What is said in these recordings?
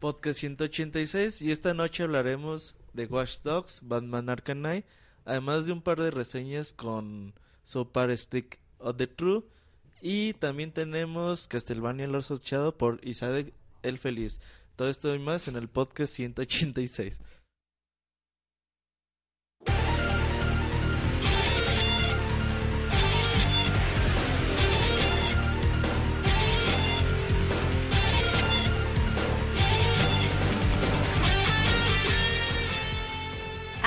Podcast 186 y esta noche hablaremos de Watch Dogs, Batman Arcanine, además de un par de reseñas con Sopar Stick of the True y también tenemos Castlevania el Oso Chado por Isaac el Feliz. Todo esto y más en el podcast 186.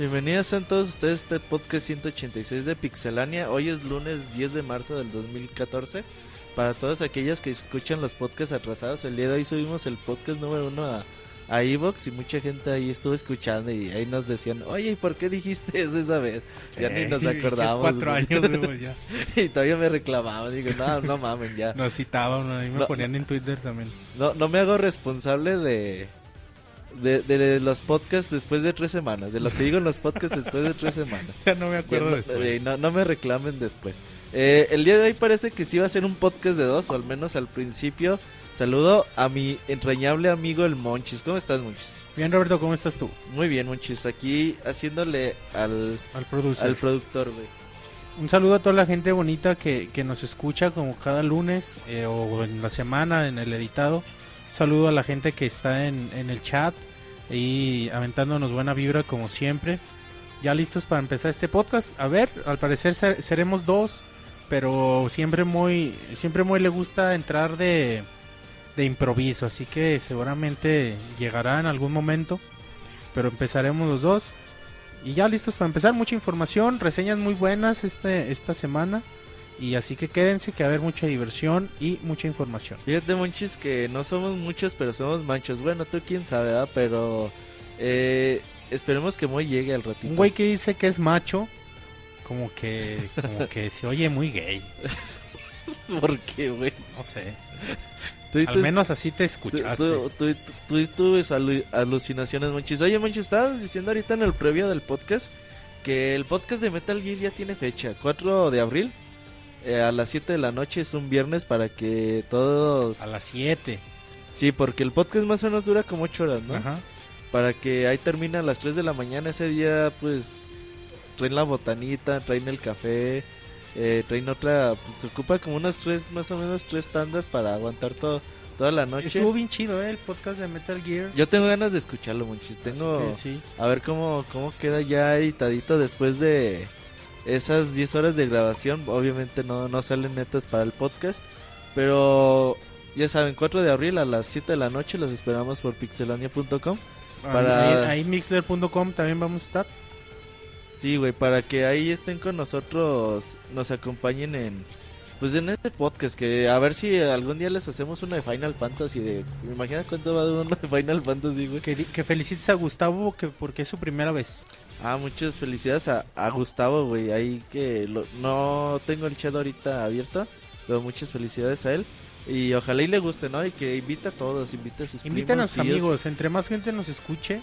Bienvenidos a todos ustedes a este podcast 186 de Pixelania. Hoy es lunes 10 de marzo del 2014. Para todas aquellas que escuchan los podcasts atrasados, el día de hoy subimos el podcast número uno a, a Evox y mucha gente ahí estuvo escuchando y ahí nos decían, oye, ¿y por qué dijiste eso esa vez? Ya ni nos acordamos. cuatro años, güey, ya. y todavía me reclamaban, digo, no, no mamen, ya. Nos citaban, ahí me No, ponían en Twitter también. No, no me hago responsable de, de, de los podcasts después de tres semanas, de lo que digo en los podcasts después de tres semanas. Ya no me Ya acuerdo no, de eso. eh, no, no me reclamen después. Eh, el día de hoy parece que sí va a ser un podcast de dos, o al menos al principio. Saludo a mi entrañable amigo el Monchis. ¿Cómo estás, Monchis? Bien, Roberto, ¿cómo estás tú? Muy bien, Monchis. Aquí haciéndole al, Al producer. al productor, güey. Un saludo a toda la gente bonita que, que nos escucha como cada lunes eh, o en la semana en el editado. Saludo a la gente que está en, en el chat y aventándonos buena vibra como siempre. Ya listos para empezar este podcast. A ver, al parecer ser- seremos dos, pero siempre muy, siempre muy le gusta entrar de, de improviso, así que seguramente llegará en algún momento. Pero empezaremos los dos. Y ya listos para empezar, mucha información, reseñas muy buenas este, esta semana. Y así que quédense que va a haber mucha diversión y mucha información. Fíjate, Monchis, que no somos muchos, pero somos manchos. Bueno, tú quién sabe, ¿verdad? Pero eh, esperemos que Moy llegue al ratito. Un güey que dice que es macho, como que, como que se oye muy gay. ¿Por qué, güey? No sé. Tú Al menos así te escuchaste. Tú, alu- alucinaciones, Monchis. Oye, Monchis, estabas diciendo ahorita en el previo del podcast que el podcast de Metal Gear ya tiene fecha, 4 de abril. Eh, a las 7 de la noche es un viernes para que todos... A las 7. Sí, porque el podcast más o menos dura como 8 horas, ¿no? Ajá. para que ahí termine a las 3 de la mañana ese día pues traen la botanita, traen el café, eh, traen otra, pues se ocupa como unas tres, más o menos tres tandas para aguantar todo, toda la noche. Estuvo bien chido, ¿eh? El podcast de Metal Gear. Yo tengo ganas de escucharlo, Monchis, Así tengo sí. a ver cómo, cómo queda ya editadito después de esas 10 horas de grabación, obviamente no, no salen netas para el podcast, pero ya saben, 4 de abril a las 7 de la noche los esperamos por pixelania.com. Para- Ahí, ahí mixler.com también vamos a estar. Sí, güey, para que ahí estén con nosotros, nos acompañen en pues en este podcast que a ver si algún día les hacemos una de Final Fantasy de imagina cuánto va a durar una de Final Fantasy, güey. Que, que felicites a Gustavo que porque es su primera vez. Ah, muchas felicidades a, a Gustavo, güey, ahí que lo- no tengo el chat ahorita abierto, pero muchas felicidades a él y ojalá y le guste, ¿no? Y que invita a todos, invita a sus Inviten a tíos. amigos, entre más gente nos escuche,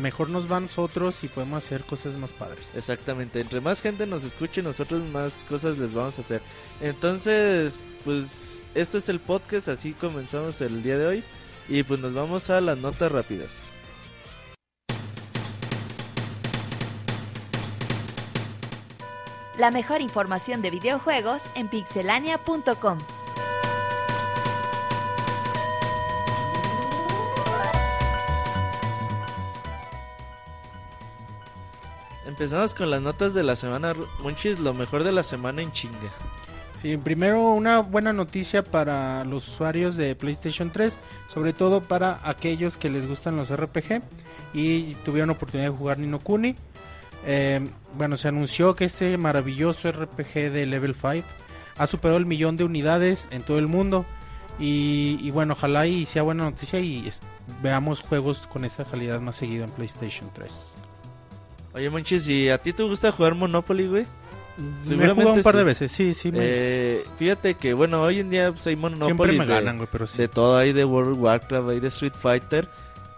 mejor nos va a nosotros y podemos hacer cosas más padres. Exactamente, entre más gente nos escuche, nosotros más cosas les vamos a hacer. Entonces, pues este es el podcast, así comenzamos el día de hoy y pues nos vamos a las notas rápidas. La mejor información de videojuegos en pixelania.com. Empezamos con las notas de la semana, Monchis, lo mejor de la semana en chinga. Sí, primero una buena noticia para los usuarios de PlayStation 3, sobre todo para aquellos que les gustan los RPG y tuvieron oportunidad de jugar Nino Kuni. Eh, bueno, se anunció que este maravilloso RPG de Level 5 ha superado el millón de unidades en todo el mundo. Y, y bueno, ojalá y sea buena noticia y veamos juegos con esta calidad más seguido en PlayStation 3. Oye, Monchis, ¿y a ti te gusta jugar Monopoly, güey? Me he jugado un par de veces, sí, sí. Me Eh, fíjate que, bueno, hoy en día pues, hay Siempre Monopoly me de, ganan, güey, pero sí. de todo. Hay de World of Warcraft, hay de Street Fighter.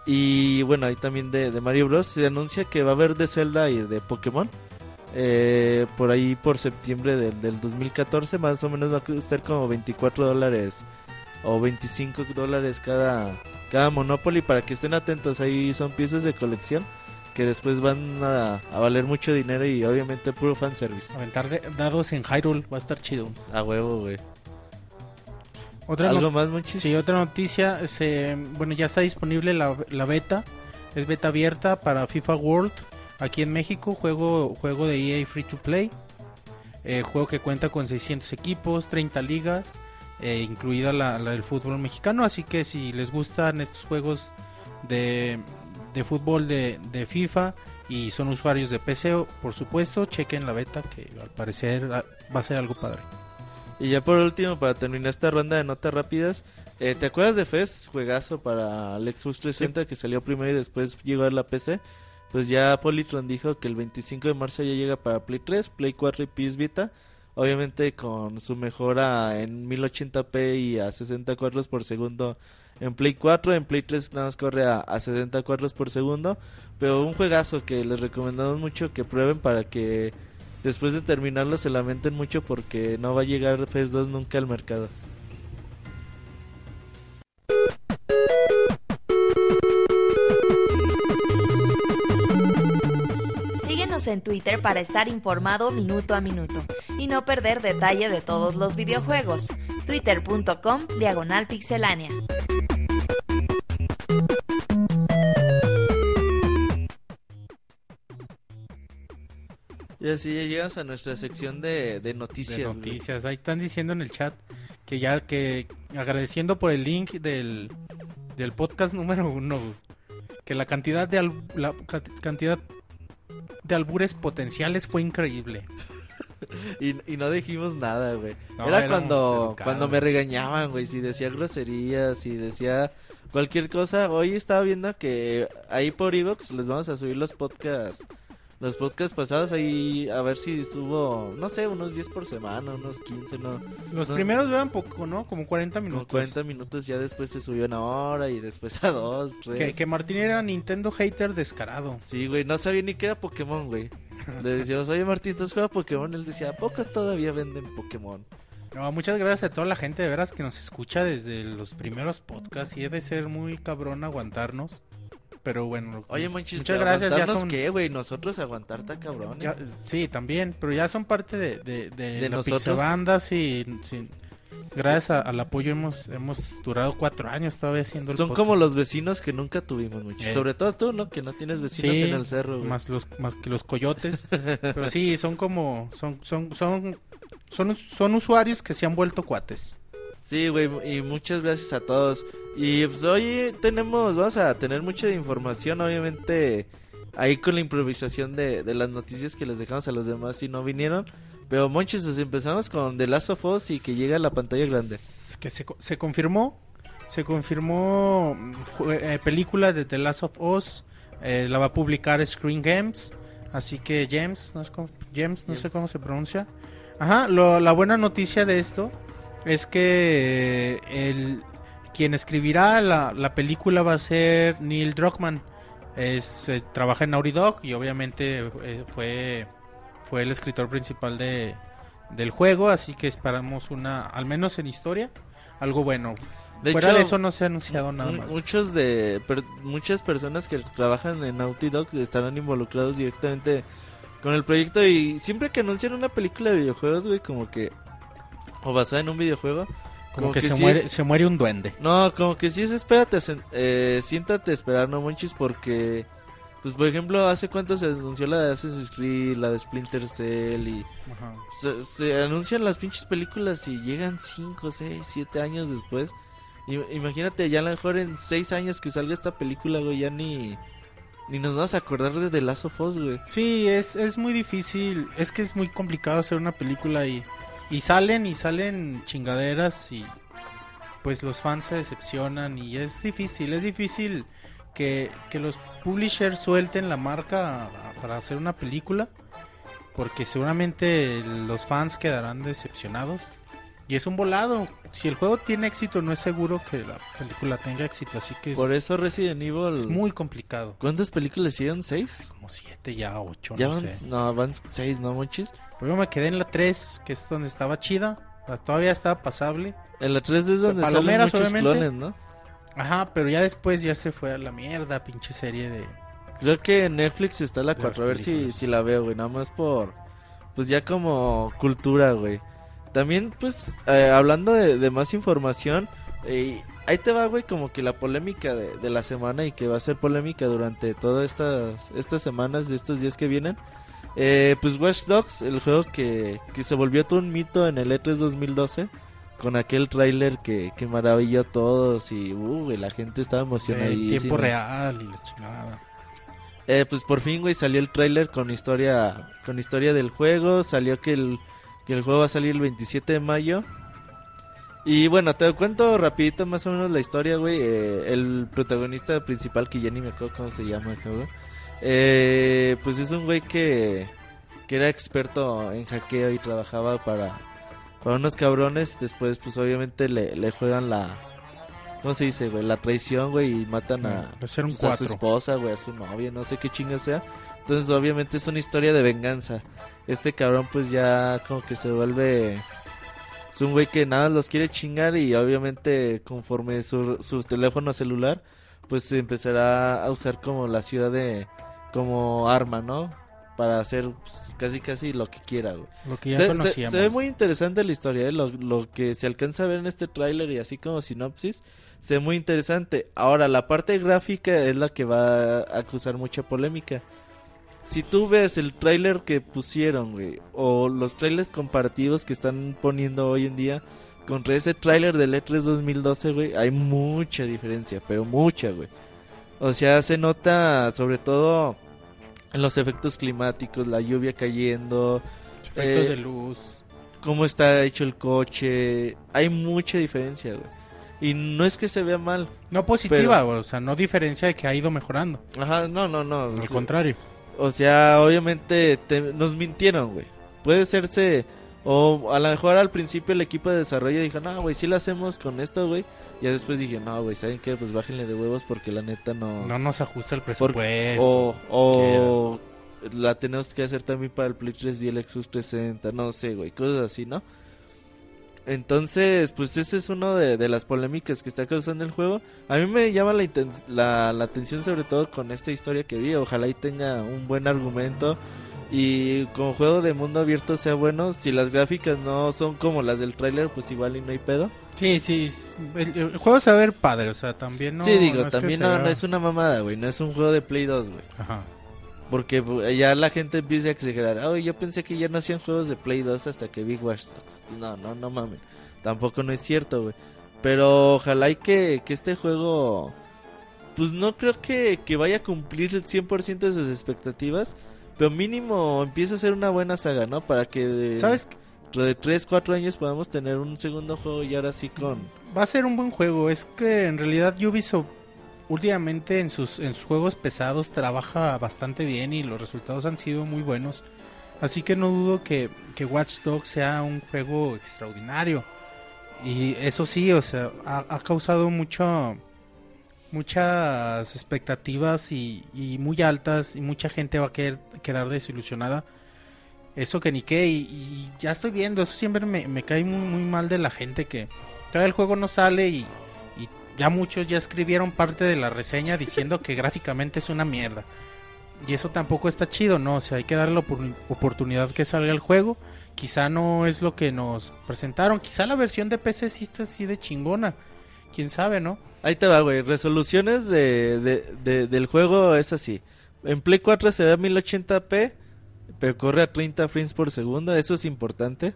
Y bueno, hay también de, de Mario Bros. Se anuncia que va a haber de Zelda y de Pokémon. Eh, por ahí por septiembre del, del 2014, más o menos va a costar como 24 dólares o 25 dólares cada, cada Monopoly. Para que estén atentos, ahí son piezas de colección que después van a, a valer mucho dinero y obviamente puro fanservice. Aventar de- dados en Hyrule va a estar chido. A huevo, güey. Otra ¿Algo más, Monchis? Sí, otra noticia, se, bueno, ya está disponible la, la beta, es beta abierta para FIFA World aquí en México, juego, juego de EA Free to Play, eh, juego que cuenta con 600 equipos, 30 ligas, eh, incluida la, la del fútbol mexicano, así que si les gustan estos juegos de, de fútbol de, de FIFA y son usuarios de PC, por supuesto, chequen la beta que al parecer ah, va a ser algo padre. Y ya por último, para terminar esta ronda de notas rápidas, eh, ¿te acuerdas de Fez? Juegazo para el Xbox 360 que salió primero y después llegó a la PC. Pues ya Polytron dijo que el 25 de marzo ya llega para Play 3, Play 4 y PS Vita. Obviamente con su mejora en 1080p y a 60 cuadros por segundo en Play 4. En Play 3 nada más corre a, a 60 cuadros por segundo. Pero un juegazo que les recomendamos mucho que prueben para que después de terminarlo se lamenten mucho porque no va a llegar FES 2 nunca al mercado. Síguenos en Twitter para estar informado minuto a minuto y no perder detalle de todos los videojuegos. Twitter.com Diagonal Pixelánea. Y así ya llegamos a nuestra sección de, de noticias. de güey. noticias. Ahí están diciendo en el chat que ya que agradeciendo por el link del, del podcast número uno, güey, que la cantidad de al- la ca- cantidad de albures potenciales fue increíble. Y, y no dijimos nada, güey. No, Era cuando, educados. cuando me regañaban, güey. Si decía groserías, si decía cualquier cosa. Hoy estaba viendo que ahí por Evox les vamos a subir los podcasts. Los podcasts pasados ahí a ver si subo, no sé, unos 10 por semana, unos 15, no. Los No. primeros duran poco, ¿no? Como 40 Como minutos. 40 minutos ya después se subió una hora y después a dos, tres. Que, que Martín era Nintendo hater descarado. Sí, güey, no sabía ni que era Pokémon, güey. Le decíamos, oye Martín, ¿tú juegas Pokémon? Él decía, ¿a poco todavía venden Pokémon? No, muchas gracias a toda la gente de veras que nos escucha desde los primeros podcasts y he de ser muy cabrón aguantarnos. Pero bueno, Oye, Monchis, muchas gracias. Ya ¿aguantarnos son, qué, güey? Nosotros aguantar está cabrón. ¿eh? ya- sí, también, pero ya son parte de, de, de, ¿De la nosotros? Sí, sí. Gracias a- al apoyo hemos, hemos durado cuatro años todavía haciendo el Son podcast. como los vecinos que nunca tuvimos, Monchis. Eh. Sobre todo tú, ¿no? Que no tienes vecinos Sí, en el cerro, güey. más los más que los coyotes pero sí son como son son son son son usuarios que se han vuelto cuates Sí, güey, y muchas gracias a todos. Y pues hoy tenemos, vamos a tener mucha información, obviamente, ahí con la improvisación de, de las noticias que les dejamos a los demás si no vinieron. Pero Monchis, pues empezamos con The Last of Us y que llega a la pantalla grande. que se, co- se confirmó se confirmó mm, eh, película de The Last of Us eh, la va a publicar Screen Games así que James no, es como- James, no sé cómo se pronuncia ajá lo- la buena noticia de esto es que eh, el quien escribirá la, la película va a ser Neil Druckmann es, eh, trabaja en Naughty Dog y obviamente eh, fue fue el escritor principal de, del juego, así que esperamos una, al menos en historia, algo bueno. De Fuera hecho, de eso no se ha anunciado nada más. Muchos de per- muchas personas que trabajan en Naughty Dog estarán involucrados directamente con el proyecto y siempre que anuncian una película de videojuegos, güey, como que o basada en un videojuego, Como, que, se, sí muere, es- se muere un duende. No, como que sí es espérate, eh, siéntate a esperar, no monchis, porque, pues por ejemplo, hace cuánto se anunció la de Assassin's Creed, la de Splinter Cell y Ajá. se, se anuncian las pinches películas y llegan 5, 6, 7 años después. Imagínate, ya a lo mejor en 6 años que salga esta película, güey, ya ni, ni nos vamos a acordar de The Last of Us, güey. Sí, es, es muy difícil, es que es muy complicado hacer una película y, y salen y salen chingaderas y pues los fans se decepcionan y es difícil, es difícil que, que los publishers suelten la marca para hacer una película, porque seguramente los fans quedarán decepcionados. Y es un volado. Si el juego tiene éxito, no es seguro que la película tenga éxito. Así que es, Por eso Resident Evil... es muy complicado. ¿Cuántas películas hicieron? ¿Seis? Como siete ya, ocho, Ya no van, sé. no, van seis, ¿no, monchis? Pero yo me quedé en la 3, que es donde estaba chida. Todavía estaba pasable. En la 3 es donde salen muchos obviamente. clones, ¿no? Ajá, pero ya después ya se fue a la mierda, pinche serie de... Creo que en Netflix está la De 4, a ver si, si la veo, güey, nada más por... Pues ya como cultura, güey. También, pues, eh, hablando de, de más información, eh, ahí te va, güey, como que la polémica de, de la semana y que va a ser polémica durante todas estas, estas semanas, de estos días que vienen. Eh, pues Watch Dogs, el juego que, que se volvió todo un mito en el E E3 2012, con aquel tráiler que, que maravilló a todos y, uh, la gente estaba emocionada. en tiempo real y la chingada. Eh, pues por fin, güey, salió el tráiler con historia con historia del juego. Salió que el, que el juego va a salir el 27 de mayo. Y bueno, te cuento rapidito más o menos la historia, güey. Eh, el protagonista principal, que ya ni me acuerdo cómo se llama, güey. Eh, pues es un güey que, que era experto en hackeo y trabajaba para, para unos cabrones. Después, pues obviamente le, le juegan la... ¿Cómo se dice, güey? La traición, güey, y matan a, ser un pues, a su 4. esposa, güey, a su novia, no sé qué chinga sea. Entonces, obviamente es una historia de venganza. Este cabrón, pues ya como que se vuelve. Es un güey que nada los quiere chingar y obviamente conforme su, su teléfono celular, pues se empezará a usar como la ciudad de. como arma, ¿no? Para hacer pues, casi casi lo que quiera, güey. Lo que ya Se, se- conocíamos. se ve muy interesante la historia, ¿eh? lo, lo que se alcanza a ver en este tráiler y así como sinopsis, se ve muy interesante. Ahora, la parte gráfica es la que va a causar mucha polémica. Si tú ves el tráiler que pusieron, güey, o los trailers comparativos que están poniendo hoy en día contra ese tráiler del E3 2012, güey, hay mucha diferencia, pero mucha, güey. O sea, se nota sobre todo en los efectos climáticos, la lluvia cayendo, Efectos eh, de luz. cómo está hecho el coche. Hay mucha diferencia, güey. Y no es que se vea mal. No positiva, pero- o sea, no diferencia de que ha ido mejorando. Ajá, no, no, no. Al contrario. O sea, obviamente te- nos mintieron, güey. Puede serse... O a lo mejor al principio el equipo de desarrollo dijo, no, güey, sí lo hacemos con esto, güey. Y ya después dije, no, güey, ¿saben qué? Pues bájenle de huevos porque la neta no... No nos ajusta el Por- presupuesto. o la tenemos que hacer también para el Play 3 y el Xbox 360, no sé, güey, cosas así, ¿no? Entonces, pues ese es uno de, de las polémicas que está causando el juego. A mí me llama la, la, la atención sobre todo con esta historia que vi. Ojalá y tenga un buen argumento. Y como juego de mundo abierto sea bueno. Si las gráficas no son como las del tráiler, pues igual y no hay pedo. Sí, sí. El, el juego se va a ver padre, o sea, también no. sí, digo, no es que también no, no es una mamada, güey. No es un juego de Play 2, güey. Ajá. Porque pues, ya la gente empieza a exagerar. Ay, yo pensé que ya no hacían juegos de Play 2 hasta que vi Watch Dogs. No, no, no mames. Tampoco no es cierto, güey. Pero ojalá y que, que este juego... Pues no creo que, que vaya a cumplir el 100% de sus expectativas. Pero mínimo empieza a ser una buena saga, ¿no? Para que de, ¿Sabes? dentro de 3, 4 años podamos tener un segundo juego y ahora sí con... Va a ser un buen juego. Es que en realidad Ubisoft últimamente en sus, en sus juegos pesados trabaja bastante bien y los resultados han sido muy buenos. Así que no dudo que, que Watch Dogs sea un juego extraordinario. Y eso sí, o sea, ha, ha causado mucho, muchas expectativas y, y muy altas y mucha gente va a querer quedar desilusionada. Eso que ni qué, y, ya estoy viendo, eso siempre me, me cae muy, muy mal de la gente que todavía el juego no sale y ya muchos ya escribieron parte de la reseña diciendo que gráficamente es una mierda. Y eso tampoco está chido, ¿no? O sea, hay que darle la opor- oportunidad que salga el juego. Quizá no es lo que nos presentaron. Quizá la versión de PC sí está así de chingona. Quién sabe, ¿no? Ahí te va, güey. Resoluciones de, de- de- del juego es así. En Play 4 se ve a 1080p, pero corre a 30 frames por segundo. Eso es importante.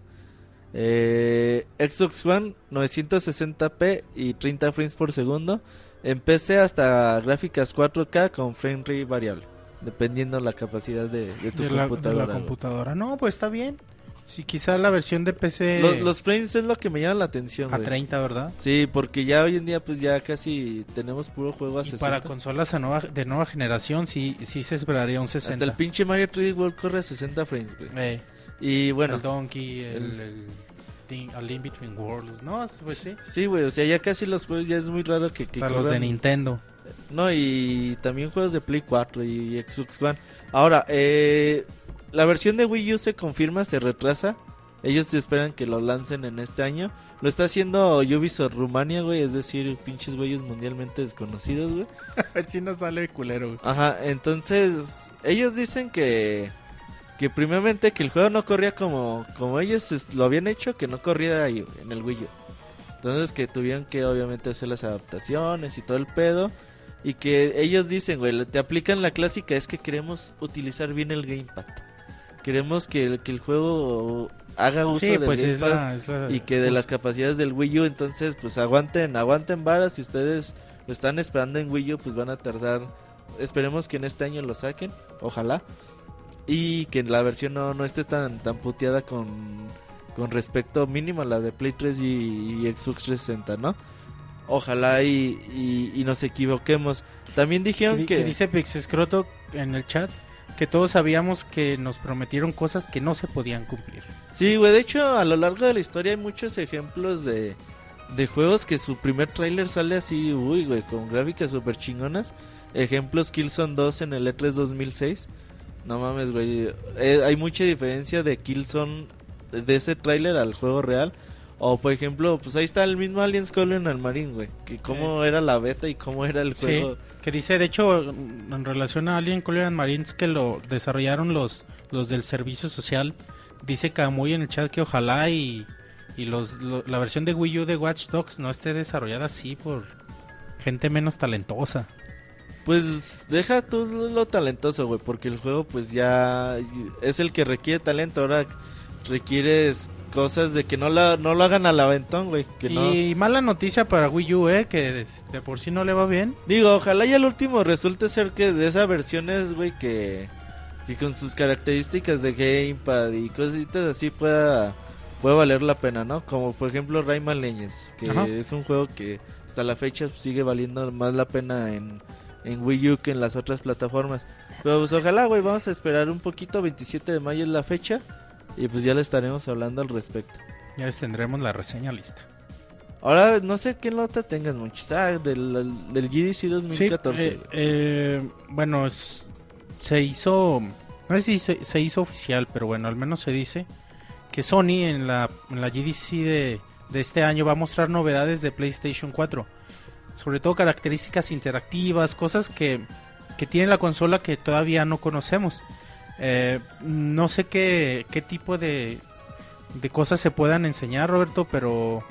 Eh, Xbox One 960p y 30 frames por segundo. En PC hasta gráficas 4K con frame rate variable. Dependiendo la capacidad de, de tu de la, de computadora. la güey. computadora. No, pues está bien. Sí, quizá la versión de PC Los, los frames es lo que me llama la atención, a güey. 30, ¿verdad? Sí, porque ya hoy en día pues ya casi tenemos puro juego a Y 60. para consolas a nueva, de nueva generación sí, sí se esperaría un 60. Hasta el pinche Mario 3D World corre a 60 frames, güey. Eh, Y bueno, el Donkey, el, el- el Thing- A Link Between Worlds. No, pues sí. sí, güey, o sea, ya casi los juegos ya es muy raro que, que Para los de Nintendo. No, y también juegos de Play 4 y Xbox One. Ahora, eh, la versión de Wii U se confirma, se retrasa. Ellos esperan que lo lancen en este año. Lo está haciendo Ubisoft Rumania, güey, es decir, pinches güeyes mundialmente desconocidos, güey. A ver si nos sale el culero, güey. Ajá, entonces ellos dicen que que primeramente que el juego no corría como como ellos lo habían hecho, que no corría ahí en el Wii U. Entonces que tuvieron que obviamente hacer las adaptaciones y todo el pedo y que ellos dicen, güey, te aplican la clásica es que queremos utilizar bien el gamepad. Queremos que el, que el juego haga uso Sí, del pues es gamepad la, es la y que de las capacidades del Wii U, entonces pues aguanten, aguanten varas, si ustedes lo están esperando en Wii U, pues van a tardar, esperemos que en este año lo saquen, ojalá, y que la versión no, no esté tan, tan puteada con, con respecto mínimo a la de Play 3 y, y Xbox 360, ¿no? Ojalá y, y, y nos equivoquemos. También dijeron di- que... que dice Pixescroto en el chat que todos sabíamos que nos prometieron cosas que no se podían cumplir. Sí, güey, de hecho a lo largo de la historia hay muchos ejemplos de, de juegos que su primer tráiler sale así, uy, güey, con gráficas super chingonas. Ejemplos Killzone 2 en el E E3 2006. No mames, güey, eh, hay mucha diferencia de Killzone de ese tráiler al juego real. O por ejemplo, pues ahí está el mismo Aliens Colonial Marine, güey, que cómo era la beta y cómo era el Sí, juego. que dice, de hecho, en relación a Alien Colonial Marines que lo desarrollaron los, los del servicio social, dice Camuy en el chat que ojalá y, y los, lo- la versión de Wii U de Watch Dogs no esté desarrollada así por gente menos talentosa. Pues deja tú lo talentoso, güey, porque el juego pues ya es el que requiere talento. Ahora requieres cosas de que no, la, no lo hagan al aventón, güey. Que no... Y mala noticia para Wii U, eh, que de, de por sí no le va bien. Digo, ojalá y al último resulte ser que de esa versión es, güey, que, que con sus características de gamepad y cositas así pueda, pueda valer la pena, ¿no? Como por ejemplo Rayman Legends, que Ajá. es un juego que hasta la fecha sigue valiendo más la pena en, en Wii U que en las otras plataformas. Pero pues ojalá, güey, vamos a esperar un poquito, 27 de mayo es la fecha y pues ya le estaremos hablando al respecto. Ya les tendremos la reseña lista. Ahora, no sé qué nota tengas, muchis. Ah, del, del GDC 2014. Sí, eh, eh, bueno, es- se hizo, no sé si se, se hizo oficial, pero bueno, al menos se dice que Sony en la, en la GDC de, de este año va a mostrar novedades de PlayStation 4. Sobre todo características interactivas, cosas que, que tiene la consola que todavía no conocemos. Eh, no sé qué, qué tipo de, de cosas se puedan enseñar, Roberto, pero,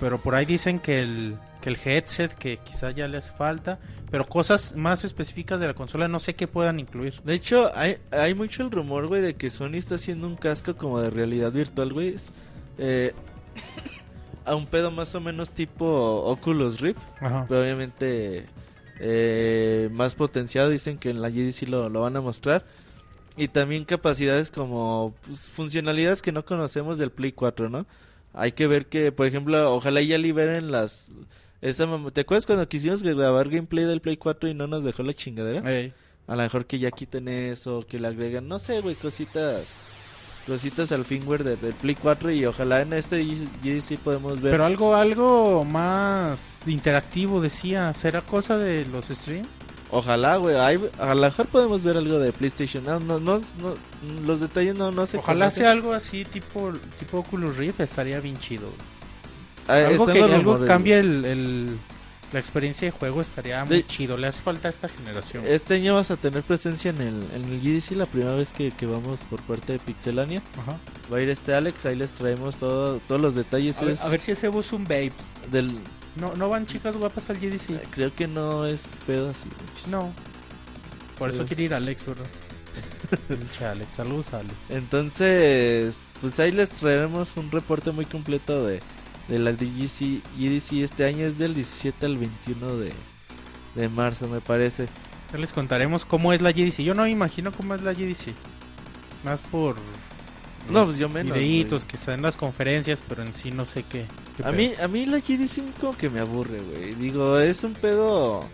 pero por ahí dicen que el, que el headset, que quizá ya le hace falta, pero cosas más específicas de la consola no sé qué puedan incluir. De hecho, hay, hay mucho el rumor, güey, de que Sony está haciendo un casco como de realidad virtual, güey. Eh, a un pedo más o menos tipo Oculus Rift, Ajá. pero obviamente eh, más potenciado. Dicen que en la GDC lo, lo van a mostrar. Y también capacidades como pues, funcionalidades que no conocemos del Play 4, ¿no? Hay que ver que, por ejemplo, ojalá ya liberen las... Esa, ¿Te acuerdas cuando quisimos grabar gameplay del Play 4 y no nos dejó la chingadera? A lo mejor que ya quiten eso, que le agreguen, no sé, güey, cositas, cositas al firmware de- del Play 4 y ojalá en este GDC podemos ver. Pero algo, algo más interactivo decía, ¿será cosa de los streams? Ojalá, güey, a lo mejor podemos ver algo de PlayStation. No, no, no, no, los detalles no, no se Ojalá conocen. sea algo así tipo, tipo Oculus Rift, estaría bien chido. Ah, algo que algo rumores, cambie el, el- la experiencia de juego estaría muy De- chido. Le hace falta a esta generación. Este año vas a tener presencia en el, en el GDC, la primera vez que, que vamos por parte de Pixelania. Ajá. Va a ir este Alex, ahí les traemos todo, todos los detalles. A, ver, a ver si hacemos un babes. del, No, no van chicas guapas al GDC. creo que no es pedo así. No. Por eso Pero- quiere ir Alex. Pinche Alex, saludos Alex. Entonces, pues ahí les traeremos un reporte muy completo de, de la DGC EDC este año es del 17 al 21 de, de marzo, me parece. Ya les contaremos cómo es la GDC. Yo no me imagino cómo es la GDC. Más por No, pues yo menos. videitos que están en las conferencias, pero en sí no sé qué. qué A pedo. mí, a mí la GDC como que me aburre, güey. Digo, es un pedo...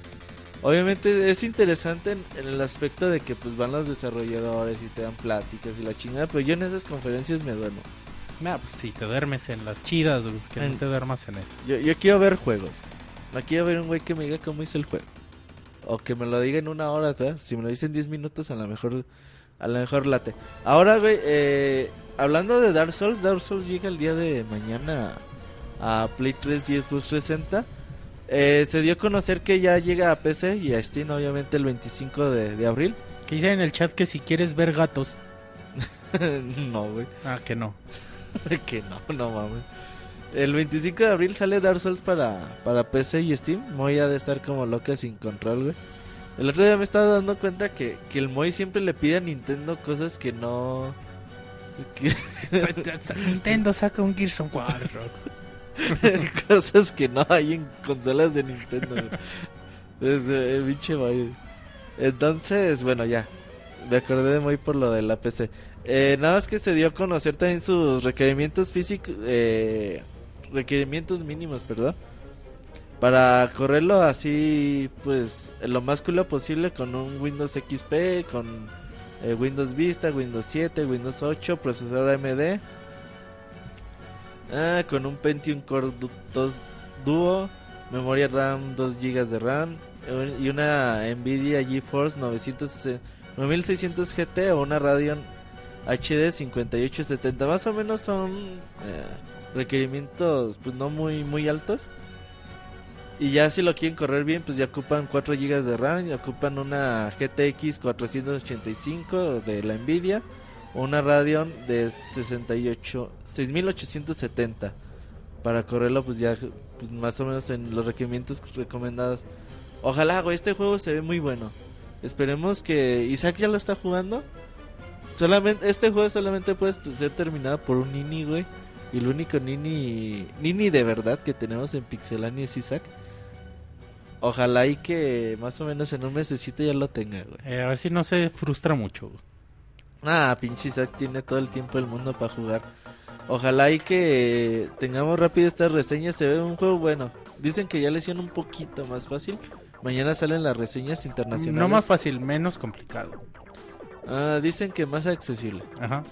Obviamente es interesante en, en el aspecto de que pues van los desarrolladores y te dan pláticas y la chingada, pero yo en esas conferencias me duermo. Nah, pues si te duermes en las chidas, güey, que En- no te duermas en eso. Yo, yo quiero ver juegos. No quiero ver un güey que me diga cómo hizo el juego. O que me lo diga en una hora, ¿verdad? Si me lo dicen 10 minutos, a lo mejor a lo mejor late. Ahora, güey, eh, hablando de Dark Souls, Dark Souls llega el día de mañana a Play 3 y Xbox 360. Eh, se dio a conocer que ya llega a PC y a Steam, obviamente, el 25 de, de abril. Que dice en el chat que si quieres ver gatos. no, güey. Ah, que no. que no, no mames. El 25 de abril sale Dark Souls para, para PC y Steam. Moy ha de estar como loca sin control, güey. El otro día me estaba dando cuenta que, que el Moy siempre le pide a Nintendo cosas que no... que- Nintendo saca un Gears of War. cosas que no hay en consolas de Nintendo. Desde pinche Moy. Entonces, bueno, ya. Me acordé de Moy por lo de la PC. Eh, nada más que se dio a conocer también sus requerimientos físicos. Eh, requerimientos mínimos, perdón. Para correrlo así, pues, lo más culo posible con un Windows XP, con eh, Windows Vista, Windows 7, Windows 8, procesador AMD. Ah, con un Pentium Core du- 2 Duo, memoria RAM 2 GB de RAM eh, y una Nvidia GeForce 960 9600 GT o una Radeon HD 5870. Más o menos son eh, requerimientos pues no muy muy altos. Y ya si lo quieren correr bien, pues ya ocupan 4 GB de RAM, y ocupan una GTX 485 de la Nvidia una Radeon de 68 6870 para correrlo pues ya pues, más o menos en los requerimientos recomendados. Ojalá, güey, este juego se ve muy bueno. Esperemos que Isaac ya lo está jugando. Solamente este juego solamente puede ser terminado por un nini, güey. Y el único nini nini de verdad que tenemos en Pixelania es Isaac. Ojalá y que más o menos en un mesecito ya lo tenga, güey. Eh, a ver si no se frustra mucho. güey. Ah, pinche Isaac tiene todo el tiempo del mundo para jugar. Ojalá y que tengamos rápido estas reseñas. Se ve un juego bueno. Dicen que ya le hicieron un poquito más fácil. Mañana salen las reseñas internacionales. No más fácil, menos complicado. Ah, dicen que más accesible. Ajá.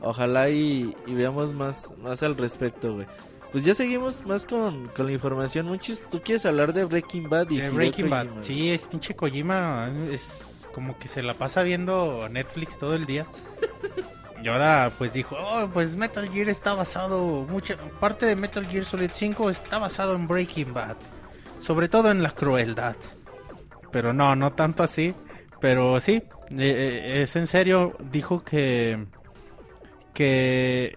Ojalá y, y veamos más, más al respecto, güey. Pues ya seguimos más con, con la información. Muchis, ¿tú quieres hablar de Breaking Bad y De Breaking Bad. Kojima? Sí, es pinche Kojima. Es como que se la pasa viendo Netflix todo el día. Y ahora pues dijo, oh, pues Metal Gear está basado, mucha parte de Metal Gear Solid 5 está basado en Breaking Bad. Sobre todo en la crueldad. Pero no, no tanto así. Pero sí, eh, eh, es en serio. Dijo que... Que...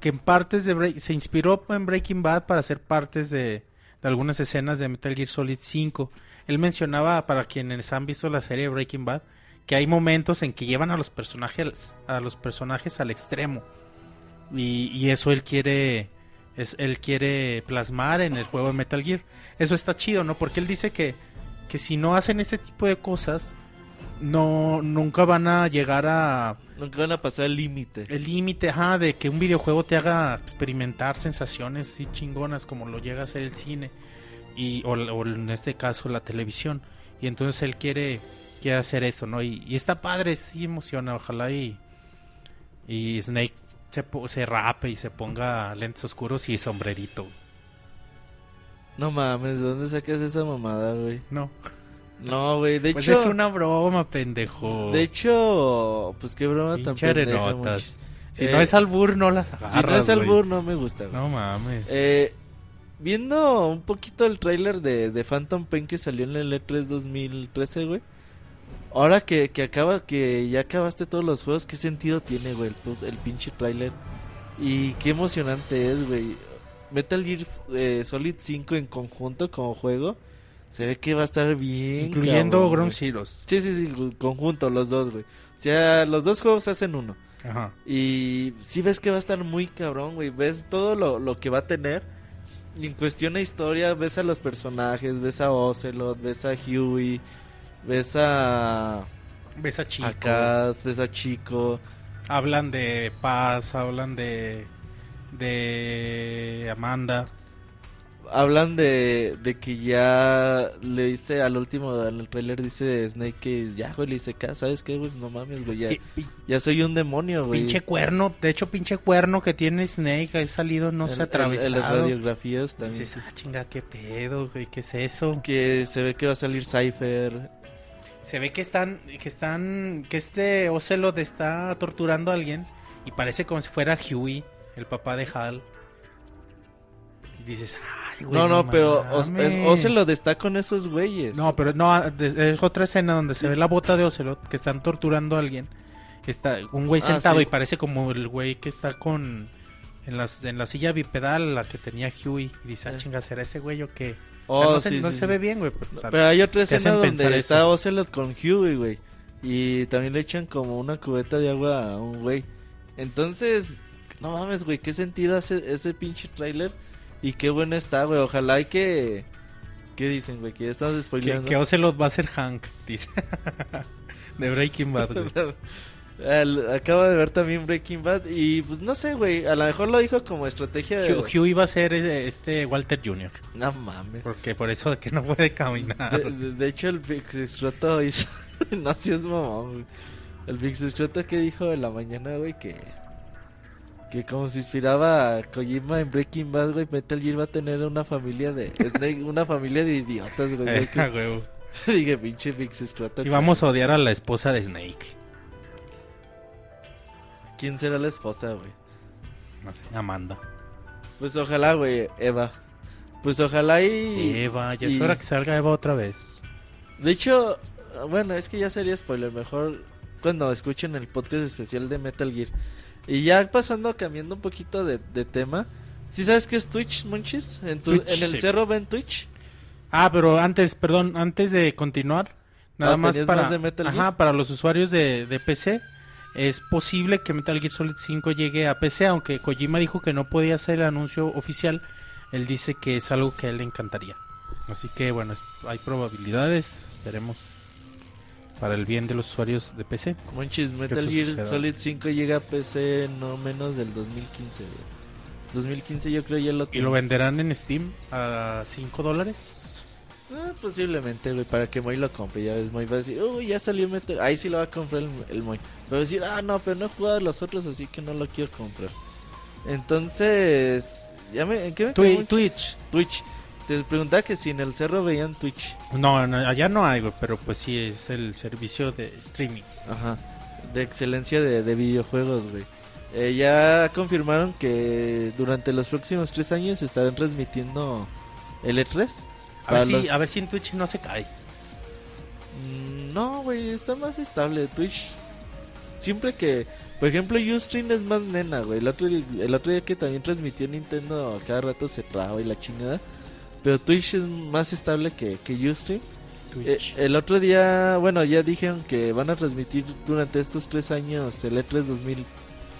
Que en partes de... Break- se inspiró en Breaking Bad para hacer partes de, de algunas escenas de Metal Gear Solid 5. Él mencionaba, para quienes han visto la serie Breaking Bad, que hay momentos en que llevan a los personajes, a los personajes al extremo. Y, y eso él quiere... Es, él quiere plasmar en el juego de Metal Gear. Eso está chido, ¿no? Porque él dice que, que si no hacen este tipo de cosas, no nunca van a llegar a Nunca van a pasar el límite. el límite, ajá, de que un videojuego te haga experimentar sensaciones así chingonas como lo llega a hacer el cine y o, o en este caso la televisión. Y entonces él quiere quiere hacer esto, ¿no? Y, y está padre, sí emociona, ojalá y y Snake se, se rape y se ponga lentes oscuros y sombrerito. No mames, ¿de dónde sacas esa mamada, güey? No, No, güey, de pues hecho... es una broma, pendejo. De hecho, pues qué broma tan pendeja, muchis. si eh, no es albur, no las agarras. Si no es albur, no me gusta, güey. No mames. Eh, viendo un poquito el tráiler de, de Phantom Pain que salió en el E3 2013, güey. Ahora que, que acaba, que ya acabaste todos los juegos, ¿qué sentido tiene, güey, el, el pinche tráiler? Y qué emocionante es, güey. Metal Gear eh, Solid 5 en conjunto como juego, se ve que va a estar bien. Incluyendo cabrón, Ground. Zeroes. Sí, sí, sí, conjunto, los dos, güey. O sea, los dos juegos hacen uno. Ajá. Y sí ves que va a estar muy cabrón, güey. Ves todo lo, lo que va a tener. Y en cuestión de historia, ves a los personajes, ves a Ocelot, ves a Huey, ves a, Ves a Chico. a Kaz, ves a Chico. Hablan de Paz, hablan de de Amanda. Hablan de, de que ya le dice al último, al trailer dice Snake que ya, güey, le dice, "Ca- ¿sabes qué, güey? No mames, güey, ya, soy un demonio, güey. pinche cuerno, de hecho pinche cuerno que tiene Snake ha salido no El- se ha el- el- atravesado. las radiografías también. Dices, ah, chinga, qué pedo, güey, qué es eso. Que se ve que va a salir Cypher. Se ve que están, que están, que este Ocelot está torturando a alguien y parece como si fuera Huey, el papá de Hal. Y dices, ay, güey. no, no, pero Os- mames". es- Ocelot está con esos güeyes. No, pero no, de- es otra escena donde se ve la bota de Ocelot que están torturando a alguien. Está un güey Ah, sentado sí. y parece como el güey que está con en las en la silla bipedal la que tenía Huey y dice, ah, Sí. chinga, ¿será ese güey o qué? Oh, o sea, no se, sí, no sí, se ve bien, güey. pero, sea, Pero hay otra escena donde eso. está Ocelot con Huey, güey. Y también le echan como una cubeta de agua a un güey. Entonces, no mames, güey, qué sentido hace ese pinche tráiler. Y qué bueno está, güey. Ojalá y que... ¿Qué dicen, güey? Que ya estamos que, spoileando. que Ocelot va a ser Hank, dice. de Breaking Bad, güey. Al- Acabo de ver también Breaking Bad. Y pues no sé, güey. A lo mejor lo dijo como estrategia de... Hu- Huey va a ser eh, este Walter Jr. No mames. Porque por eso de que no puede caminar. De, de- de hecho, el Pixescroto hizo. no, si es mamón, güey. El Pixescroto que dijo en la mañana, güey, que. Que como se inspiraba a Kojima en Breaking Bad, güey, Metal Gear va a tener una familia de. Snake, una familia de idiotas, güey. Eh, que-. Dije, pinche Pixescroto. Y vamos a odiar a la esposa de Snake. ¿Quién será la esposa, güey? No sé, Amanda. Pues ojalá, güey, Eva. Pues ojalá y. Eva, ya es hora que salga Eva otra vez. De hecho, bueno, es que ya sería spoiler. Mejor cuando escuchen el podcast especial de Metal Gear. Y ya pasando, cambiando un poquito de, de tema. ¿Sí sabes qué es Twitch, Monchis? ¿En, tu- Twitch, en el sí. cerro ven Twitch? Ah, pero antes, perdón, antes de continuar, nada Ah, más ¿tenías para, más de Metal ajá, para los usuarios de, de PC, es posible que Metal Gear Solid 5 llegue a PC, aunque Kojima dijo que no podía hacer el anuncio oficial, él dice que es algo que a él le encantaría. Así que bueno, es- hay probabilidades, esperemos para el bien de los usuarios de PC. Monchis, Metal Gear. Solid 5 llega a PC no menos del 2015, güey. 2015 yo creo ya lo Y tiene. lo venderán en Steam a 5 dólares. Ah, posiblemente, güey, para que Moy lo compre. Ya ves, Moy va a decir, uy, ya salió Metal Ahí sí lo va a comprar el, el Moy. Va a decir, ah, no, pero no he jugado a los otros, así que no lo quiero comprar. Entonces, ya me, ¿en qué me Twi-? Twitch. Twitch. Te preguntaba que si en el cerro veían Twitch. No, no, allá no hay, güey, pero pues sí es el servicio de streaming. Ajá. De excelencia de, de videojuegos, güey. Eh, ya confirmaron que durante los próximos tres años estarán transmitiendo el E3. A ver, si, los- a ver si en Twitch no se cae. Mm, No, güey, está más estable. Twitch, siempre que, por ejemplo, Ustream es más nena, güey. El otro, el otro día que también transmitió Nintendo, cada rato se traba y la chingada. Pero Twitch es más estable que, que Ustream. Eh, el otro día, bueno, ya dijeron que van a transmitir durante estos tres años el E3 2000,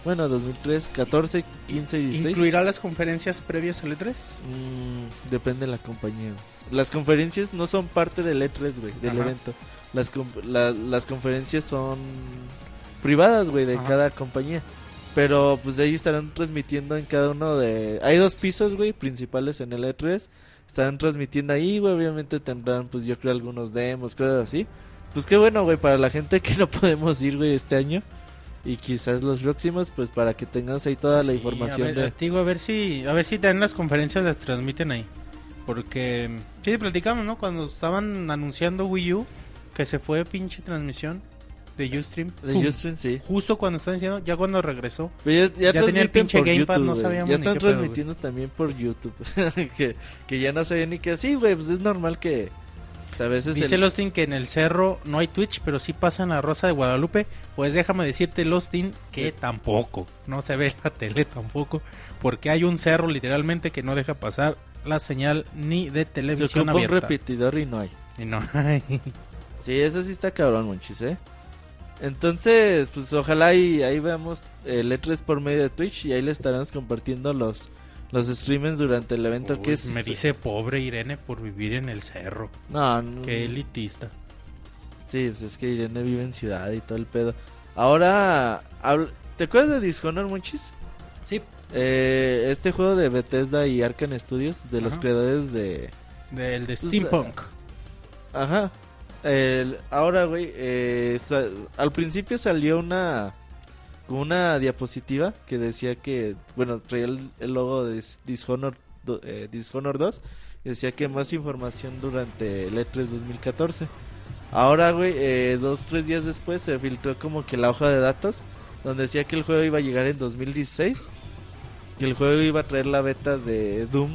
bueno, 2003, 14, 15 y 16. ¿Incluirá las conferencias previas al E3? Mm, depende de la compañía. Las conferencias no son parte del E3, güey, del Ajá. evento. Las, la- las conferencias son privadas, güey, de Ajá. cada compañía. Pero pues de ahí estarán transmitiendo en cada uno de... Hay dos pisos, güey, principales en el E3. Estarán transmitiendo ahí, güey, obviamente tendrán, pues yo creo, algunos demos, cosas así. Pues qué bueno, güey, para la gente que no podemos ir, güey, este año. Y quizás los próximos, pues para que tengas ahí toda la información a ver, de... te digo, a ver si, a ver si también las conferencias las transmiten ahí. Porque, sí, platicamos, ¿no? Cuando estaban anunciando Wii U, que se fue pinche transmisión de Ustream. De. Ustream, sí. Justo cuando estaban diciendo, ya cuando regresó. Pero ya, ya Ya tenía el transmiten pinche Gamepad, no sabíamos Ya ni están pedo, transmitiendo también por YouTube. que, que ya no sabía ni qué así, güey. Pues es normal que pues, a veces Dice el- Lostin que en el cerro no hay Twitch, pero sí pasan a Rosa de Guadalupe. Pues déjame decirte, Lostin, que Sí. tampoco. No se ve la tele tampoco. Porque hay un cerro literalmente que no deja pasar la señal ni de se televisión un abierta. repetidor y no hay. Y no hay. Sí, eso sí está cabrón, monchis, ¿eh? Entonces, pues ojalá y ahí veamos el E3 por medio de Twitch y ahí le estaremos compartiendo los los streamings durante el evento que es Me dice pobre Irene por vivir en el cerro. no, no Qué elitista. Sí, pues es que Irene vive en ciudad y todo el pedo. Ahora, ¿Te acuerdas de Dishonored, Monchis? Sí. Eh, este juego de Bethesda y Arkane Studios, de los creadores de... Del de Pues, Steampunk. Ajá. El- ahora, güey, eh, al principio salió una una diapositiva que decía que, bueno, traía el, logo de Dis- Dishonored, do- eh, Dishonored 2 y decía que más información durante el E3 2014. Ahora, güey, eh, dos, tres días después se filtró como que la hoja de datos donde decía que el juego iba a llegar en 2016, que el juego iba a traer la beta de Doom,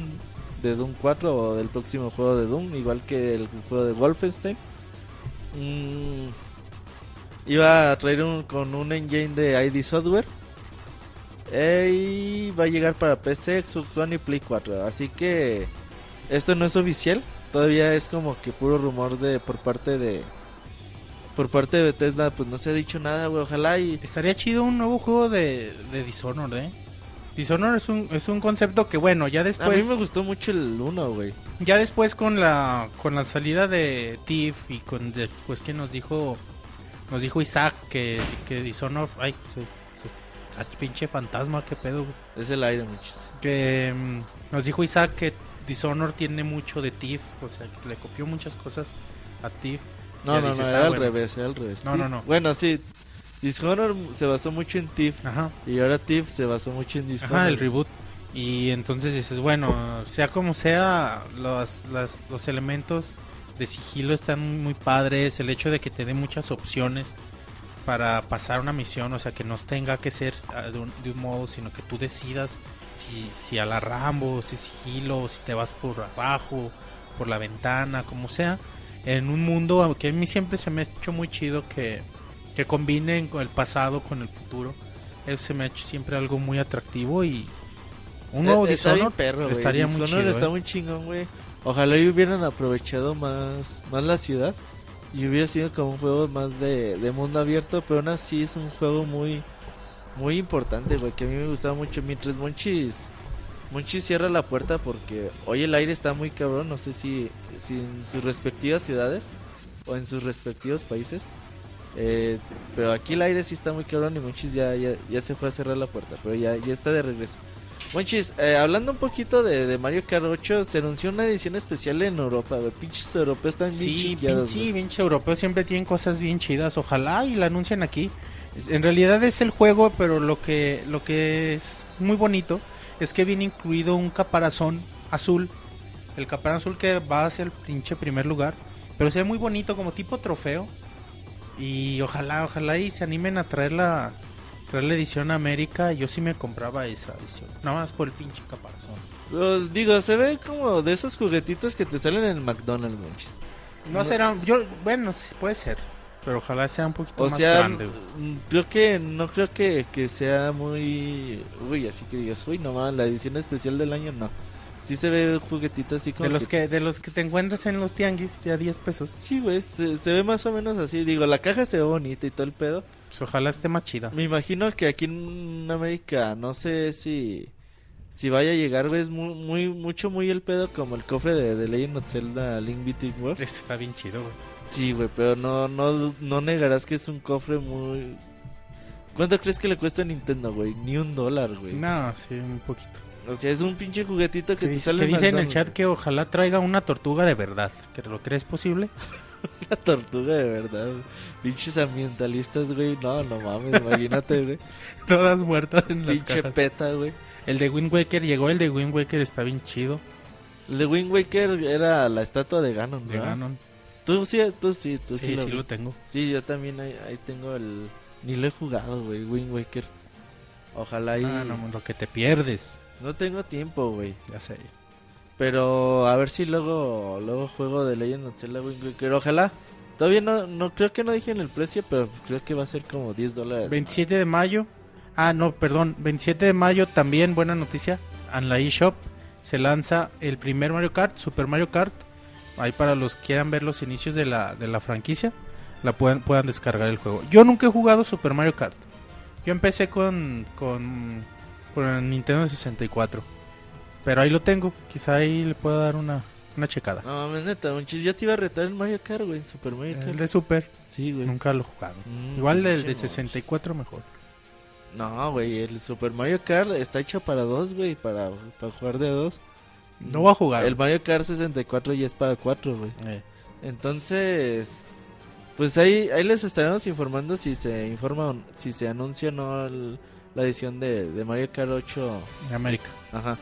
de Doom 4 o del próximo juego de Doom, igual que el juego de Wolfenstein. Mm, iba a traer un, con un engine de ID Software. Y va a llegar para PC, Xbox One y Play 4. Así que esto no es oficial. Todavía es como que puro rumor de por parte de por parte de Bethesda. Pues no se ha dicho nada, güey. Ojalá y Estaría chido un nuevo juego de, de Dishonored, ¿eh? Dishonored es un, es un concepto que, bueno, ya a mí después... me gustó mucho el 1, güey. Ya después con la con la salida de Tiff y con después que nos dijo nos dijo Isaac que, que Dishonored ay se, se- ah, pinche fantasma qué pedo güey. Es el aire, muchis. que mm, nos dijo Isaac que Dishonored tiene mucho de Tiff o sea que le copió muchas cosas a Tiff No, no, dices, no, ah, era al bueno. revés, era al revés. No, Thief- no, no. Bueno, sí. Dishonored se basó mucho en Thief ajá y ahora Thief se basó mucho en Dishonored. Ajá, el reboot. Y entonces dices, bueno, sea como sea, los, las- los elementos de sigilo están muy padres. El hecho de que te dé muchas opciones para pasar una misión, o sea, que no tenga que ser ah, de un, de un modo, sino que tú decidas si, si a la Rambo, si sigilo, si te vas por abajo, por la ventana, como sea. En un mundo que a mí siempre se me ha hecho muy chido que, que combinen con el pasado con el futuro. Eso se me ha hecho siempre algo muy atractivo y un nuevo bien perro, güey. estaría muy chido, está ¿eh? muy chingón, güey. Ojalá y hubieran aprovechado más, más la ciudad y hubiera sido como un juego más de, de mundo abierto, pero aún así es un juego muy muy importante, güey, que a mí me gustaba mucho. Mientras Monchis Monchis cierra la puerta porque hoy el aire está muy cabrón, no sé si, si en sus respectivas ciudades o en sus respectivos países. Eh, pero aquí el aire sí está muy cabrón y Monchis ya, ya, ya se fue a cerrar la puerta, pero ya, ya está de regreso. Monchis, eh, hablando un poquito de, de Mario Kart 8, se anunció una edición especial en Europa, güey. Pinches europeos están bien Sí, pinche, güey. pinche europeo siempre tienen cosas bien chidas. Ojalá y la anuncien aquí. En realidad es el juego, pero lo que, lo que es muy bonito es que viene incluido un caparazón azul. El caparazón azul que va hacia el pinche primer lugar. Pero se ve muy bonito como tipo trofeo. Y ojalá, ojalá y se animen a traer la, traer la edición América. Yo sí me compraba esa edición. Nada más por el pinche caparazón. Los, digo, se ve como de esos juguetitos que te salen en el McDonald's, Monchis. No, No. será, yo, bueno, sí, puede ser. Pero ojalá sea un poquito O más sea, grande. güey. mm, creo que no creo que, que sea muy... Uy, así que digas, uy, no mames, la edición especial del año no. Sí se ve un juguetito así como De los que de los que te encuentras en los tianguis de a 10 pesos. Sí, güey, se, se ve más o menos así. Digo, la caja se ve bonita y todo el pedo. Pues ojalá esté más chida. Me imagino que aquí en América, no sé si... Si vaya a llegar, güey, es muy, muy, mucho muy el pedo como el cofre de, de Legend of Zelda Link Between Worlds. Este está bien chido, güey. Sí, güey, pero no, no, no negarás que es un cofre muy... ¿Cuánto crees que le cuesta a Nintendo, güey? Ni un dólar, güey. No, sí, un poquito. O sea, es un pinche juguetito que Que te dice, sale que dice en el chat que ojalá traiga una tortuga de verdad. ¿Que lo crees posible? Una tortuga de verdad. Pinches ambientalistas, güey. No, no mames, imagínate, güey. Todas muertas en las Pinche cajas. peta, güey. El de Wind Waker llegó, el de Wind Waker está bien chido. El de Wind Waker era la estatua de Ganon, De ¿no? Ganon. Tú sí, tú sí, tú sí, Sí, lo sí lo tengo. Sí, yo también ahí, ahí tengo el... Ni lo he jugado, güey, Wind Waker. Ojalá y... Ah, no, lo que te pierdes. No tengo tiempo, güey. Ya sé. Pero a ver si luego luego juego de Legend of Zelda Wind Waker. Ojalá. Todavía no, no creo que no dijeron el precio, pero creo que va a ser como 10 dólares. 27 de mayo. Ah, no, perdón. 27 de mayo también, buena noticia. En la eShop se lanza el primer Mario Kart, Super Mario Kart. Ahí para los que quieran ver los inicios de la, de la franquicia, la puedan, puedan descargar el juego. Yo nunca he jugado Super Mario Kart. Yo empecé con, con, con el Nintendo 64. Pero ahí lo tengo. Quizá ahí le pueda dar una, una checada. No mames, neta, manches, yo te iba a retar en Mario Kart, güey, en Super Mario Kart. El de Super, Sí, güey. nunca lo he jugado. Mm, Igual el de monstruo. 64 mejor. No, güey, el Super Mario Kart está hecho para dos, güey, para, para jugar de dos. No va a jugar. El Mario Kart 64 ya es para cuatro, güey. Eh, Entonces, pues ahí, ahí les estaremos informando si se informa, o- si se anuncia o no el- la edición de, de Mario Kart 8. de América. Ajá.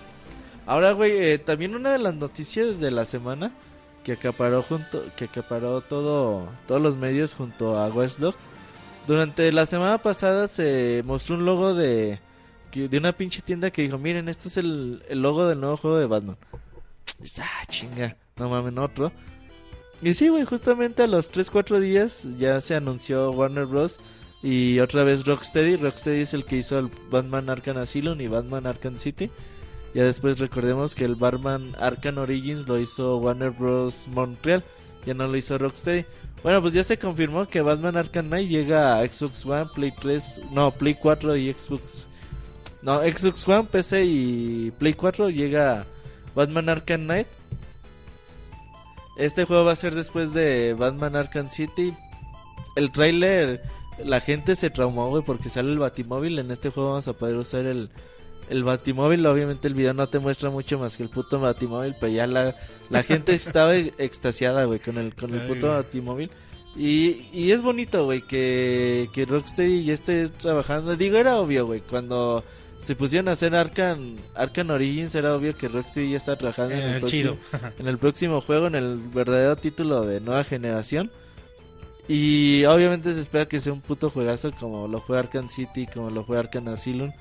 Ahora, güey, eh, también una de las noticias de la semana que acaparó junto, que acaparó todo, todos los medios junto a Watch Dogs. Durante la semana pasada se mostró un logo de, de una pinche tienda que dijo, miren, este es el, el logo del nuevo juego de Batman. Y dices, ah, chinga, no mames, otro. Y sí, güey, justamente a los 3-4 días ya se anunció Warner Bros. Y otra vez Rocksteady. Rocksteady es el que hizo el Batman Arkham Asylum y Batman Arkham City. Ya después recordemos que el Batman Arkham Origins lo hizo Warner Bros. Montreal. Ya no lo hizo Rocksteady. Bueno, pues ya se confirmó que Batman Arkham Knight llega a Xbox One, Play 3, no, Play 4 y Xbox. No, Xbox One, PC y Play 4 llega Batman Arkham Knight. Este juego va a ser después de Batman Arkham City. El tráiler, la gente se traumó, güey, porque sale el Batimóvil. En este juego vamos a poder usar el, el Batimóvil. Obviamente el video no te muestra mucho más que el puto Batimóvil, pero ya la, la gente estaba extasiada, güey, con el, con el Ay, puto güey. Batimóvil. Y, y es bonito, güey, que, que Rocksteady ya esté trabajando. Digo, era obvio, güey, cuando se pusieron a hacer Arkham, Arkham Origins, era obvio que Rocksteady ya está trabajando en, En el, el próximo, chido. en el próximo juego, en el verdadero título de nueva generación. Y obviamente se espera que sea un puto juegazo como lo fue Arkham City, como lo fue Arkham Asylum.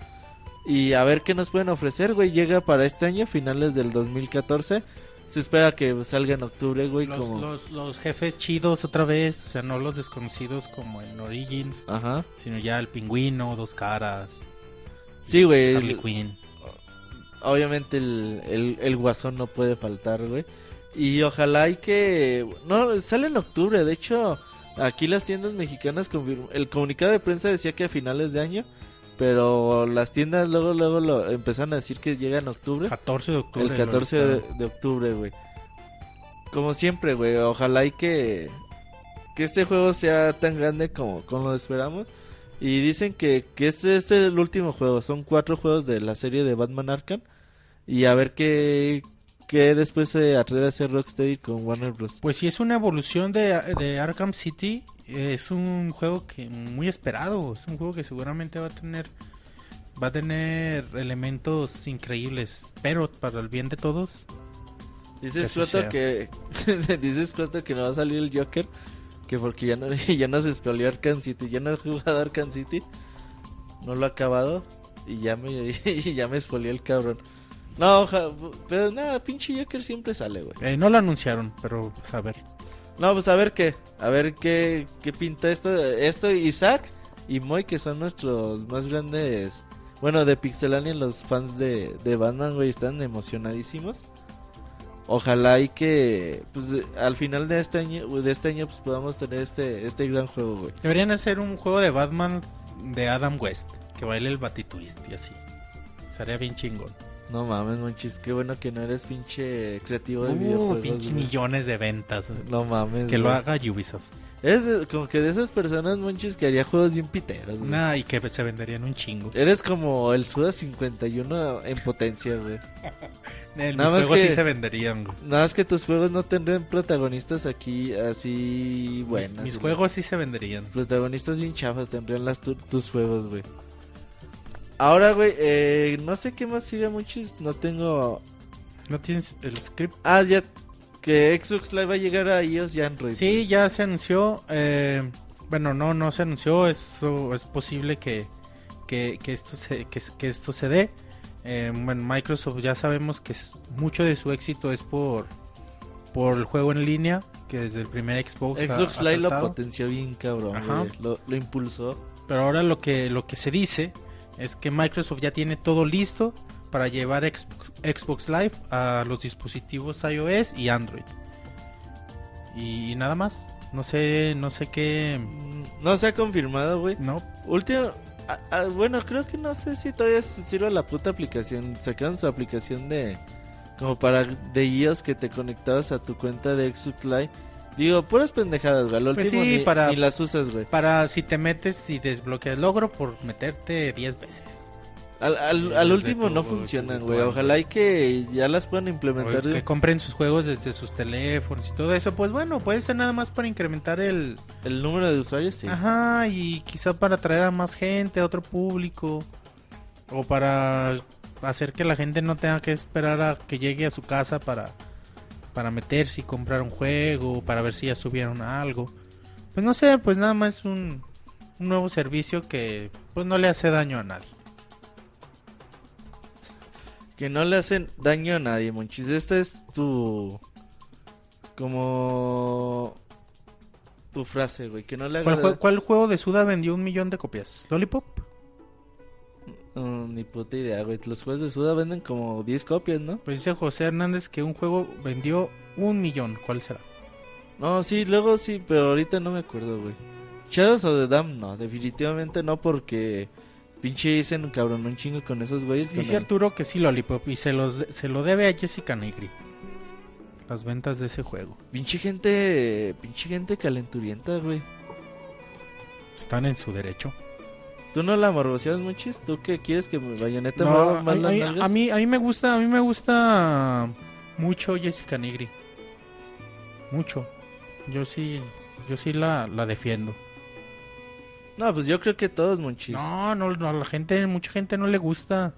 Y a ver qué nos pueden ofrecer, güey. Llega para este año, finales del 2014. Se espera que salga en octubre, güey. Los, como... los, los jefes chidos otra vez, o sea, no los desconocidos como en Origins, Ajá. sino ya el pingüino, dos caras, Sí, güey. Harley el- Quinn. Obviamente el, el, el guasón no puede faltar, güey. Y ojalá y que... No, sale en octubre. De hecho, aquí las tiendas mexicanas... confirm- El comunicado de prensa decía que a finales de año. Pero las tiendas luego, luego lo empezaron a decir que llega en octubre. 14 de octubre. El lo 14 de, octubre, güey. Como siempre, güey. Ojalá y que, que este juego sea tan grande como, como lo esperamos. Y dicen que, que este es el último juego. Son cuatro juegos de la serie de Batman Arkham. Y a ver qué, qué después se atreve a hacer Rocksteady con Warner Bros. Pues sí, es una evolución de, de Arkham City. Es un juego que muy esperado. Es un juego que seguramente va a tener va a tener elementos increíbles, pero para el bien de todos. Dice Que así Scroto sea. que, dice Scroto que no va a salir el Joker. Que porque ya no, ya no se spoileó Arkham City. Ya no he jugado Arkham City. No lo ha acabado. Y ya me, y ya me spoileó el cabrón. No, oja- pero nada, pinche Joker siempre sale, güey. Eh, no lo anunciaron, pero pues, a ver. No, pues a ver qué. A ver qué, qué pinta esto. Esto, Isaac y Moy, que son nuestros más grandes. Bueno, de Pixelania, los fans de, de Batman, güey, están emocionadísimos. Ojalá y que, pues, al final de este año, de este año, pues, podamos tener este, este gran juego, güey. Deberían hacer un juego de Batman de Adam West, que baile el Batitwist y así. Sería bien chingón. No mames, monchis, qué bueno que no eres pinche creativo de Uh, videojuegos. pinches güey. millones de ventas. No mames. Que lo haga Ubisoft. Eres como que de esas personas, monchis, que haría juegos bien piteros, güey. Nah, y que se venderían un chingo. Eres como el Suda 51 en potencia, güey. Eh, nada Mis más juegos que- sí se venderían, güey. Nada más que tus juegos no tendrían protagonistas aquí así buenas. mis, juegos sí se venderían. Protagonistas bien chafas tendrían las tu- tus juegos, güey. Ahora, güey, eh, no sé qué más sigue muchos. No tengo. ¿No tienes el script? Ah, ya. Que Xbox Live va a llegar a iOS y Android. Sí, ya se anunció. eh, bueno, no, no se anunció. Eso es posible que, que, que esto se, que, que esto se dé. Eh, bueno, Microsoft ya sabemos que es- mucho de su éxito es por, por el juego en línea, que desde el primer Xbox. Xbox ha Live lo potenció bien, cabrón. Ajá. güey. Lo, lo impulsó. Pero ahora lo que, lo que se dice es que Microsoft ya tiene todo listo para llevar Xbox, Live a los dispositivos iOS y Android. Y, nada más. No sé, no sé qué. Mm, No se ha confirmado, güey. No, Último. ah, ah, bueno, creo que no sé si todavía sirve la puta aplicación. Sacaron su aplicación de. Como para de iOS que te conectabas a tu cuenta de Xbox Live. Digo, puras pendejadas, güey. Al Pues último sí, ni, para- ni las usas, güey. Para si te metes y desbloqueas logro por meterte 10 veces. Al, al, último tu- no funcionan, güey. Ojalá y que ya las puedan implementar. Que compren sus juegos desde sus teléfonos y todo eso. Pues bueno, puede ser nada más para incrementar el... El número de usuarios, sí. Ajá, y quizá para atraer a más gente, a otro público. O para hacer que la gente no tenga que esperar a que llegue a su casa para, para meterse y comprar un juego, para ver si ya subieron algo. Pues no sé, pues nada más un, un nuevo servicio que pues no le hace daño a nadie. Que no le hacen daño a nadie, Monchis. Esta es tu. Como. Tu frase, güey. Que no le haga. ¿Cuál, cuál juego de Suda vendió un millón de copias? ¿Lollipop? Mm, ni puta idea, güey. Los juegos de Suda venden como 10 copias, ¿no? Pues dice José Hernández que un juego vendió un millón. ¿Cuál será? No, sí, luego sí, pero ahorita no me acuerdo, güey. Shadows of the Dam, no, definitivamente no, porque pinche dicen cabrón un chingo con esos güeyes. Dice el- Arturo que sí Lollipop y se, los de- se lo debe a Jessica Negri. Las ventas de ese juego. Pinche gente, pinche gente calenturienta, güey. Están en su derecho. ¿Tú no la morboseas, Monchis? ¿Tú qué quieres que Bayonetta No, más las a- nalgas? a mí, a mí me gusta, a mí me gusta mucho Jessica Negri. Mucho. Yo sí, yo sí la, la defiendo. No, pues yo creo que todos, Monchis. No, no, no, a la gente, mucha gente no le gusta.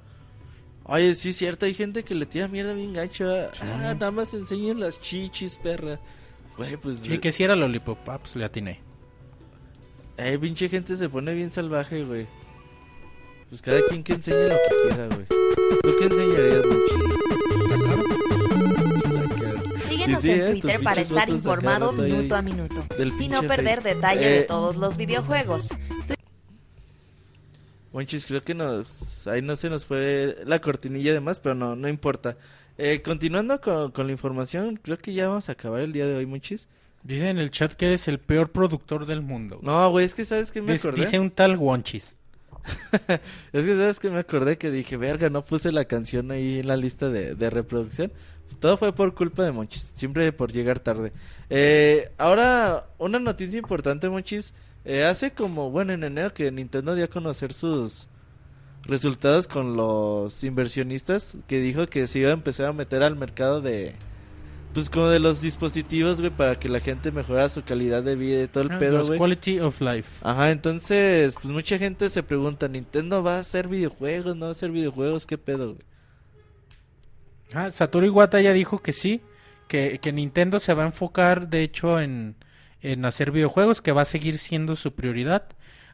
Oye, sí es cierto, hay gente que le tira mierda bien gacho. ¿verdad? Sí. Ah, nada más enseñan las chichis, perra. Güey, pues... Sí, que si era Lollipop, ah, pues le atiné. Eh, pinche gente se pone bien salvaje, güey. Pues cada quien que enseñe lo que quiera, güey. ¿Tú qué enseñarías, cara. Síguenos Sí, sí, en eh, Twitter para estar informado minuto a minuto y no perder Face. detalle Eh, de todos los videojuegos. Monchis, creo que nos... Ahí no se nos fue la cortinilla de más, pero no, no importa. Eh, continuando con, con la información, creo que ya vamos a acabar el día de hoy, Monchis. Dice en el chat que eres el peor productor del mundo. No, güey, es que ¿sabes qué me Dice- acordé? dice un tal Wonchis. Es que sabes que me acordé que dije, verga, no puse la canción ahí en la lista de, de reproducción. Todo fue por culpa de Monchis, siempre por llegar tarde. Eh, ahora, una noticia importante, Monchis. Eh, hace como, bueno, en enero que Nintendo dio a conocer sus resultados con los inversionistas, que dijo que se iba a empezar a meter al mercado de, pues como de los dispositivos, güey, para que la gente mejorara su calidad de vida y todo el Ah, pedo, güey. Quality of Life. Ajá, entonces, pues mucha gente se pregunta, ¿Nintendo va a hacer videojuegos? ¿No va a hacer videojuegos? ¿Qué pedo, güey? Ah, Satoru Iwata ya dijo que sí, que, que Nintendo se va a enfocar, de hecho, en, en hacer videojuegos, que va a seguir siendo su prioridad.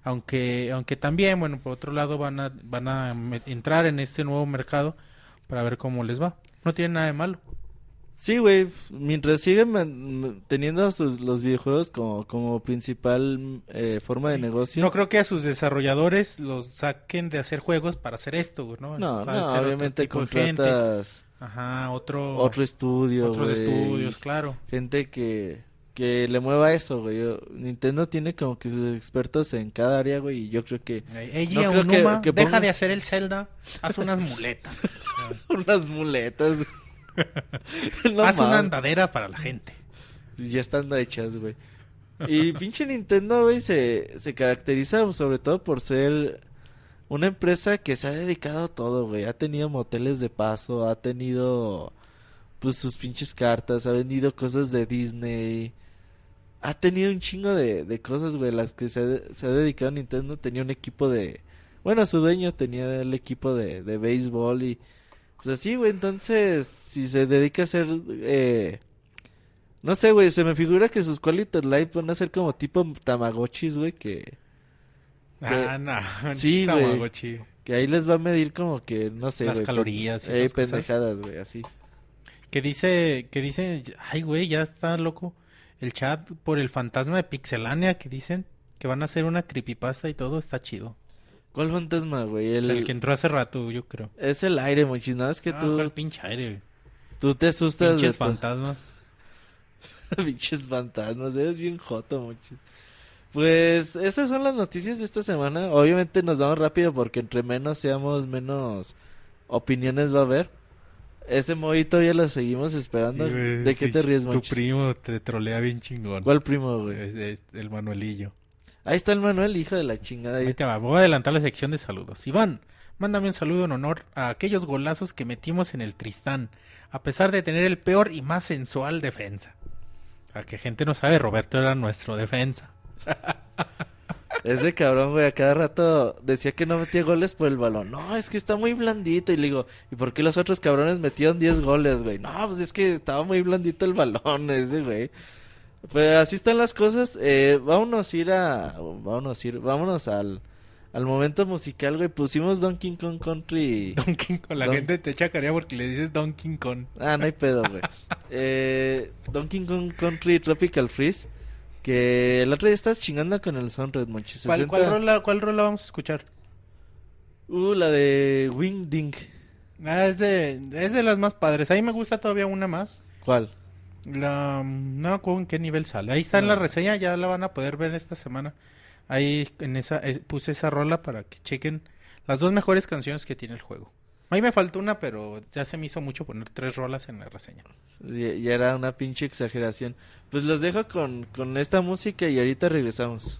Aunque, aunque también, bueno, por otro lado van a, van a entrar en este nuevo mercado para ver cómo les va. No tiene nada de malo. Sí, güey, mientras siguen teniendo sus, los videojuegos como, como principal eh, forma de negocio. No creo que a sus desarrolladores los saquen de hacer juegos para hacer esto, güey, ¿no? no, no, obviamente contratas Ajá, otro, otro estudio, otros güey, estudios, claro. Gente que, que le mueva eso, güey. Nintendo tiene como que sus expertos en cada área, güey, y yo creo que Ella, No creo que- Unuma, que deja ponga- de hacer el Zelda, haz unas muletas. unas muletas. No haz una andadera para la gente. Ya están hechas, güey. Y pinche Nintendo, güey, se, se caracteriza sobre todo por ser una empresa que se ha dedicado a todo, güey. Ha tenido moteles de paso, ha tenido pues sus pinches cartas, ha vendido cosas de Disney. Ha tenido un chingo de, de cosas, güey, las que se, ha- se ha dedicado Nintendo. Tenía un equipo de... Bueno, su dueño tenía el equipo de, de béisbol y... Pues así, güey, entonces, si se dedica a hacer... Eh, no sé, güey, se me figura que sus quality life van a ser como tipo Tamagotchis, güey, que, Ah, no. Sí, güey. Tamagotchi. que ahí les va a medir como que, no sé, Las calorías y eh, esas cosas. pendejadas, güey, así. Que dice, que dice, ay, güey, ya está loco. El chat por el fantasma de Pixelania que dicen que van a hacer una creepypasta y todo está chido. ¿Cuál fantasma, güey? O El, sea, el que entró hace rato, yo creo. Es el aire, muchis, nada, es que Ah, tú, ¿cuál pinche aire, güey? tú te asustas Pinches después. fantasmas. Pinches fantasmas, eres bien joto, muchis. Pues esas son las noticias de esta semana. Obviamente nos vamos rápido porque entre menos seamos, menos opiniones va a haber. Ese Moy todavía lo seguimos esperando. güey, ¿De qué sí, te ríes, Tu Monchis? primo te trolea bien chingón. ¿Cuál primo, güey? El Manuelillo. Ahí está el Manuel, hijo de la chingada. Ahí te va, voy a adelantar la sección de saludos. Iván, mándame un saludo en honor a aquellos golazos que metimos en el Tristán, a pesar de tener el peor y más sensual defensa. A que gente no sabe, Roberto era nuestro defensa. Ese cabrón, güey, a cada rato decía que no metía goles por el balón. No, es que está muy blandito. Y le digo, ¿y por qué los otros cabrones metieron 10 goles, güey? No, pues es que estaba muy blandito el balón ese, güey. Pues así están las cosas. Eh, vámonos a ir a... Vámonos a ir... Vámonos al... Al momento musical, güey. Pusimos Donkey Kong Country... Donkey Kong, la Don- gente te echa carea porque le dices Donkey Kong. Ah, no hay pedo, güey. Eh, Donkey Kong Country Tropical Freeze. Que el otro día estás chingando con el Sunred, monchis. ¿Cuál, 60. cuál rola, ¿Cuál rola vamos a escuchar? Uh, la de Wing Ding. Ah, es de, es de las más padres. A mí me gusta todavía una más. ¿Cuál? La, no me acuerdo en qué nivel sale. Ahí está en la reseña, ya la van a poder ver esta semana. Ahí en esa eh, puse esa rola para que chequen las dos mejores canciones que tiene el juego. Ahí me faltó una, pero ya se me hizo mucho poner tres rolas en la reseña. Ya, ya era una pinche exageración. Pues los dejo con, con esta música y ahorita regresamos.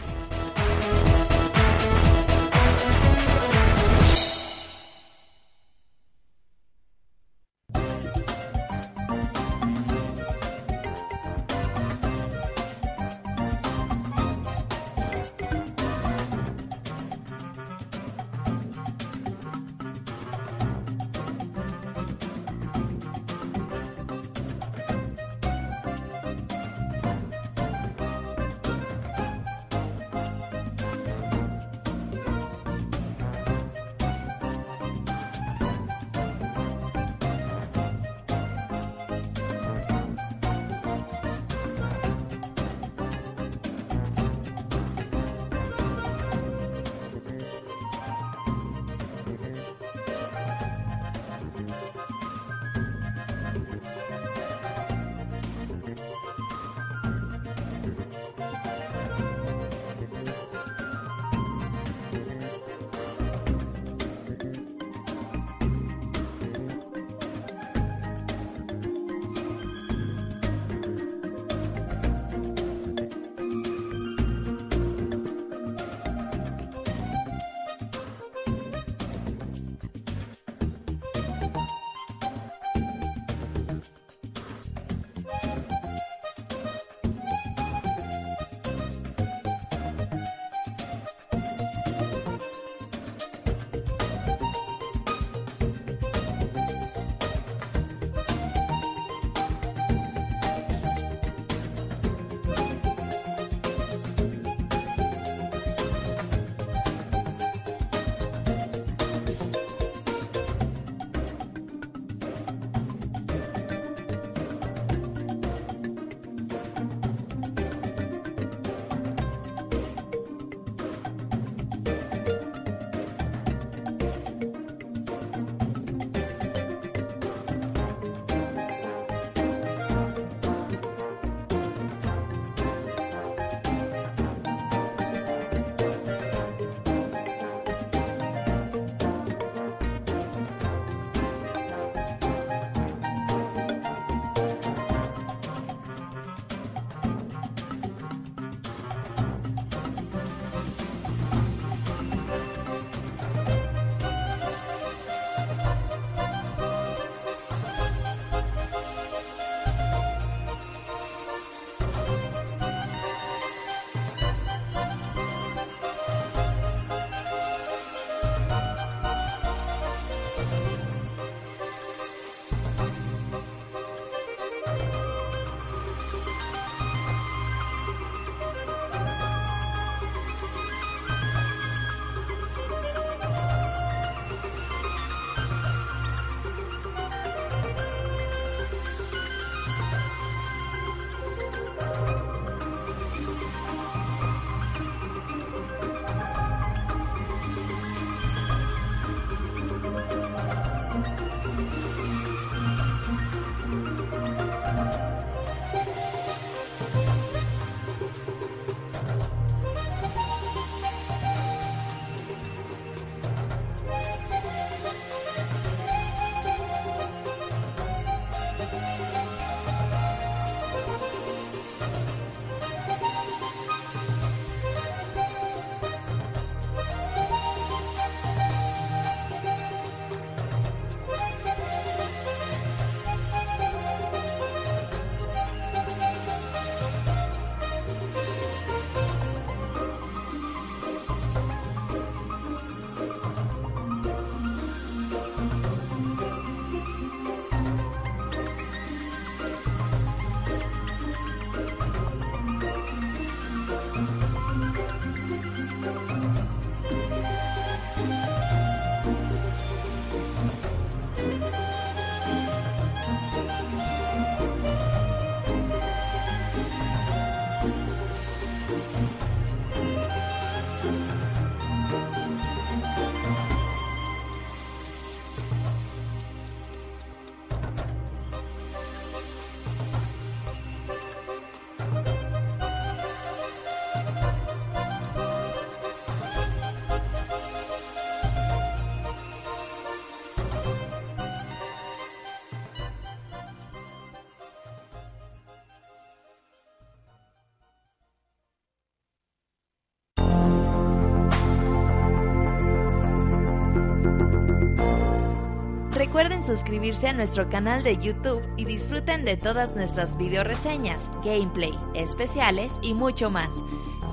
Suscribirse a nuestro canal de YouTube y disfruten de todas nuestras video reseñas, gameplay, especiales y mucho más.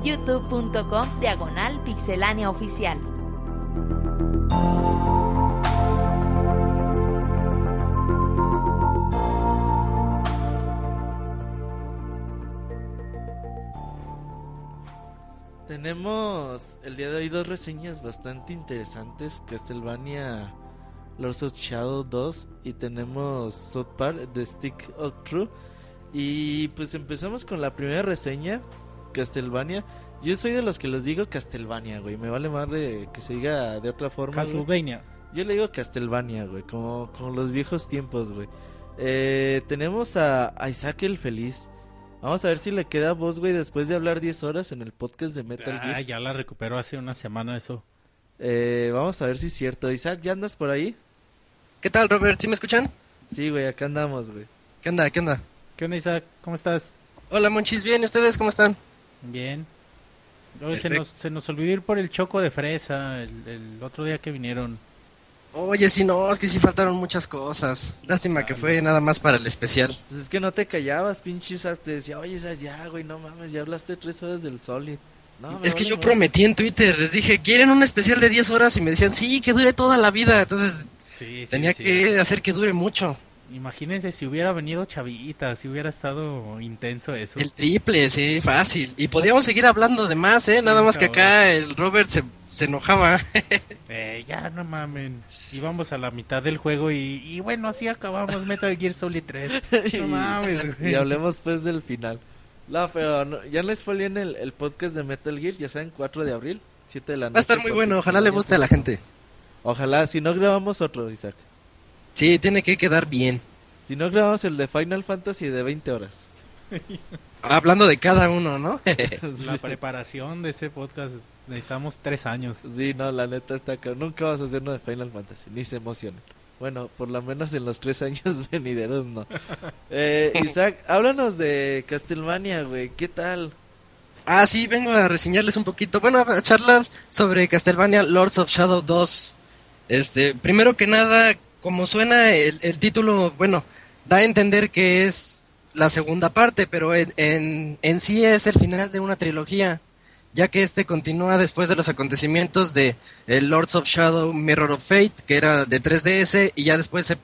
youtube.com diagonal pixelánea oficial. Tenemos el día de hoy dos reseñas bastante interesantes, Castlevania Lords of Shadow 2 y tenemos South Park The Stick of True. Y pues empezamos con la primera reseña, Castlevania. Yo soy de los que los digo Castlevania, güey. Me vale más que se diga de otra forma. Castlevania. Yo le digo Castlevania, güey, como, como los viejos tiempos, güey. Eh, tenemos a, Isaac el Feliz. Vamos a ver si le queda voz, güey, después de hablar 10 horas en el podcast de Metal Gear. Ah, ya la recuperó hace una semana eso. Eh, vamos a ver si es cierto. Isaac, ¿ya andas por ahí? ¿Qué tal, Robert? ¿Sí me escuchan? Sí, güey, acá andamos, güey. ¿Qué onda? ¿Qué onda? ¿Qué onda, Isaac? ¿Cómo estás? Hola, Monchis. Bien, ¿ustedes cómo están? Bien. se, nos, se nos olvidó ir por el choco de fresa el, otro día que vinieron. Oye, sí, no, es que sí faltaron muchas cosas. Lástima que fue nada más para el especial. Pues es que no te callabas, pinche Isaac. Te decía, oye, Isaac, ya, güey, no mames, ya hablaste tres horas del Solid. No, es que yo prometí en Twitter, les dije, ¿quieren un especial de 10 horas? Y me decían, sí, que dure toda la vida. Entonces Tenía que hacer que dure mucho. Imagínense si hubiera venido Chavita, si hubiera estado intenso eso. El triple, sí, fácil. Y podíamos seguir hablando de más, ¿eh? Nada más que acá el Robert se, se enojaba. eh, ya no mamen. Íbamos a la mitad del juego y, y bueno, así acabamos Metal Gear Solid 3. No mames, Y hablemos pues del final. No, pero ya les fue bien el, el podcast de Metal Gear, ya saben, 4 de abril, 7 de la noche. Va a estar muy bueno, ojalá le guste a la gente. Ojalá, si no grabamos otro, Isaac. Sí, tiene que quedar bien. Si no grabamos el de Final Fantasy de 20 horas. Hablando de cada uno, ¿no? la preparación de ese podcast necesitamos tres años. Sí, no, la neta está acá. Nunca vas a hacer uno de Final Fantasy, ni se emocionen. Bueno, por lo menos en los tres años venideros no. Eh, Isaac, háblanos de Castlevania, güey. ¿Qué tal? Ah, sí, vengo a reseñarles un poquito. Bueno, a charlar sobre Castlevania Lords of Shadow 2. Este, primero que nada, como suena el, título, bueno, da a entender que es la segunda parte, pero en, en, sí es el final de una trilogía, ya que este continúa después de los acontecimientos de el Lords of Shadow Mirror of Fate, que era de 3DS, y ya después se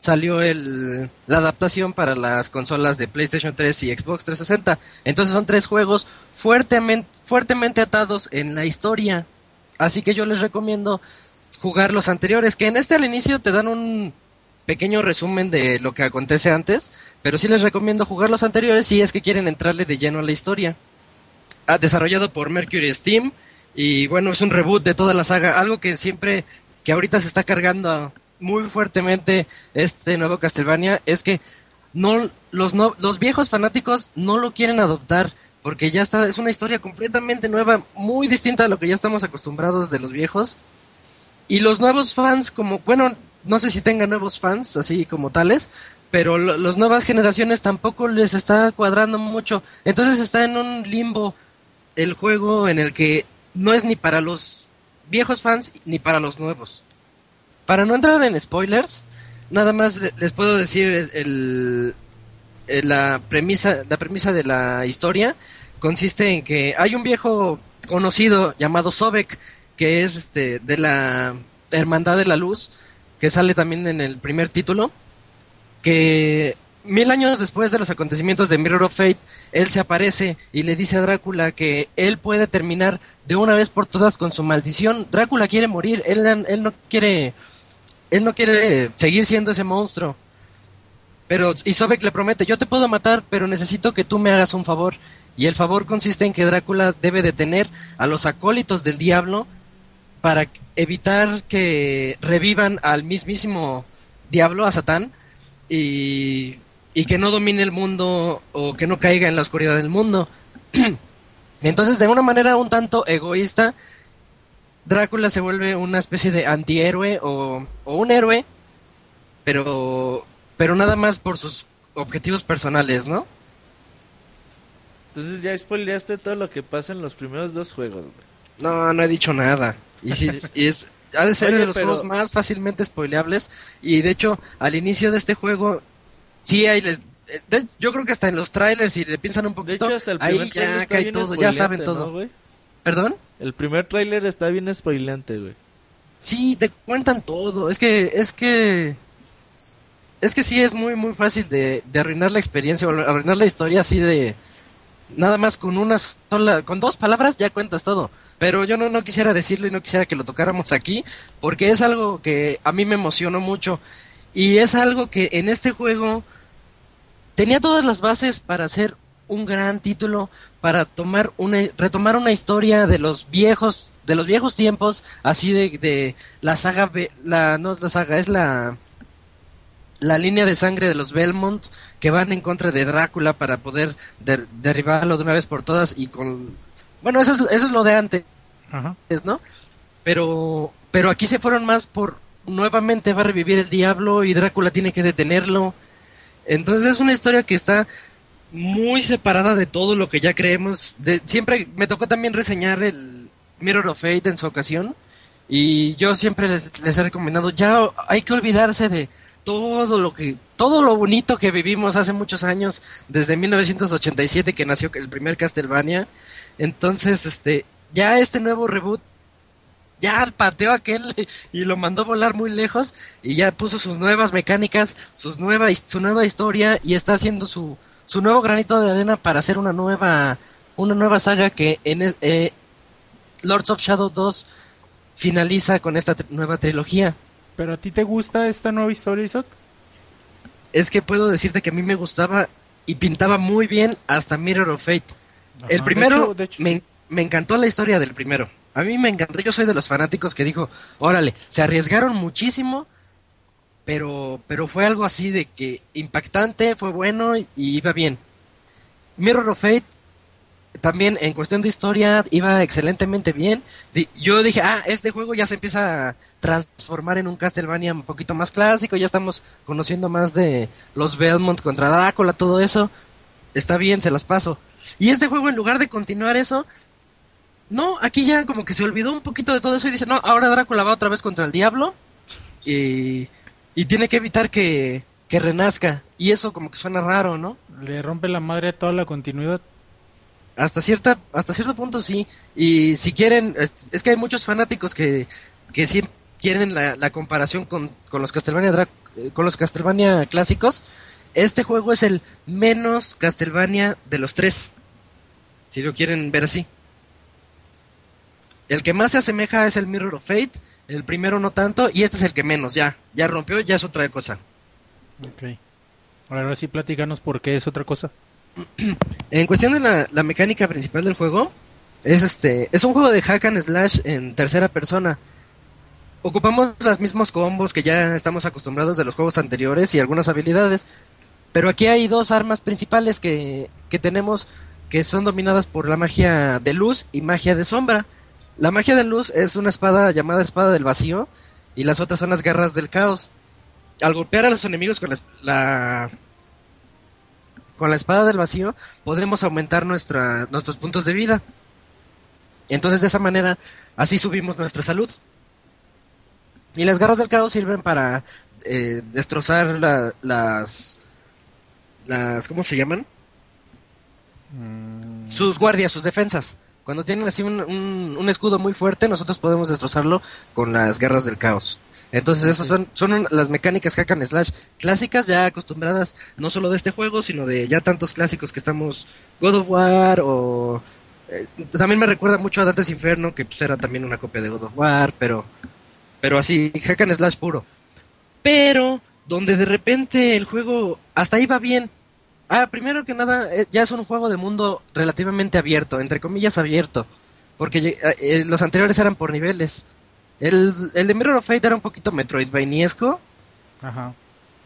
salió el, la adaptación para las consolas de PlayStation 3 y Xbox 360. Entonces son tres juegos fuertemente, fuertemente atados en la historia. Así que yo les recomiendo jugar los anteriores, que en este al inicio te dan un pequeño resumen de lo que acontece antes, pero sí les recomiendo jugar los anteriores si es que quieren entrarle de lleno a la historia. Ha desarrollado por Mercury Steam y bueno, es un reboot de toda la saga, algo que siempre, que ahorita se está cargando muy fuertemente este nuevo Castlevania, es que no los, no, los viejos fanáticos no lo quieren adoptar porque ya está, es una historia completamente nueva, muy distinta a lo que ya estamos acostumbrados de los viejos y los nuevos fans, como, bueno, no sé si tengan nuevos fans, así como tales, pero las nuevas generaciones tampoco les está cuadrando mucho. Entonces está en un limbo el juego en el que no es ni para los viejos fans ni para los nuevos. Para no entrar en spoilers, nada más les puedo decir el, la premisa la premisa de la historia consiste en que hay un viejo conocido llamado Sobek que es este de la Hermandad de la Luz, que sale también en el primer título, que mil años después de los acontecimientos de Mirror of Fate, él se aparece y le dice a Drácula que él puede terminar de una vez por todas con su maldición. Drácula quiere morir, él, él no quiere él no quiere seguir siendo ese monstruo. Pero Isobek le promete, yo te puedo matar, pero necesito que tú me hagas un favor. Y el favor consiste en que Drácula debe detener a los acólitos del diablo para evitar que revivan al mismísimo diablo, a Satán, y, y que no domine el mundo o que no caiga en la oscuridad del mundo. Entonces, de una manera un tanto egoísta, Drácula se vuelve una especie de antihéroe o, o un héroe, pero, pero nada más por sus objetivos personales, ¿no? Entonces ya spoileaste todo lo que pasa en los primeros dos juegos, No, no he dicho nada. Y, si, es, ha de ser Oye, de los pero- juegos más fácilmente spoileables. Y de hecho, al inicio de este juego, sí hay. les- de- yo creo que hasta en los trailers, si le piensan un De poquito, hecho, hasta el ahí trailer ya cae todo, ya saben todo. ¿Perdón? El primer tráiler está bien spoileante, güey. Sí, te cuentan todo. Es que, es que. Es que sí es muy, muy fácil de, de arruinar la experiencia o arruinar la historia así de. Nada más con una sola. Con dos palabras ya cuentas todo. Pero yo no, no quisiera decirlo y no quisiera que lo tocáramos aquí. Porque es algo que a mí me emocionó mucho. Y es algo que en este juego. Tenía todas las bases para hacer un gran título para tomar una retomar una historia de los viejos de los viejos tiempos así de, de la saga la no es la saga es la la línea de sangre de los Belmont que van en contra de Drácula para poder der- derribarlo de una vez por todas y con bueno eso es eso es lo de antes Ajá. ¿no? Pero, pero aquí se fueron más por nuevamente va a revivir el diablo y Drácula tiene que detenerlo. Entonces es una historia que está muy separada de todo lo que ya creemos. De, siempre me tocó también reseñar el Mirror of Fate en su ocasión y yo siempre les, les he recomendado ya hay que olvidarse de todo lo que todo lo bonito que vivimos hace muchos años desde 1987 que nació el primer Castlevania. Entonces, este ya este nuevo reboot ya pateó aquel y lo mandó volar muy lejos y ya puso sus nuevas mecánicas, sus nueva, su nueva historia y está haciendo su, su nuevo granito de arena para hacer una nueva una nueva saga que en eh, Lords of Shadow 2 finaliza con esta nueva trilogía. ¿Pero a ti te gusta esta nueva historia, Isaac? Es que puedo decirte que a mí me gustaba y pintaba muy bien hasta Mirror of Fate. El primero, De hecho- de hecho, me, sí. me encantó la historia del primero. A mí me encantó. Yo soy de los fanáticos que dijo, órale, se arriesgaron muchísimo, pero, pero fue algo así de que impactante, fue bueno y iba bien. Mirror of Fate también en cuestión de historia iba excelentemente bien. Yo dije, ah, este juego ya se empieza a transformar en un Castlevania un poquito más clásico, ya estamos conociendo más de los Belmont contra Drácula, todo eso. Está bien, se las paso. Y este juego, en lugar de continuar eso, no, aquí ya como que se olvidó un poquito de todo eso y dice, no, ahora Drácula va otra vez contra el diablo y, y tiene que evitar que, que renazca. Y eso como que suena raro, ¿no? Le rompe la madre a toda la continuidad. Hasta cierta, hasta cierto punto sí. Y si quieren, es, que hay muchos fanáticos que, que sí quieren la, comparación con, con los Castlevania Dra- eh, con los Castlevania clásicos. Este juego es el menos Castlevania de los tres. Si lo quieren ver así. El que más se asemeja es el Mirror of Fate. El primero no tanto. Y este es el que menos. Ya. Ya rompió. Ya es otra cosa. Ok. Ahora sí platícanos por qué es otra cosa. En cuestión de la, mecánica principal del juego, es este es un juego de hack and slash en tercera persona. Ocupamos los mismos combos que ya estamos acostumbrados de los juegos anteriores y algunas habilidades. Pero aquí hay dos armas principales que, que tenemos que son dominadas por la magia de luz y magia de sombra. La magia de luz es una espada llamada espada del vacío y las otras son las garras del caos. Al golpear a los enemigos con la, la con la espada del vacío podremos aumentar nuestra, nuestros puntos de vida. Entonces de esa manera así subimos nuestra salud. Y las garras del caos sirven para eh, destrozar la- las las ¿cómo se llaman? Mm, Sus guardias, sus defensas. Cuando tienen así un, un- un escudo muy fuerte, nosotros podemos destrozarlo con las garras del caos. Entonces, esas son, son un- las mecánicas hack and slash clásicas, ya acostumbradas no solo de este juego, sino de ya tantos clásicos que estamos. God of War o. eh, también me recuerda mucho a Dantes Inferno, que pues era también una copia de God of War, pero. Pero así, hack and slash puro. Pero, donde de repente el juego hasta ahí va bien. Ah, primero que nada, eh, ya es un juego de mundo relativamente abierto, entre comillas abierto. Porque eh, los anteriores eran por niveles. El, el de Mirror of Fate era un poquito Metroidvaniesco, Ajá.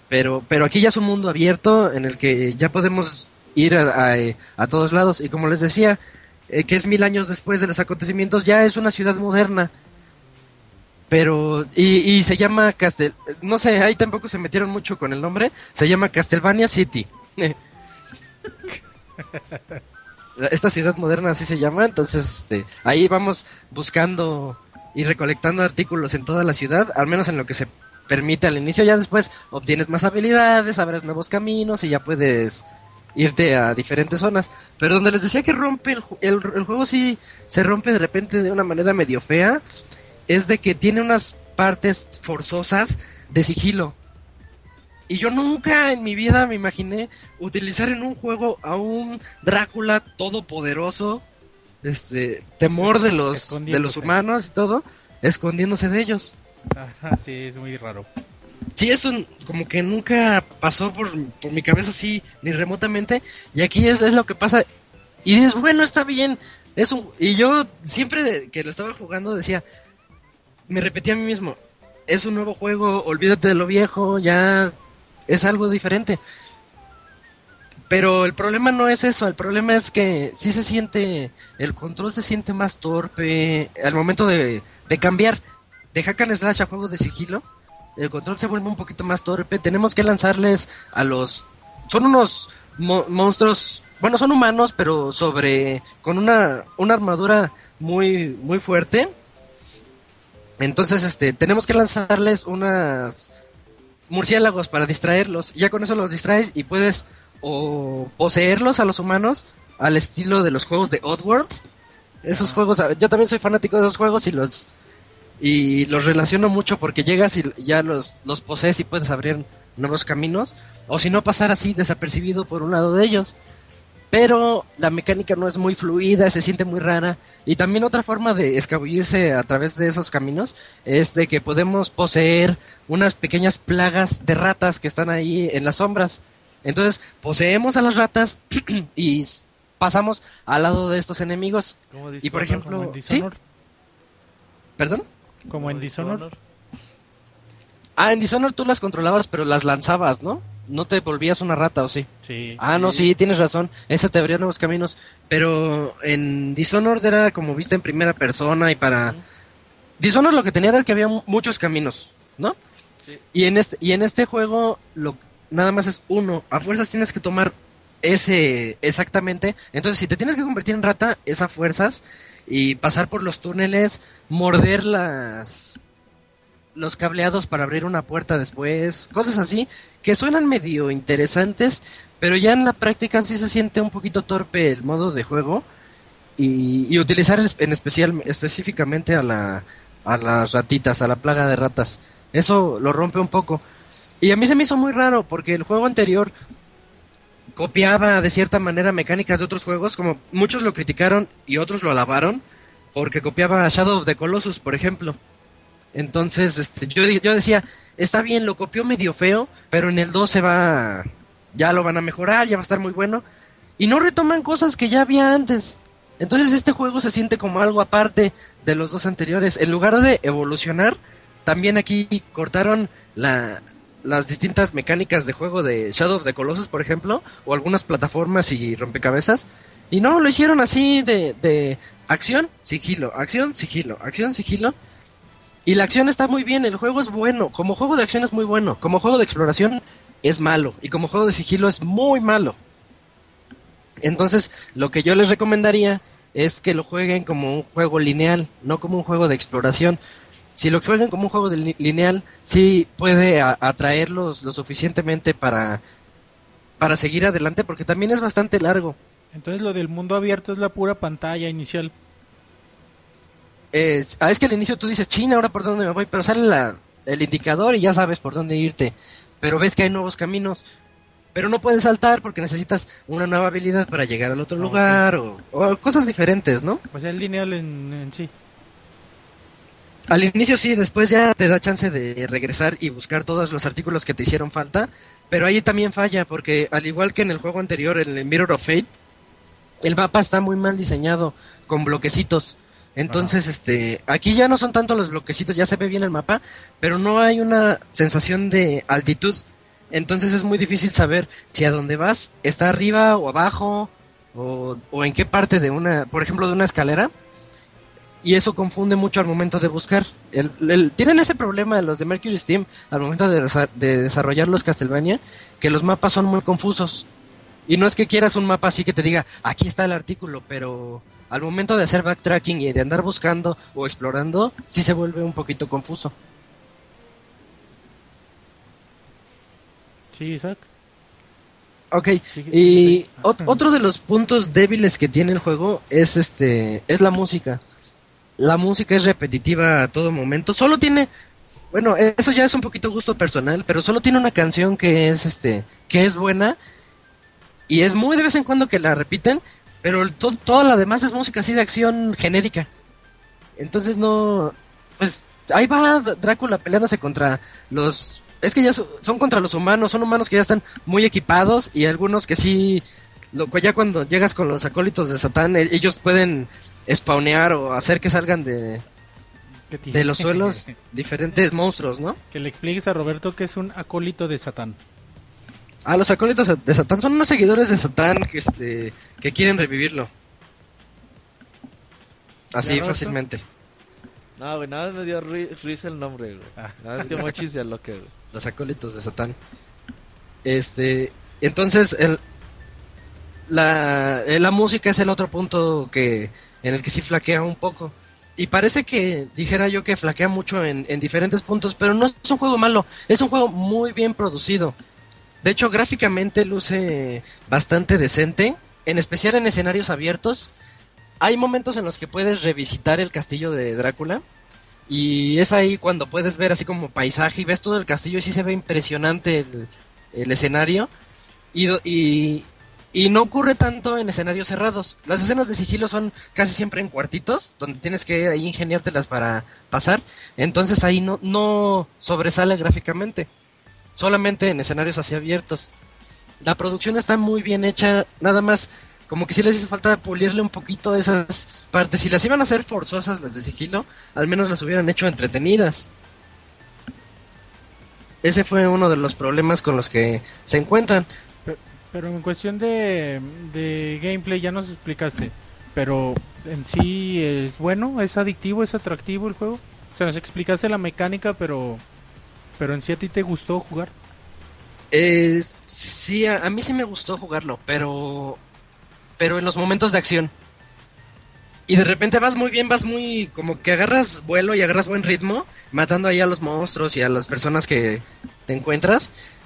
pero, pero aquí ya es un mundo abierto en el que ya podemos ir a, a, eh, a todos lados. Y como les decía, eh, que es mil años después de los acontecimientos, ya es una ciudad moderna. Pero, y, y se llama Castel, no sé, ahí tampoco se metieron mucho con el nombre, se llama Castlevania City. Esta ciudad moderna así se llama, entonces este, ahí vamos buscando ir recolectando artículos en toda la ciudad, al menos en lo que se permite al inicio, ya después obtienes más habilidades, abres nuevos caminos y ya puedes irte a diferentes zonas. Pero donde les decía que rompe el, el, el juego sí se rompe de repente de una manera medio fea, es de que tiene unas partes forzosas de sigilo. Y yo nunca en mi vida me imaginé utilizar en un juego a un Drácula todopoderoso, este, temor de los, de los humanos y todo, escondiéndose de ellos. Ajá, sí, es muy raro. Sí, eso como que nunca pasó por, por mi cabeza así, ni remotamente. Y aquí es, es lo que pasa. Y dices, bueno, está bien. Es un, y yo siempre que lo estaba jugando decía, me repetía a mí mismo, es un nuevo juego, olvídate de lo viejo, ya es algo diferente. Pero el problema no es eso, el problema es que sí se siente, el control se siente más torpe al momento de, de cambiar de hack and slash a juego de sigilo. El control se vuelve un poquito más torpe. Tenemos que lanzarles a los... Son unos mo monstruos, bueno, son humanos, pero sobre... con una, una armadura muy, muy fuerte. Entonces, este, tenemos que lanzarles unas murciélagos para distraerlos. Ya con eso los distraes y puedes o poseerlos a los humanos al estilo de los juegos de Oddworld. Esos juegos, yo también soy fanático de esos juegos y los y los relaciono mucho porque llegas y ya los, los posees y puedes abrir nuevos caminos o si no pasar así desapercibido por un lado de ellos. Pero la mecánica no es muy fluida, se siente muy rara. Y también otra forma de escabullirse a través de esos caminos es de que podemos poseer unas pequeñas plagas de ratas que están ahí en las sombras. Entonces poseemos a las ratas y pasamos al lado de estos enemigos. Y por ejemplo, ¿sí? ¿Perdón? Como en Dishonored. Ah, en Dishonored tú las controlabas, pero las lanzabas, ¿no? No te volvías una rata, ¿o sí? Sí. Ah, no, sí, tienes razón. Esa te abría nuevos caminos. Pero en Dishonored era como vista en primera persona y para... Dishonored lo que tenía era que había muchos caminos, ¿no? Sí. Y, en este, y en este juego lo, nada más es uno. A fuerzas tienes que tomar ese exactamente. Entonces, si te tienes que convertir en rata, es a fuerzas y pasar por los túneles, morder las los cableados para abrir una puerta después, cosas así que suenan medio interesantes, pero ya en la práctica sí se siente un poquito torpe el modo de juego y, y utilizar en especial específicamente a la a las ratitas, a la plaga de ratas. Eso lo rompe un poco. Y a mí se me hizo muy raro porque el juego anterior copiaba de cierta manera mecánicas de otros juegos, como muchos lo criticaron y otros lo alabaron, porque copiaba Shadow of the Colossus, por ejemplo. Entonces, este, yo, yo decía, está bien, lo copió medio feo, pero en el 2 se va, ya lo van a mejorar, ya va a estar muy bueno. Y no retoman cosas que ya había antes. Entonces este juego se siente como algo aparte de los dos anteriores. En lugar de evolucionar, también aquí cortaron la, las distintas mecánicas de juego de Shadow of the Colossus, por ejemplo, o algunas plataformas y rompecabezas. Y no, lo hicieron así de, de acción, sigilo, acción, sigilo, acción, sigilo. Y la acción está muy bien, el juego es bueno, como juego de acción es muy bueno, como juego de exploración es malo, y como juego de sigilo es muy malo. Entonces, lo que yo les recomendaría es que lo jueguen como un juego lineal, no como un juego de exploración. Si lo juegan como un juego de lineal, sí puede atraerlos lo suficientemente para, para seguir adelante, porque también es bastante largo. Entonces lo del mundo abierto es la pura pantalla inicial. Eh, es que al inicio tú dices, China, ahora por dónde me voy, pero sale la, el indicador y ya sabes por dónde irte. Pero ves que hay nuevos caminos. Pero no puedes saltar porque necesitas una nueva habilidad para llegar al otro lugar o, o, cosas diferentes, ¿no? Sea, el lineal en, en, sí. Al inicio sí, después ya te da chance de regresar y buscar todos los artículos que te hicieron falta, pero ahí también falla porque al igual que en el juego anterior, en el Mirror of Fate, el mapa está muy mal diseñado con bloquecitos. Entonces, este, aquí ya no son tanto los bloquecitos, ya se ve bien el mapa, pero no hay una sensación de altitud. Entonces es muy difícil saber si a dónde vas está arriba o abajo o, o en qué parte de una, por ejemplo, de una escalera. Y eso confunde mucho al momento de buscar. El, el, tienen ese problema los de Mercury Steam al momento de, de desarrollar los Castlevania, que los mapas son muy confusos. Y no es que quieras un mapa así que te diga, aquí está el artículo, pero al momento de hacer backtracking y de andar buscando o explorando, sí se vuelve un poquito confuso. Sí, Isaac. Ok, y otro de los puntos débiles que tiene el juego es este es la música. La música es repetitiva a todo momento. Solo tiene bueno, eso ya es un poquito gusto personal, pero solo tiene una canción que es este que es buena y es muy de vez en cuando que la repiten, pero to- toda la demás es música así de acción genérica. Entonces no pues ahí va Drácula peleándose contra los es que ya so- son contra los humanos, son humanos que ya están muy equipados y algunos que sí ya cuando llegas con los acólitos de Satán, e- ellos pueden spawnear o hacer que salgan de, de los suelos diferentes monstruos, ¿no? que le expliques a Roberto que es un acólito de Satán. Ah, los acólitos de Satán son unos seguidores de Satán que este que quieren revivirlo. Así fácilmente. No, güey, nada más me dio ri- risa el nombre, güey. Ah. Nada más que Mochi se aloque, güey. los acólitos de Satán. Este, entonces el, la, eh, la música es el otro punto que en el que sí flaquea un poco. Y parece que dijera yo que flaquea mucho en, en diferentes puntos, pero no es un juego malo, es un juego muy bien producido. De hecho, gráficamente luce bastante decente, en especial en escenarios abiertos. Hay momentos en los que puedes revisitar el castillo de Drácula. Y es ahí cuando puedes ver así como paisaje y ves todo el castillo y sí se ve impresionante el, el escenario. Y, y no ocurre tanto en escenarios cerrados. Las escenas de sigilo son casi siempre en cuartitos, donde tienes que ingeniártelas para pasar. Entonces ahí no, no sobresale gráficamente. Solamente en escenarios así abiertos. La producción está muy bien hecha, nada más como que sí les hizo falta pulirle un poquito esas partes. Si las iban a hacer forzosas las de sigilo, al menos las hubieran hecho entretenidas. Ese fue uno de los problemas con los que se encuentran. Pero en cuestión de, de gameplay ya nos explicaste. Pero en sí es bueno, es adictivo, es atractivo el juego. O sea, nos explicaste la mecánica, pero pero en sí a ti te gustó jugar. Eh, sí, a, mí sí me gustó jugarlo, pero pero en los momentos de acción. Y de repente vas muy bien, vas muy como que agarras vuelo y agarras buen ritmo, matando ahí a los monstruos y a las personas que te encuentras.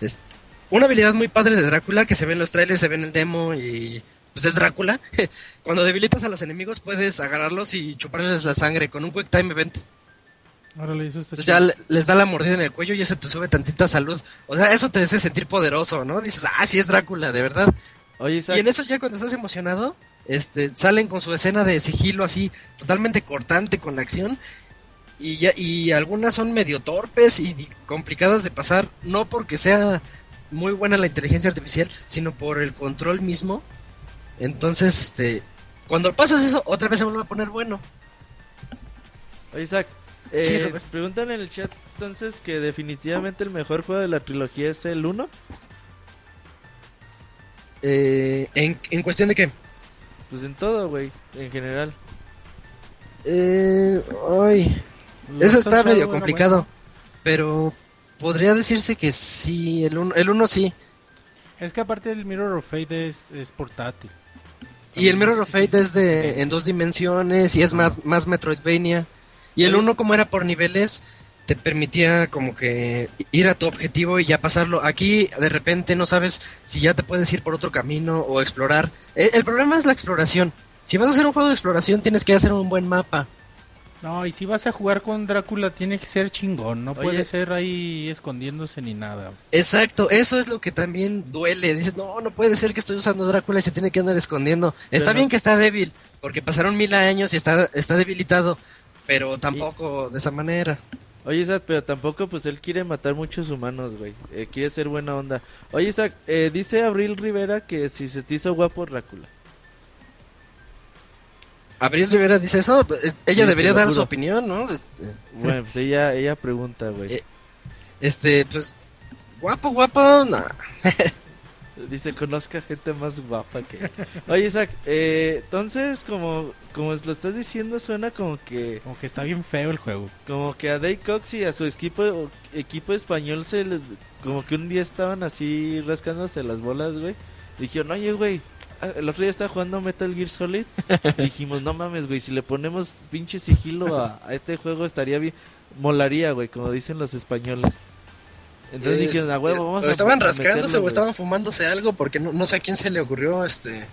Una habilidad muy padre de Drácula que se ve en los trailers, se ve en el demo y pues es Drácula. Cuando debilitas a los enemigos puedes agarrarlos y chuparles la sangre con un quick time event. Órale, eso está Entonces ya le- les da la mordida en el cuello y eso te sube tantita salud. O sea, eso te hace sentir poderoso, ¿no? Dices, ah, sí es Drácula, de verdad. Oye, Isaac, Y en eso ya cuando estás emocionado, este, salen con su escena de sigilo así, totalmente cortante con la acción. Y, ya, y algunas son medio torpes y complicadas de pasar, no porque sea muy buena la inteligencia artificial, sino por el control mismo. Entonces, este, cuando pasas eso, otra vez se vuelve a poner bueno. oye, Isaac, eh, Sí, preguntan en el chat entonces que definitivamente el mejor juego de la trilogía es el 1. Eh, en, en cuestión de que... Pues en todo, güey, en general. Eh, ay, Eso está medio complicado. bueno. Pero podría decirse que sí, el uno, el uno sí. Es que aparte el Mirror of Fate es, es portátil. Y el Mirror of Fate es de en dos dimensiones y es más, más Metroidvania. Y el uno como era por niveles, te permitía como que ir a tu objetivo y ya pasarlo. Aquí de repente no sabes si ya te puedes ir por otro camino o explorar. Eh, El, problema es la exploración. Si vas a hacer un juego de exploración tienes que hacer un buen mapa. No, y si vas a jugar con Drácula tiene que ser chingón, no Oye. puede ser ahí escondiéndose ni nada. Exacto, eso es lo que también duele. Dices, no, no puede ser que estoy usando Drácula y se tiene que andar escondiendo. Está bien que está débil, porque pasaron mil años y está, está debilitado, pero tampoco de esa manera. Oye, Isaac, pero tampoco, pues él quiere matar muchos humanos, güey. Eh, quiere ser buena onda. Oye, Isaac, eh, dice Abril Rivera que si se te hizo guapo Drácula. Abril Rivera dice eso, eh, ella Sí, debería dar su opinión, ¿no? Este, Bueno, pues ella, ella pregunta, güey. Eh. este, pues, guapo, guapo, no. Dice, conozca gente más guapa que... Oye, Isaac, eh, entonces, como, como lo estás diciendo, suena como que... Como que está bien feo el juego. Como que a Dave Cox y a su equipo, equipo español se les- como que un día estaban así rascándose las bolas, güey. Dijeron, oye, güey, el otro día estaba jugando Metal Gear Solid y dijimos, no mames, güey, si le ponemos pinche sigilo a, a este juego estaría bien, molaría, güey, como dicen los españoles. Entonces Es- dijeron, a huevo, vamos o a estaban rascándose meterlo, o güey". estaban fumándose algo porque no, no sé a quién se le ocurrió este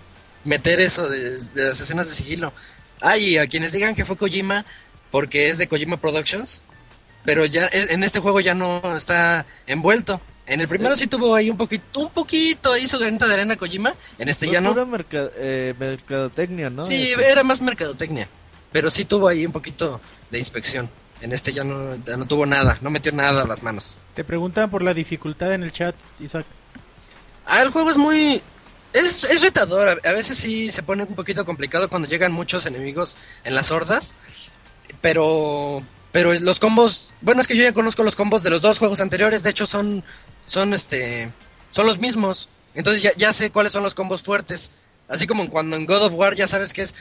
meter eso de, de las escenas de sigilo. Ah, y a quienes digan que fue Kojima porque es de Kojima Productions, pero ya e- en este juego ya no está envuelto. En el primero sí tuvo ahí un poquito, un poquito ahí su granito de arena Kojima, en este Pues ya no. pura merca- eh, mercadotecnia, ¿no? Sí, Este, era más mercadotecnia, pero sí tuvo ahí un poquito de inspección. En este ya no, ya no tuvo nada, no metió nada a las manos. Te preguntan por la dificultad en el chat, Isaac. Ah, el juego es muy... Es, es retador, a veces sí se pone un poquito complicado cuando llegan muchos enemigos en las hordas, pero pero los combos, bueno, es que yo ya conozco los combos de los dos juegos anteriores, de hecho son son este son los mismos. Entonces ya, ya sé cuáles son los combos fuertes, así como cuando en God of War ya sabes que es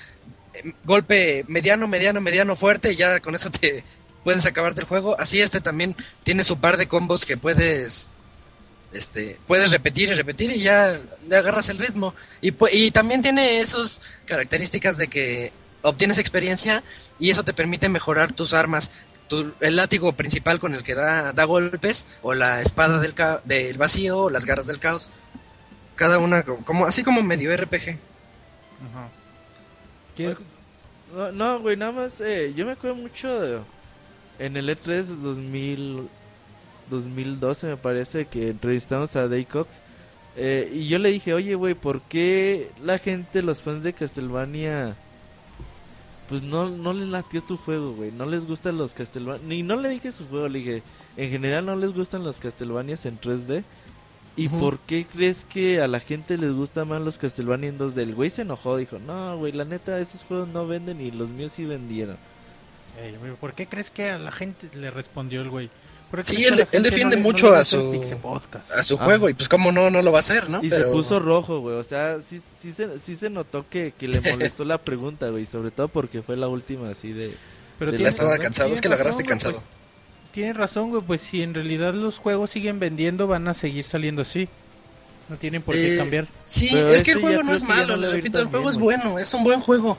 eh, golpe mediano, mediano, mediano fuerte y ya con eso te puedes acabarte el juego. Así este también tiene su par de combos que puedes este, puedes repetir y repetir y ya le agarras el ritmo. Y, y también tiene esas características de que obtienes experiencia y eso te permite mejorar tus armas. Tu- el látigo principal con el que da, da golpes, o la espada del, ca- del vacío, o las garras del caos. Cada una co- como así como medio RPG. ¿Quieres- No, no, güey, nada más, eh, yo me acuerdo mucho de- en el E E3 2000, 2012 me parece que entrevistamos a Dave Cox eh, y yo le dije, oye, güey, ¿por qué la gente, los fans de Castlevania, pues no, no les latió tu juego, güey? No les gustan los Castlevania, ni no le dije su juego, le dije, en general no les gustan los Castlevanias en 3D. ¿Y por qué crees que a la gente les gustan más los Castlevania en 2D? El güey se enojó, dijo, no, güey, la neta, esos juegos no venden y los míos sí vendieron. Güey, ¿Por qué crees que a la gente le respondió el güey? ¿Por qué Sí, él- la defiende no le- no mucho a su-? A su Ah. juego, y pues cómo no, no lo va a hacer, ¿no? Y Pero- se puso rojo, güey, o sea, sí, sí, se, sí se notó que, que le molestó la pregunta, güey, sobre todo porque fue la última así de... Pero Ya tiene- estaba cansado, es que lo agarraste cansado. pues, Tienes razón, güey, pues si en realidad los juegos siguen vendiendo, van a seguir saliendo así. No tienen por qué Eh, cambiar. Sí, Pero es que el este juego no es malo, no le repito, el juego bien, es bueno, es un buen juego.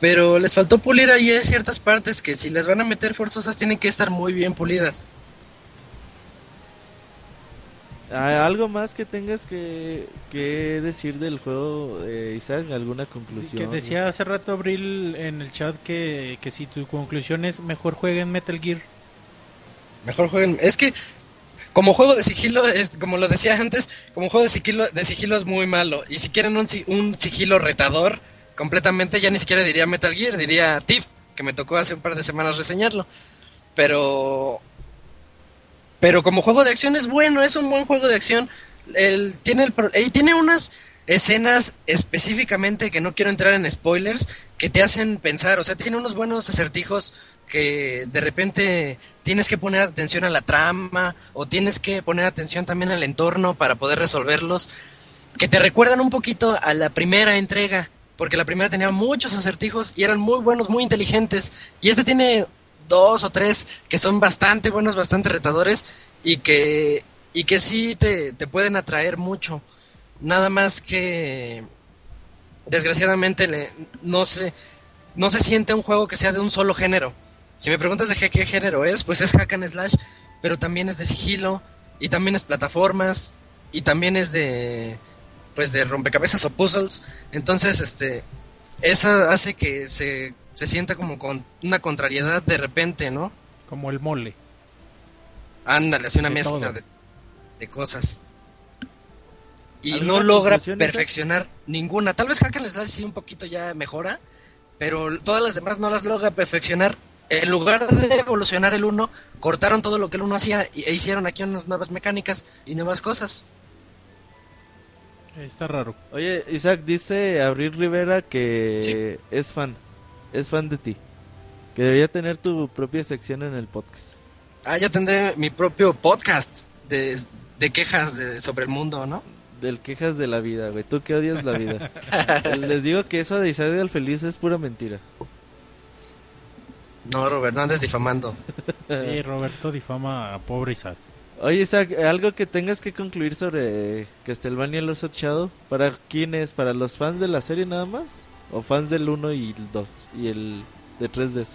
Pero les faltó pulir ahí ciertas partes que si les van a meter forzosas tienen que estar muy bien pulidas. ¿Algo más que tengas que, que decir del juego, eh, Isaac? ¿Alguna conclusión? Que decía hace rato Abril en el chat que, que si tu conclusión es mejor jueguen Metal Gear. Mejor jueguen. Es que como juego de sigilo, es, como lo decía antes, como juego de sigilo, de sigilo es muy malo. Y si quieren un, si- un sigilo retador, completamente ya ni siquiera diría Metal Gear, diría Thief, que me tocó hace un par de semanas reseñarlo. Pero pero como juego de acción es bueno, es un buen juego de acción. El, tiene, el, y tiene unas escenas específicamente que no quiero entrar en spoilers que te hacen pensar, o sea, tiene unos buenos acertijos que de repente tienes que poner atención a la trama o tienes que poner atención también al entorno para poder resolverlos, que te recuerdan un poquito a la primera entrega, porque la primera tenía muchos acertijos y eran muy buenos, muy inteligentes, y este tiene dos o tres que son bastante buenos, bastante retadores y que, y que sí te, te pueden atraer mucho. Nada más que desgraciadamente le- no se, no se siente un juego que sea de un solo género. Si me preguntas de qué, qué género es, pues es hack and slash, pero también es de sigilo y también es plataformas y también es de pues de rompecabezas o puzzles. Entonces, este eso hace que se, se sienta como con una contrariedad de repente, ¿no? Como el mole. Ándale, hace una De mezcla de, de cosas. Y ¿Alguna no logra perfeccionar ninguna. Tal vez Hack and Slash sí un poquito ya mejora, pero todas las demás no las logra perfeccionar. En lugar de evolucionar el uno, cortaron todo lo que el uno hacía y- e hicieron aquí unas nuevas mecánicas y nuevas cosas. Está raro. Oye, Isaac, dice Abril Rivera que es fan, es fan de ti. Que debería tener tu propia sección en el podcast. Ah, ya tendré mi propio podcast de, de quejas de, sobre el mundo, ¿no? Del quejas de la vida, güey. Tú que odias la vida. Les digo que eso de Isaac el feliz es pura mentira. No, Robert, no andes difamando. Sí, Roberto difama a pobre Isaac. Oye, Isaac, ¿algo que tengas que concluir sobre Castlevania Los Shadow? ¿Para quiénes? ¿Para los fans de la serie nada más? ¿O fans del 1 y el 2? Y el de 3DS.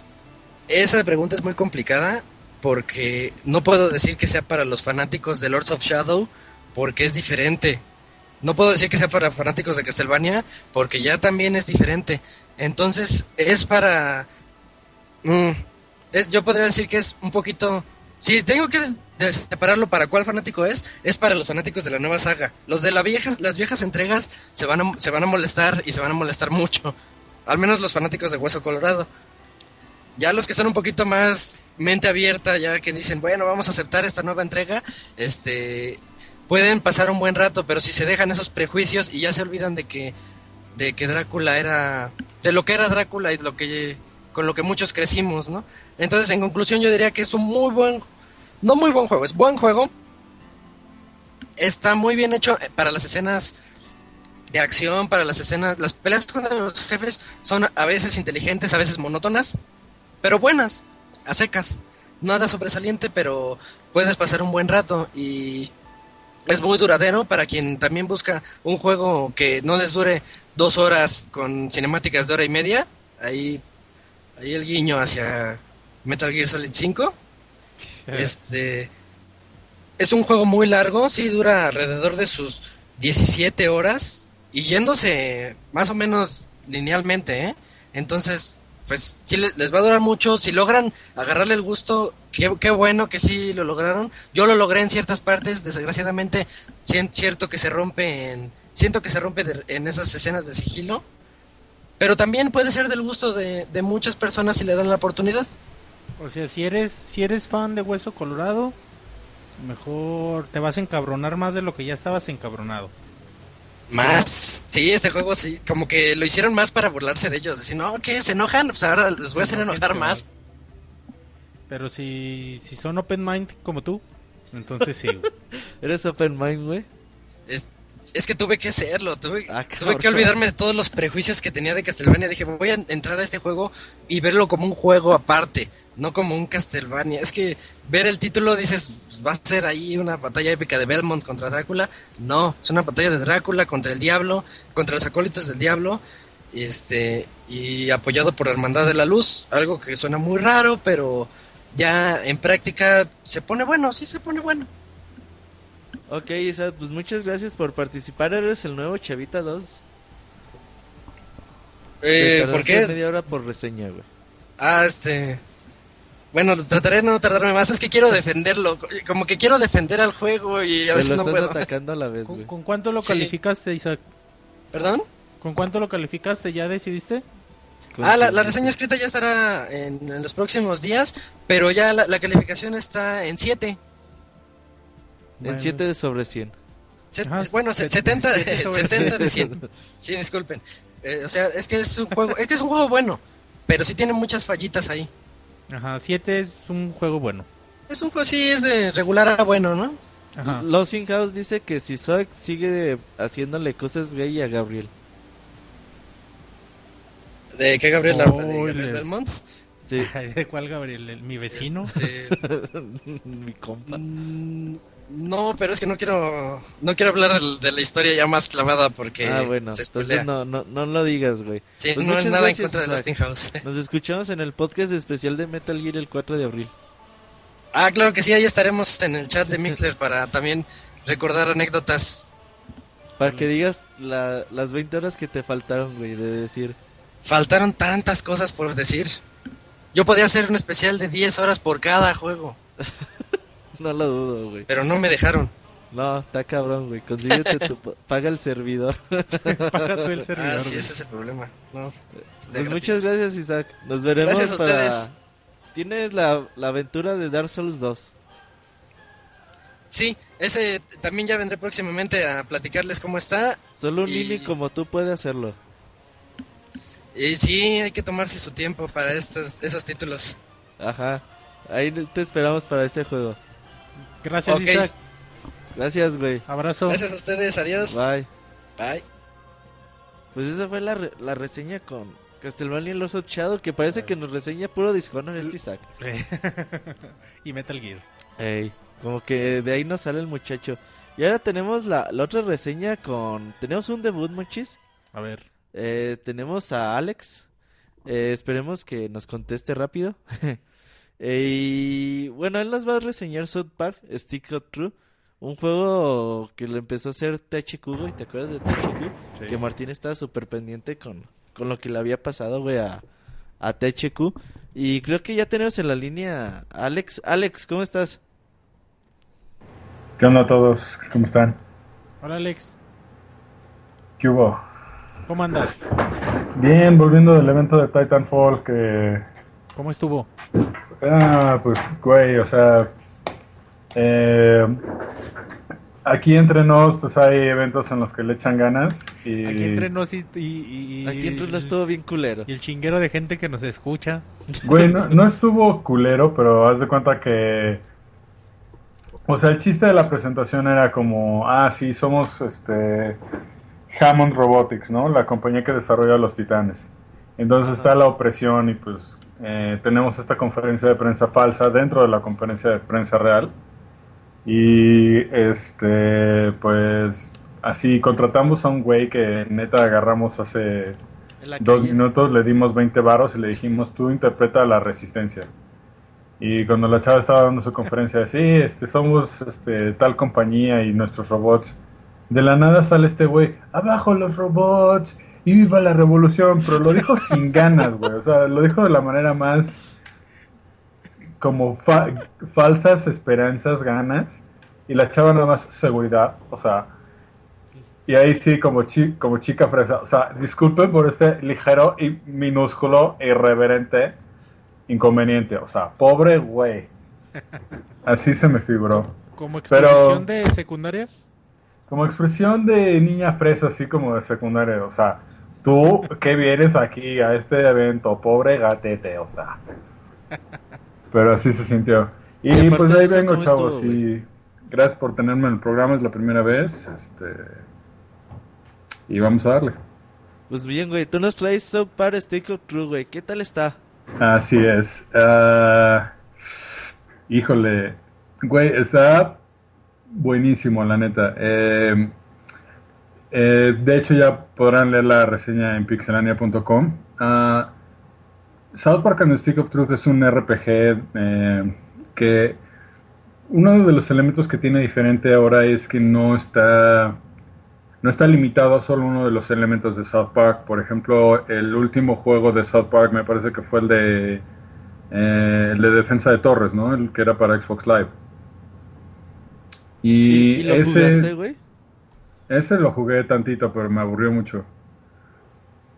Esa pregunta es muy complicada porque no puedo decir que sea para los fanáticos de Lords of Shadow porque es diferente. No puedo decir que sea para fanáticos de Castlevania porque ya también es diferente. Entonces es para... mm, yo podría decir que es un poquito... Si tengo que de- separarlo para cuál fanático es, es para los fanáticos de la nueva saga. Los de la viejas, las viejas entregas se van, a, se van a molestar y se van a molestar mucho. Al menos los fanáticos de Hueso Colorado. Ya los que son un poquito más mente abierta, ya que dicen, bueno, vamos a aceptar esta nueva entrega, este pueden pasar un buen rato, pero si se dejan esos prejuicios y ya se olvidan de que de que Drácula era de lo que era Drácula y lo que con lo que muchos crecimos, ¿no? Entonces, en conclusión, yo diría que es un muy buen no muy buen juego, es buen juego. Está muy bien hecho eh, para las escenas de acción, para las escenas, las peleas contra los jefes son a veces inteligentes, a veces monótonas, pero buenas, a secas. Nada sobresaliente, pero puedes pasar un buen rato y es muy duradero para quien también busca un juego que no les dure dos horas con cinemáticas de hora y media. Ahí, ahí el guiño hacia Metal Gear Solid 5. Este es un juego muy largo, sí dura alrededor de sus 17 horas y yéndose más o menos linealmente, ¿eh? Entonces, pues sí le- les va a durar mucho. Si logran agarrarle el gusto, qué, bueno que sí lo lograron. Yo lo logré en ciertas partes, desgraciadamente sien- cierto que se rompe en siento que se rompe en esas escenas de sigilo. Pero también puede ser del gusto de, de muchas personas si le dan la oportunidad. O sea, si eres, si eres fan de Hueso Colorado, mejor te vas a encabronar más de lo que ya estabas encabronado. Más. Sí, este juego sí, como que lo hicieron más para burlarse de ellos. Decir, no, ¿qué? ¿Se enojan? Pues ahora los voy a hacer enojar más. Pero si, si son open mind como tú, entonces sí. ¿Eres open mind, güey? Es que tuve que serlo, tuve, Ah, tuve que olvidarme de todos los prejuicios que tenía de Castlevania. Dije, voy a entrar a este juego y verlo como un juego aparte, no como un Castlevania. Es que ver el título dices, pues, va a ser ahí una batalla épica de Belmont contra Drácula. No, es una batalla de Drácula contra el diablo, contra los acólitos del diablo. Este, y apoyado por la Hermandad de la Luz, algo que suena muy raro, pero ya en práctica se pone bueno, sí se pone bueno. Ok, Isaac, pues muchas gracias por participar. Eres el nuevo Chavita 2. Te Eh, ¿Por qué? media hora por reseña, güey. Ah, este. Bueno, trataré de no tardarme más. Es que quiero defenderlo. Como que quiero defender al juego y a Te veces lo no estás puedo. atacando a la vez, ¿Con, güey. con cuánto lo Sí. calificaste, Isaac? ¿Perdón? ¿Con cuánto lo calificaste? ¿Ya decidiste? Ah, la, la reseña escrita ya estará en, en los próximos días. Pero ya la, la calificación está en 7. En 7 sobre 100. Ajá, bueno, se- set- 70, siete sobre 70 de 100. Sí, disculpen. Eh, o sea, es que es un juego. Es que es un juego bueno. Pero sí tiene muchas fallitas ahí. Ajá, 7 es un juego bueno. Es un juego, sí, es de regular a bueno, ¿no? Ajá. Losing House dice que si Zoe sigue haciéndole cosas gay a Gabriel. ¿De qué Gabriel habla? ¿De Oh, Gabriel le- Belmont? Sí, ¿De cuál, Gabriel? ¿El- ¿Mi vecino? Este, mi compa. Mm, No, pero es que no quiero no quiero hablar del- de, la historia ya más clavada porque ah, bueno, se entonces spoilea. no, no, no lo digas, güey. Sí, Pues no es nada en contra de. Lasting House. Nos escuchamos en el podcast especial de Metal Gear el 4 de abril. Ah, claro que sí, ahí estaremos en el chat de Mixler para también recordar anécdotas. Para que digas la- las 20 horas que te faltaron, güey, de decir. Faltaron tantas cosas por decir. Yo podía hacer un especial de 10 horas por cada juego, No lo dudo, güey. pero no me dejaron. No, está cabrón, güey. Consíguete tu... Paga el servidor. Paga tú el servidor. Ah, sí, ese es el problema. No, Pues gratis. muchas gracias, Isaac. Nos veremos Gracias a para... ustedes. Tienes la, la aventura de Dark Souls 2. Sí, ese también ya vendré próximamente a platicarles cómo está. Solo un Y- nini como tú puede hacerlo. Y sí, hay que tomarse su tiempo para estos, esos títulos. Ajá. Ahí te esperamos para este juego. Gracias. Isaac. Gracias, güey. Abrazo. Gracias a ustedes, adiós. Bye. Bye. Pues esa fue la, re- la reseña con Castlevania Los Shadow, que parece que nos reseña puro Dishonored este Isaac. y Metal Gear. Ey, como que de ahí nos sale el muchacho. Y ahora tenemos la, la otra reseña con... Tenemos un debut, Monchis. A ver. Eh, tenemos a Alex. Eh, esperemos que nos conteste rápido. Eh, y bueno, él nos va a reseñar South Park, Stick of True. Un juego que lo empezó a hacer THQ, güey. ¿Te acuerdas de THQ? Sí. Que Martín estaba súper pendiente con, con lo que le había pasado, güey, a, a THQ. Y creo que ya tenemos en la línea a Alex. Alex, ¿cómo estás? ¿Qué onda a todos? ¿Cómo están? Hola Alex, ¿Qué hubo? ¿cómo andas? Bien, volviendo del evento de Titanfall que... ¿Cómo estuvo? Ah, pues, güey, o sea... eh, aquí entre nos, pues hay eventos en los que le echan ganas y... Aquí entre nos y, y- y- Aquí entre no estuvo bien culero. y el chinguero de gente que nos escucha. Güey, no, no estuvo culero, pero haz de cuenta que... O sea, el chiste de la presentación era como, ah, sí, somos este Hammond Robotics, ¿no? La compañía que desarrolla los titanes. Entonces está la opresión y pues eh, tenemos esta conferencia de prensa falsa dentro de la conferencia de prensa real. Y este, pues así contratamos a un güey que neta agarramos hace dos minutos, le dimos 20 varos y le dijimos, tú interpreta la resistencia. Y cuando la chava estaba dando su conferencia, sí, este, somos este, tal compañía y nuestros robots. De la nada sale este güey, abajo los robots y viva la revolución, pero lo dijo sin ganas, güey. O sea, lo dijo de la manera más como fa- falsas esperanzas, ganas. Y la chava nada más seguridad, o sea, y ahí sí, como, chi- como chica fresa. O sea, disculpen por este ligero y minúsculo e irreverente inconveniente. O sea, pobre güey. Así se me figuró. Como Pero- exposición de secundaria. Como expresión de niña fresa, así como de secundaria. O sea, tú que vienes aquí a este evento, pobre gatete, o sea. Pero así se sintió. Y, pues ahí vengo, ¿cómo chavos. y gracias por tenerme en el programa, es la primera vez. Este, y vamos a darle. Pues bien, güey, tú nos traes South Park Stick of True, güey. ¿Qué tal está? Así es. Ah, híjole, güey, está buenísimo, la neta. Eh, eh, de hecho, ya podrán leer la reseña en pixelania.com. Ah, South Park and the Stick of Truth es un RPG eh, que uno de los elementos que tiene diferente ahora es que no está no está limitado a solo uno de los elementos de South Park. Por ejemplo, el último juego de South Park me parece que fue el de eh, el de defensa de torres, ¿no? El que era para Xbox Live. Y, ¿Y, y lo ese, jugaste, güey? Ese lo jugué tantito, pero me aburrió mucho.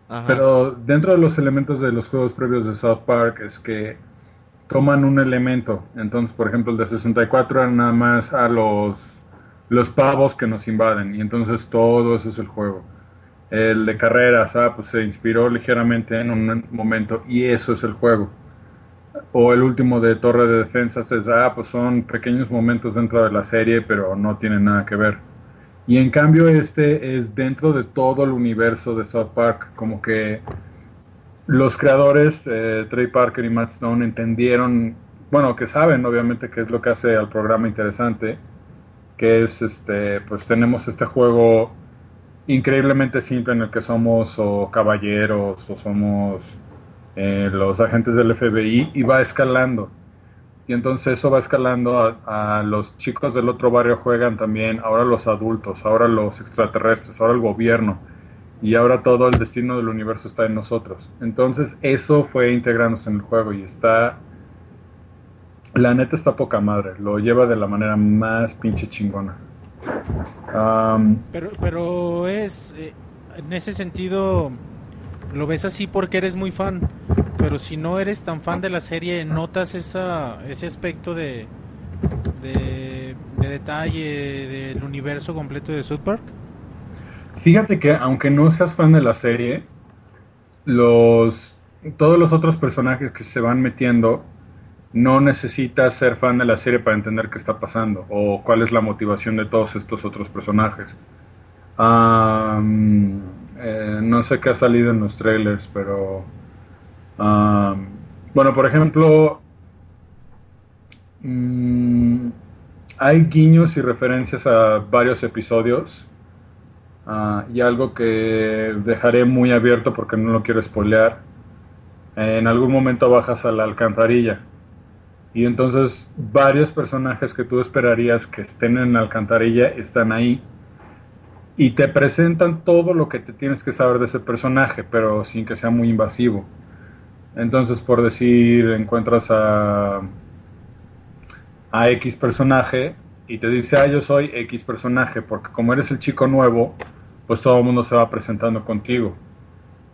Ajá. Pero dentro de los elementos de los juegos previos de South Park es que toman un elemento. Entonces, por ejemplo, el de 64 era nada más a los, los pavos que nos invaden. Y entonces todo eso es el juego. El de carreras, ah, pues se inspiró ligeramente en un momento y eso es el juego. O el último de Torre de Defensas es, ah, pues son pequeños momentos dentro de la serie, pero no tienen nada que ver. Y en cambio este es dentro de todo el universo de South Park, como que los creadores, eh, Trey Parker y Matt Stone, entendieron, bueno, que saben obviamente qué es lo que hace al programa interesante, que es, este, pues tenemos este juego increíblemente simple en el que somos o caballeros o somos eh, los agentes del FBI y va escalando. Y entonces eso va escalando a, los chicos del otro barrio juegan también, ahora los adultos, ahora los extraterrestres, ahora el gobierno. Y ahora todo el destino del universo está en nosotros. Entonces eso fue integrándose en el juego y está... La neta está poca madre, lo lleva de la manera más pinche chingona. Um, Pero, pero es, eh, en ese sentido, lo ves así porque eres muy fan. Pero si no eres tan fan de la serie, ¿notas esa, ese aspecto de, de, de detalle del universo completo de South Park? Fíjate que aunque no seas fan de la serie, los todos los otros personajes que se van metiendo no necesitas ser fan de la serie para entender qué está pasando o cuál es la motivación de todos estos otros personajes. Um, no sé qué ha salido en los trailers, pero bueno, por ejemplo, um, hay guiños y referencias a varios episodios. Ah, y algo que dejaré muy abierto porque no lo quiero spoilear. En algún momento bajas a la alcantarilla. Y entonces varios personajes que tú esperarías que estén en la alcantarilla están ahí. Y te presentan todo lo que te tienes que saber de ese personaje, pero sin que sea muy invasivo. Entonces, por decir, encuentras a a X personaje y te dice, ah, yo soy X personaje, porque como eres el chico nuevo, pues todo el mundo se va presentando contigo.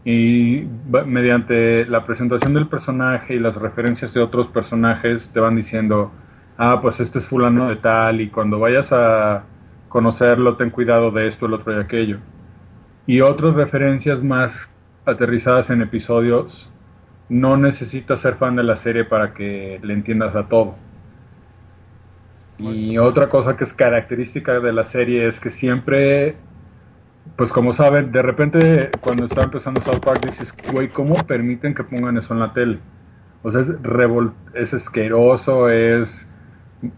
Y mediante la presentación del personaje y las referencias de otros personajes te van diciendo, ah, pues este es fulano de tal, y cuando vayas a conocerlo, ten cuidado de esto, el otro y aquello. Y otras referencias más aterrizadas en episodios, no necesitas ser fan de la serie para que le entiendas a todo y otra cosa que es característica de la serie es que siempre, pues como saben, de repente cuando está empezando South Park dices, güey, ¿cómo permiten que pongan eso en la tele? O sea, es, es asqueroso, es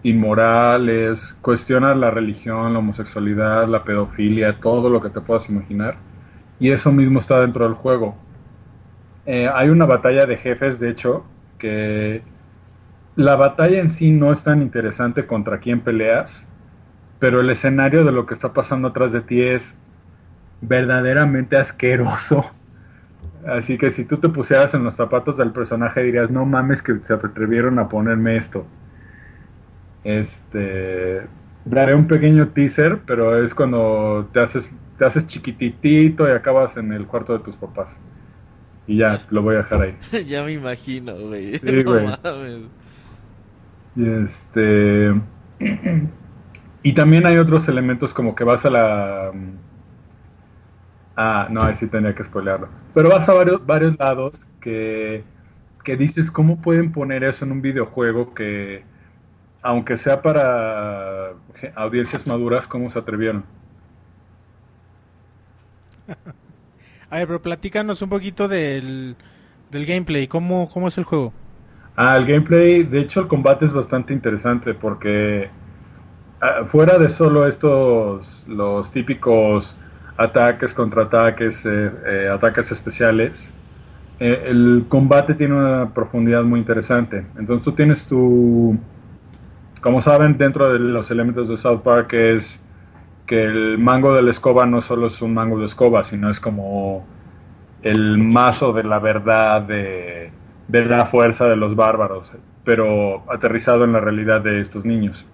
inmoral, es cuestiona la religión, la homosexualidad, la pedofilia, todo lo que te puedas imaginar. Y eso mismo está dentro del juego. Eh, hay una batalla de jefes, de hecho, que la batalla en sí no es tan interesante contra quién peleas, pero el escenario de lo que está pasando atrás de ti es verdaderamente asqueroso. Así que si tú te pusieras en los zapatos del personaje dirías, no mames que se atrevieron a ponerme esto. Este, daré un pequeño teaser, pero es cuando te haces, te haces chiquititito y acabas en el cuarto de tus papás. Y ya, lo voy a dejar ahí. ya me imagino, güey. Sí, güey. Y este. Y también hay otros elementos como que vas a la. Ah, no, ahí sí tenía que spoilearlo. Pero vas a varios, varios lados que, que dices, ¿cómo pueden poner eso en un videojuego que, aunque sea para audiencias maduras, cómo se atrevieron? A ver, pero platícanos un poquito del, del gameplay. ¿Cómo, ¿Cómo es el juego? Ah, el gameplay, de hecho el combate es bastante interesante porque ah, fuera de solo estos, los típicos ataques, contraataques, eh, eh, ataques especiales, eh, el combate tiene una profundidad muy interesante. Entonces tú tienes tu, como saben, dentro de los elementos de South Park es que el mango de la escoba no solo es un mango de escoba, sino es como el mazo de la verdad de de la fuerza de los bárbaros, pero aterrizado en la realidad de estos niños.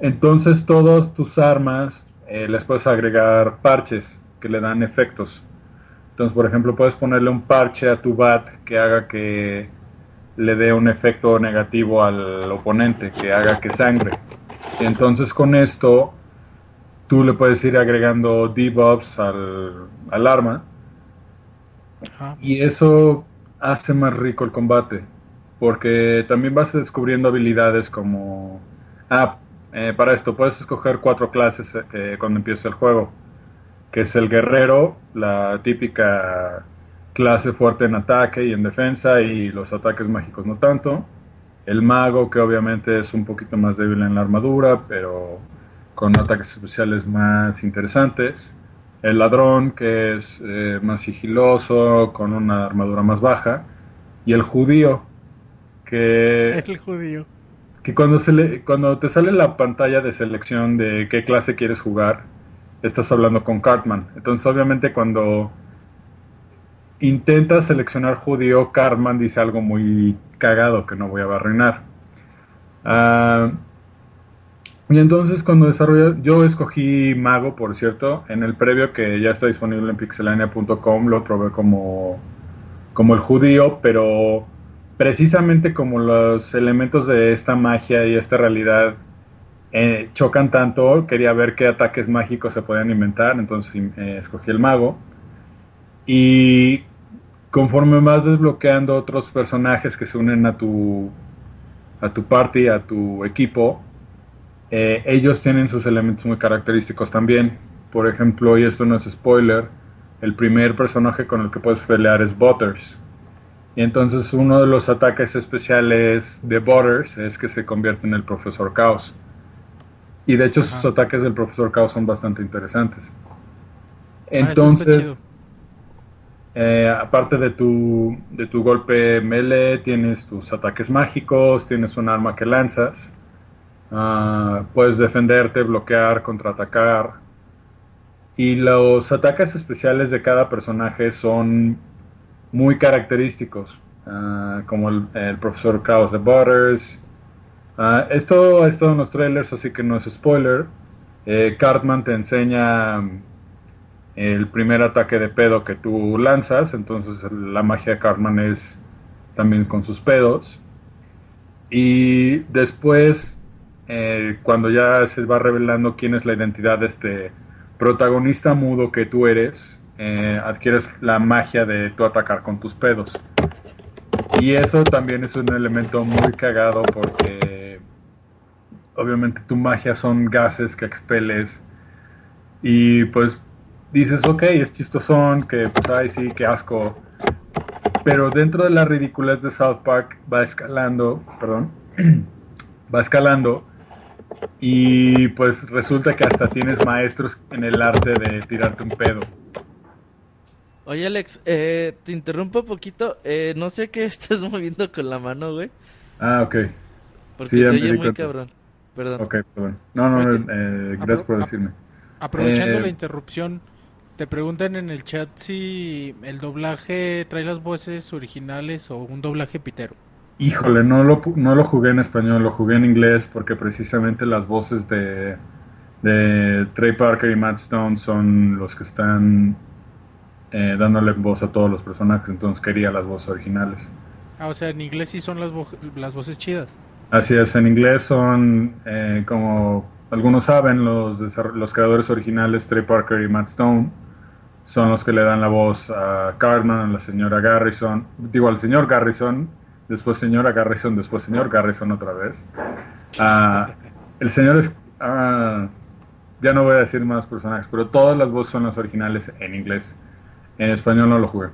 Entonces todas tus armas eh, les puedes agregar parches que le dan efectos. Entonces, por ejemplo, puedes ponerle un parche a tu bat que haga que le dé un efecto negativo al oponente, que haga que sangre. Y entonces con esto tú le puedes ir agregando debuffs al, al arma. Y eso hace más rico el combate. Porque también vas descubriendo habilidades como... Ah, eh, para esto puedes escoger cuatro clases eh, cuando empieza el juego. Que es el guerrero, la típica clase fuerte en ataque y en defensa y los ataques mágicos no tanto. El mago, que obviamente es un poquito más débil en la armadura, pero con ataques especiales más interesantes el ladrón que es eh, más sigiloso, con una armadura más baja, y el judío que... El judío. Que cuando, se le, cuando te sale la pantalla de selección de qué clase quieres jugar, estás hablando con Cartman. Entonces obviamente cuando intentas seleccionar judío, Cartman dice algo muy cagado que no voy a arruinar. Ah... Y entonces cuando desarrollé, yo escogí Mago, por cierto, en el previo que ya está disponible en pixelania.com, lo probé como, como el judío, pero precisamente como los elementos de esta magia y esta realidad eh, chocan tanto, quería ver qué ataques mágicos se podían inventar, entonces eh, escogí el mago. Y conforme vas desbloqueando otros personajes que se unen a tu, a tu party, a tu equipo, eh, ellos tienen sus elementos muy característicos también. Por ejemplo, y esto no es spoiler, el primer personaje con el que puedes pelear es Butters. Y entonces uno de los ataques especiales de Butters es que se convierte en el Profesor Chaos. Y de hecho sus ataques del profesor Chaos son bastante interesantes. Ah, Entonces, eh, aparte de tu, de tu golpe melee, tienes tus ataques mágicos, tienes un arma que lanzas, ah, puedes defenderte, bloquear, contraatacar. Y los ataques especiales de cada personaje son muy característicos, ah, como el, profesor Chaos de Butters. Ah, esto es todo en los trailers, así que no es spoiler. Eh, Cartman te enseña el primer ataque de pedo que tú lanzas, entonces la magia de Cartman es también con sus pedos. Y después, eh, cuando ya se va revelando quién es la identidad de este protagonista mudo que tú eres, eh, adquieres la magia de tú atacar con tus pedos. Y eso también es un elemento muy cagado porque obviamente tu magia son gases que expeles y pues dices, ok, es chistosón, que pues, ay, sí, qué asco. Pero dentro de la ridiculez de South Park va escalando, perdón, va escalando y pues resulta que hasta tienes maestros en el arte de tirarte un pedo. Oye Alex, eh, te interrumpo un poquito, eh, no sé qué estás moviendo con la mano, güey. Ah, ok. Porque se oye muy cabrón. Perdón. Ok, perdón. No, no, eh, gracias por decirme. Aprovechando la interrupción, te preguntan en el chat si el doblaje trae las voces originales o un doblaje pitero. Híjole, no lo, no lo jugué en español, lo jugué en inglés porque precisamente las voces de, de Trey Parker y Matt Stone son los que están eh, dándole voz a todos los personajes, entonces quería las voces originales. Ah, o sea, en inglés sí son las, las voces chidas. Así es, en inglés son, eh, como algunos saben, los, los creadores originales, Trey Parker y Matt Stone, son los que le dan la voz a Cartman, a la señora Garrison, digo al señor Garrison, después señora Garrison, después señor Garrison otra vez. Uh, el señor es, uh, ya no voy a decir más personajes, pero todas las voces son las originales en inglés. En español no lo jugué.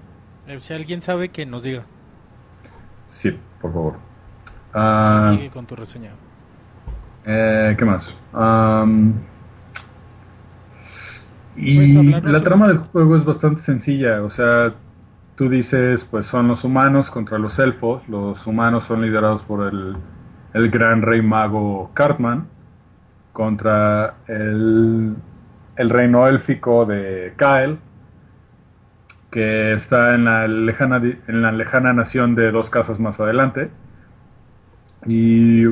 Eh, si alguien sabe, que nos diga. Sí, por favor. Uh, Sigue con tu reseña. Eh, ¿Qué más? Um, y la trama del juego es bastante sencilla, o sea, tú dices, pues son los humanos contra los elfos, los humanos son liderados por el, el gran rey mago Cartman, contra el, el reino élfico de Kael, que está en la, lejana, en la lejana nación de dos casas más adelante. Y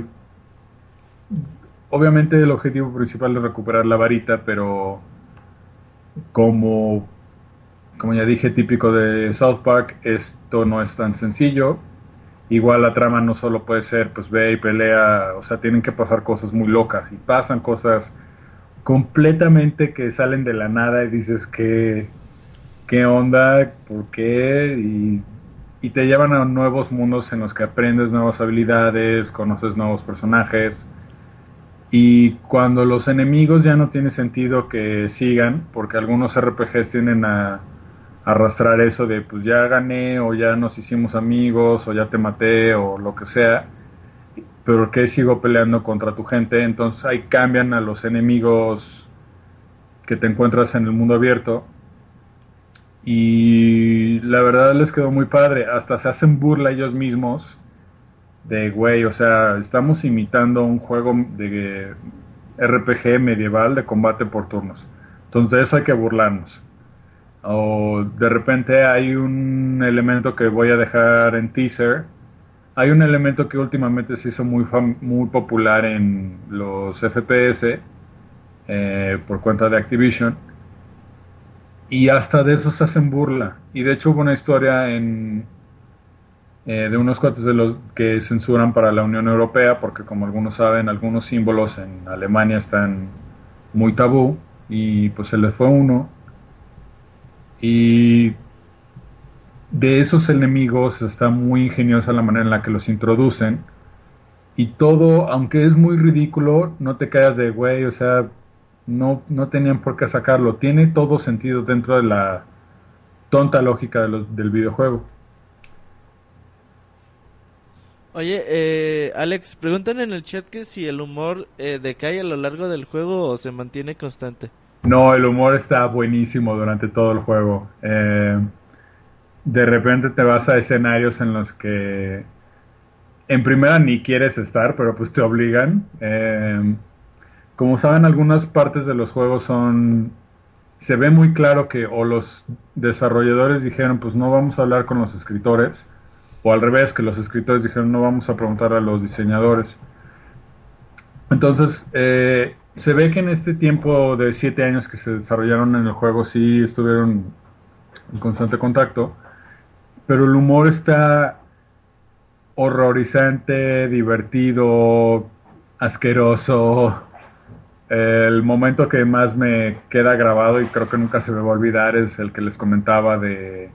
obviamente el objetivo principal es recuperar la varita, pero como, como ya dije, típico de South Park, esto no es tan sencillo. Igual la trama no solo puede ser, pues ve y pelea, o sea, tienen que pasar cosas muy locas y pasan cosas completamente que salen de la nada y dices que qué onda, por qué y, y te llevan a nuevos mundos en los que aprendes nuevas habilidades, conoces nuevos personajes. Y cuando los enemigos ya no tiene sentido que sigan, porque algunos RPGs tienen a, arrastrar eso de pues ya gané o ya nos hicimos amigos o ya te maté o lo que sea, pero que sigo peleando contra tu gente, entonces ahí cambian a los enemigos que te encuentras en el mundo abierto y la verdad les quedó muy padre, hasta se hacen burla ellos mismos de, güey, o sea, estamos imitando un juego de RPG medieval de combate por turnos. Entonces de eso hay que burlarnos. O de repente hay un elemento que voy a dejar en teaser. Hay un elemento que últimamente se hizo muy, muy popular en los FPS eh, por cuenta de Activision. Y hasta de eso se hacen burla. Y de hecho hubo una historia en, eh, de unos cuates de los que censuran para la Unión Europea, porque como algunos saben, algunos símbolos en Alemania están muy tabú, y pues se les fue uno. Y de esos enemigos está muy ingeniosa la manera en la que los introducen. Y todo, aunque es muy ridículo, no te quedas de güey, o sea, no, no tenían por qué sacarlo. Tiene todo sentido dentro de la tonta lógica de del videojuego. Oye, eh, Alex, preguntan en el chat que si el humor eh, decae a lo largo del juego o se mantiene constante. No, el humor está buenísimo durante todo el juego. Eh, de repente te vas a escenarios en los que en primera ni quieres estar, pero pues te obligan. Eh, como saben, algunas partes de los juegos son... Se ve muy claro que o los desarrolladores dijeron, pues no vamos a hablar con los escritores, o al revés, que los escritores dijeron, no vamos a preguntar a los diseñadores. Entonces, eh, se ve que en este tiempo de siete años que se desarrollaron en el juego, sí estuvieron en constante contacto, pero el humor está horrorizante, divertido, asqueroso. El momento que más me queda grabado y creo que nunca se me va a olvidar es el que les comentaba de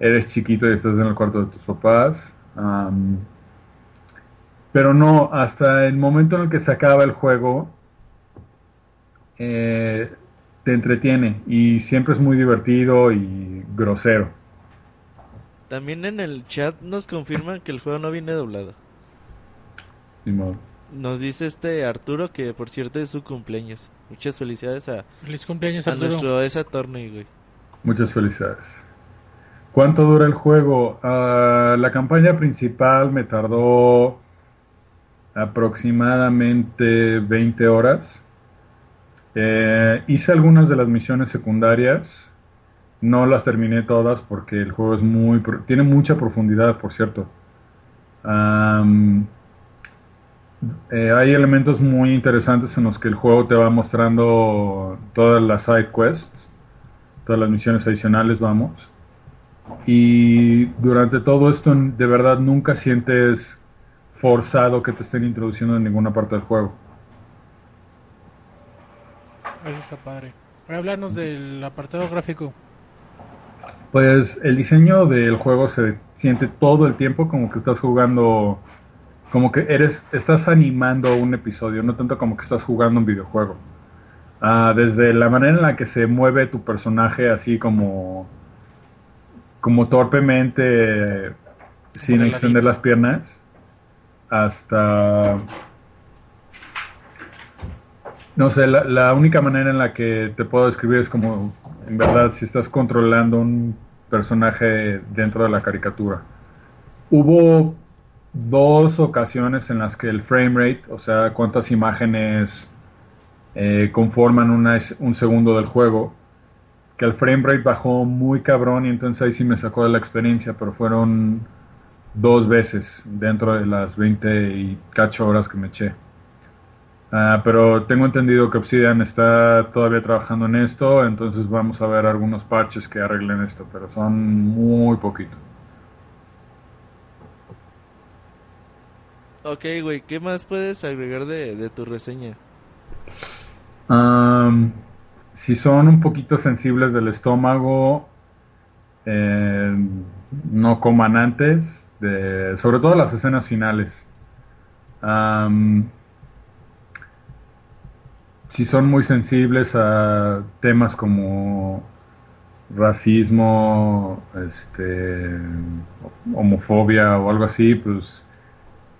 eres chiquito y estás en el cuarto de tus papás. Um, pero no, hasta el momento en el que se acaba el juego, eh, te entretiene y siempre es muy divertido y grosero. También en el chat nos confirman que el juego no viene doblado. Ni modo. Nos dice este Arturo que por cierto es su cumpleaños. Muchas felicidades a, Feliz cumpleaños, a Arturo. nuestro esa Torney, güey. Muchas felicidades. ¿Cuánto dura el juego? Ah, la campaña principal me tardó aproximadamente 20 horas. Eh, hice algunas de las misiones secundarias. No las terminé todas porque el juego es muy tiene mucha profundidad, por cierto. Eh, hay elementos muy interesantes en los que el juego te va mostrando todas las side quests, todas las misiones adicionales, vamos. Y durante todo esto, de verdad, nunca sientes forzado que te estén introduciendo en ninguna parte del juego. Eso está padre. Voy a hablarnos del apartado gráfico. Pues el diseño del juego se siente todo el tiempo como que estás jugando, como que eres, estás animando un episodio, no tanto como que estás jugando un videojuego. Ah, desde la manera en la que se mueve tu personaje así como, como torpemente, sin extender las piernas, hasta no sé, la, la única manera en la que te puedo describir es como, en verdad, si estás controlando un personaje dentro de la caricatura. Hubo dos ocasiones en las que el frame rate, o sea, cuántas imágenes eh, conforman una un segundo del juego, que el frame rate bajó muy cabrón y entonces ahí sí me sacó de la experiencia, pero fueron dos veces dentro de las 20 y cacho horas que me eché. Ah, pero tengo entendido que Obsidian está todavía trabajando en esto, entonces vamos a ver algunos parches que arreglen esto, pero son muy poquito. Ok, güey, ¿qué más puedes agregar de, de tu reseña? Am, si son un poquito sensibles del estómago, eh, no coman antes, de, sobre todo las escenas finales. Si son muy sensibles a temas como racismo, este, homofobia o algo así, pues